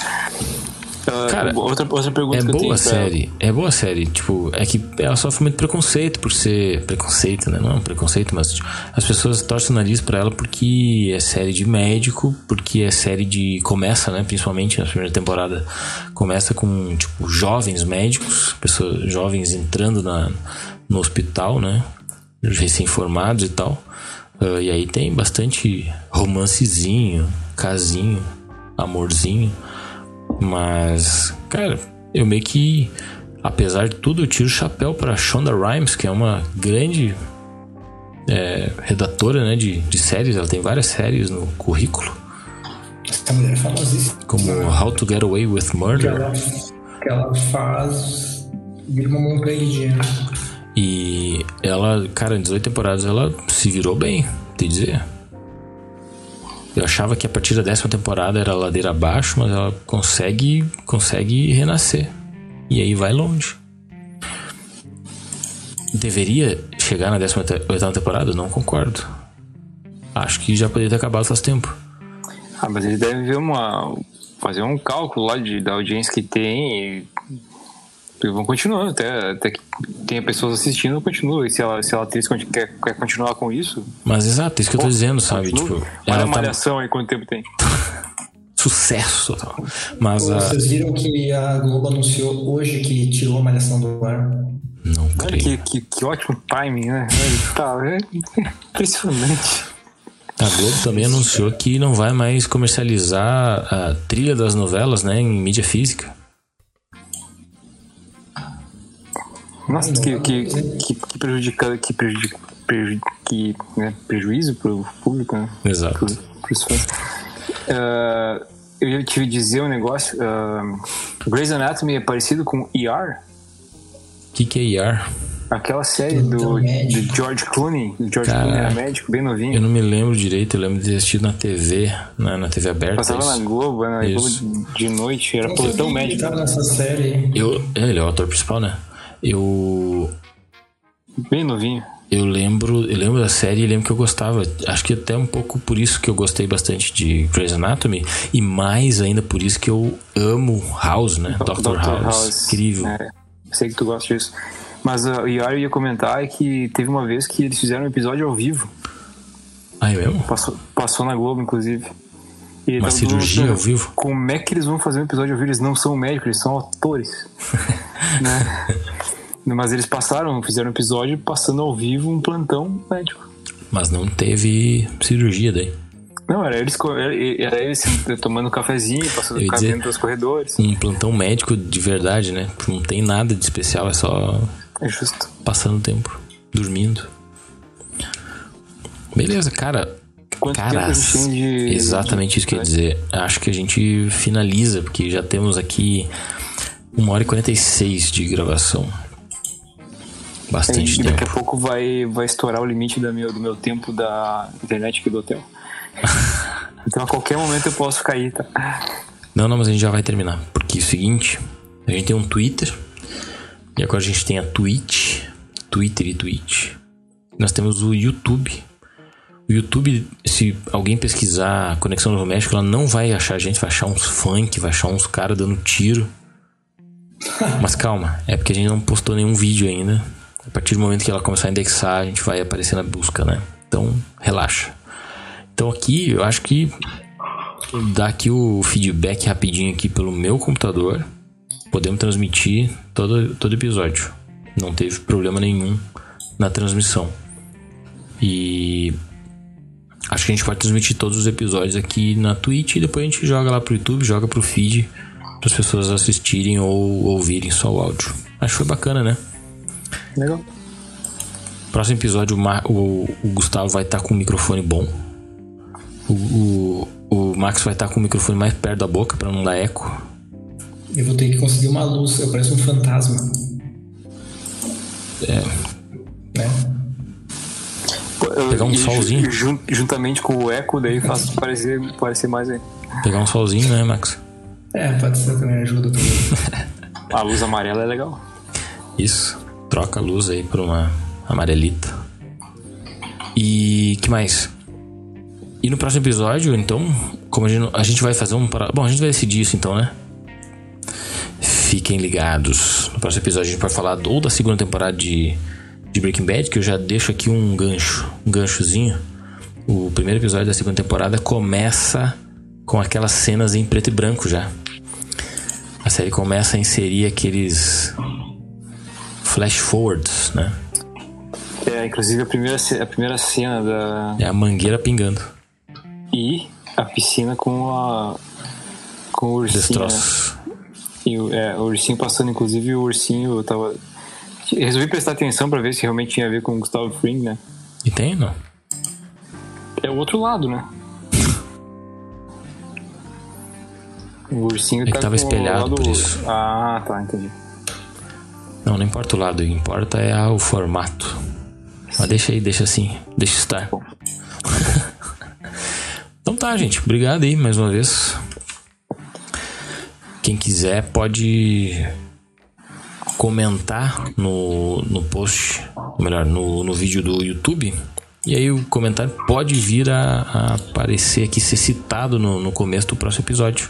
S3: Ah,
S1: Cara,
S3: outra, outra pergunta
S1: É
S3: que eu
S1: boa
S3: tenho
S1: a
S3: pra-
S1: série, é boa série. Tipo, é que ela sofre muito preconceito por ser. Preconceito, né? Não é um preconceito, mas tipo, as pessoas torcem o nariz pra ela porque é série de médico, porque é série de. Começa, né? Principalmente na primeira temporada, começa com, tipo, jovens médicos, pessoas jovens entrando na, no hospital, né? Recém-formados e tal. Ah, e aí tem bastante romancezinho, casinho, amorzinho. Mas, cara, eu meio que, apesar de tudo, eu tiro o chapéu pra Shonda Rhimes, que é uma grande é, redatora né, de, de séries. Ela tem várias séries no currículo,
S2: Essa mulher é famosíssima.
S1: como How to Get Away with
S2: Que
S1: Murder.
S2: ela, que ela faz. Vira uma montanha de dinheiro.
S1: E ela, cara, em 18 temporadas ela se virou bem, te dizer. Eu achava que a partir da décima temporada era ladeira abaixo, mas ela consegue, consegue renascer. E aí vai longe. Deveria chegar na 18 temporada? Não concordo. Acho que já poderia ter acabado faz tempo.
S3: Ah, mas eles devem ver uma. fazer um cálculo lá de, da audiência que tem e. e vão continuando até, até que tenha pessoas assistindo, continua. E se ela, se ela atriz quer, quer continuar com isso,
S1: Mas exato, isso que eu tô dizendo, sabe?
S3: continua.
S1: Tipo,
S3: Olha a
S1: tá
S3: malhação aí, quanto tempo tem. (laughs)
S1: sucesso total. Mas a.
S2: Vocês viram que a Globo anunciou hoje que tirou a malhação do ar?
S1: Não
S3: Olha
S1: creio.
S3: que, que, que ótimo timing, né? Tá, é impressionante.
S1: A Globo também anunciou que não vai mais comercializar a trilha das novelas, né, em mídia física.
S3: Nossa,
S2: Não,
S3: que, que, que, que prejudica, que prejudica, preju, que, né, prejuízo pro público, né?
S1: Exato.
S3: Pro, pros fãs. Ah, eu ia te dizer um negócio. Uh, Grey's Anatomy é parecido com ER?
S1: O que, que é IR?
S3: Aquela série do, do, George Clooney. O George Cara, Clooney era médico, bem novinho.
S1: Eu não me lembro direito, eu lembro de ter assistido na TV, na, na TV aberta.
S3: Passava
S1: isso.
S3: na Globo, na né? Globo de noite, era tão médico.
S2: Tava nessa série.
S1: Eu, é, ele é o ator principal, né? Eu.
S3: Bem novinho.
S1: Eu lembro, eu lembro da série e lembro que eu gostava. Acho que até um pouco por isso que eu gostei bastante de Grey's Anatomy. E mais ainda por isso que eu amo House, né? Dr. Dr. House. House. Incrível.
S3: É, sei que tu gosta disso. Mas uh, o Yari ia comentar é que teve uma vez que eles fizeram um episódio ao vivo.
S1: Ah, é mesmo?
S3: Passou, passou na Globo, inclusive.
S1: E uma cirurgia ao vivo?
S3: Como é que eles vão fazer um episódio ao vivo? Eles não são médicos, eles são atores. (laughs) né? (laughs) Mas eles passaram, fizeram um episódio passando ao vivo um plantão médico.
S1: Mas não teve cirurgia daí.
S3: Não, era eles, era eles tomando um cafezinho, passando café dentro dos corredores.
S1: Um plantão médico de verdade, né? Não tem nada de especial, é só.
S3: É justo.
S1: Passando o tempo, dormindo. Beleza, cara.
S3: Quanto Caras, tempo
S1: de... Exatamente isso que eu ia dizer. Acho que a gente finaliza, porque já temos aqui uma hora e 46 de gravação. Bastante
S3: e
S1: tempo.
S3: Daqui a pouco vai, vai estourar o limite do meu, do meu tempo da internet aqui do hotel. (laughs) então a qualquer momento eu posso cair, tá?
S1: Não, não, mas a gente já vai terminar. Porque é o seguinte, a gente tem um Twitter. E agora a gente tem a Twitch. Twitter e Twitch. Nós temos o YouTube. O YouTube, se alguém pesquisar Conexão Novo México, ela não vai achar a gente, vai achar uns funk, vai achar uns caras dando tiro. Mas calma, é porque a gente não postou nenhum vídeo ainda. A partir do momento que ela começar a indexar, a gente vai aparecer na busca, né? Então, relaxa. Então aqui, eu acho que dar aqui o feedback rapidinho aqui pelo meu computador. Podemos transmitir todo, todo episódio. Não teve problema nenhum na transmissão. E acho que a gente pode transmitir todos os episódios aqui na Twitch e depois a gente joga lá pro YouTube, joga pro feed para as pessoas assistirem ou ouvirem só o áudio. Acho que foi bacana, né?
S3: Legal.
S1: Próximo episódio, o, o, o Gustavo vai estar tá com um microfone bom. O, o, o Max vai estar tá com o microfone mais perto da boca para não dar eco.
S2: Eu vou ter que conseguir uma luz, eu pareço um fantasma.
S1: É. Né? Pegar um e solzinho.
S3: juntamente com o eco, daí faz (laughs) parecer, parecer mais aí.
S1: Pegar um solzinho, né, Max?
S2: É, pode ser também, ajuda também. (laughs)
S3: a luz amarela é legal.
S1: Isso troca a luz aí por uma amarelita. E que mais? E no próximo episódio, então, como a gente, a gente vai fazer um. Bom, a gente vai decidir isso então, né? Fiquem ligados. No próximo episódio a gente vai falar ou da segunda temporada de, de Breaking Bad, que eu já deixo aqui um gancho, um ganchozinho. O primeiro episódio da segunda temporada começa com aquelas cenas em preto e branco já. A série começa a inserir aqueles flash forwards, né?
S3: É, inclusive a primeira, a primeira cena da.
S1: É a mangueira pingando.
S3: E a piscina com a. com o ursinho. Né? E é, o ursinho passando, inclusive o ursinho tava. Resolvi prestar atenção para ver se realmente tinha a ver com o Gustavo Fring, né?
S1: E tem, não?
S3: É o outro lado, né? O ursinho
S1: Ele
S3: tá
S1: tava espelhado lado... por isso.
S3: Ah, tá, entendi.
S1: Não, não importa o lado, o que importa é o formato. Mas deixa aí, deixa assim, deixa estar. (laughs) então tá, gente. Obrigado aí mais uma vez. Quem quiser pode comentar no, no post, ou melhor, no, no vídeo do YouTube. E aí o comentário pode vir a, a aparecer aqui, ser citado no, no começo do próximo episódio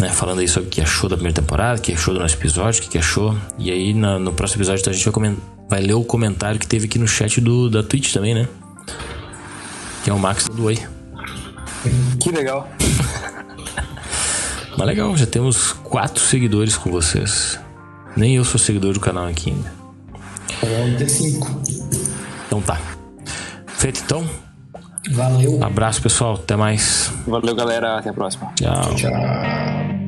S1: né? Falando aí sobre o que achou da primeira temporada, o que achou do nosso episódio, o que achou. E aí no, no próximo episódio então, a gente vai, comentar, vai, ler o comentário que teve aqui no chat do, da Twitch também, né? Que é o Max do Oi.
S3: Que legal.
S1: Mas legal, já temos quatro seguidores com vocês. Nem eu sou seguidor do canal aqui ainda.
S2: Ter cinco.
S1: Então tá. Feito então?
S2: Valeu.
S1: Abraço, pessoal. Até mais.
S3: Valeu, galera. Até a próxima.
S1: Tchau.
S2: Tchau.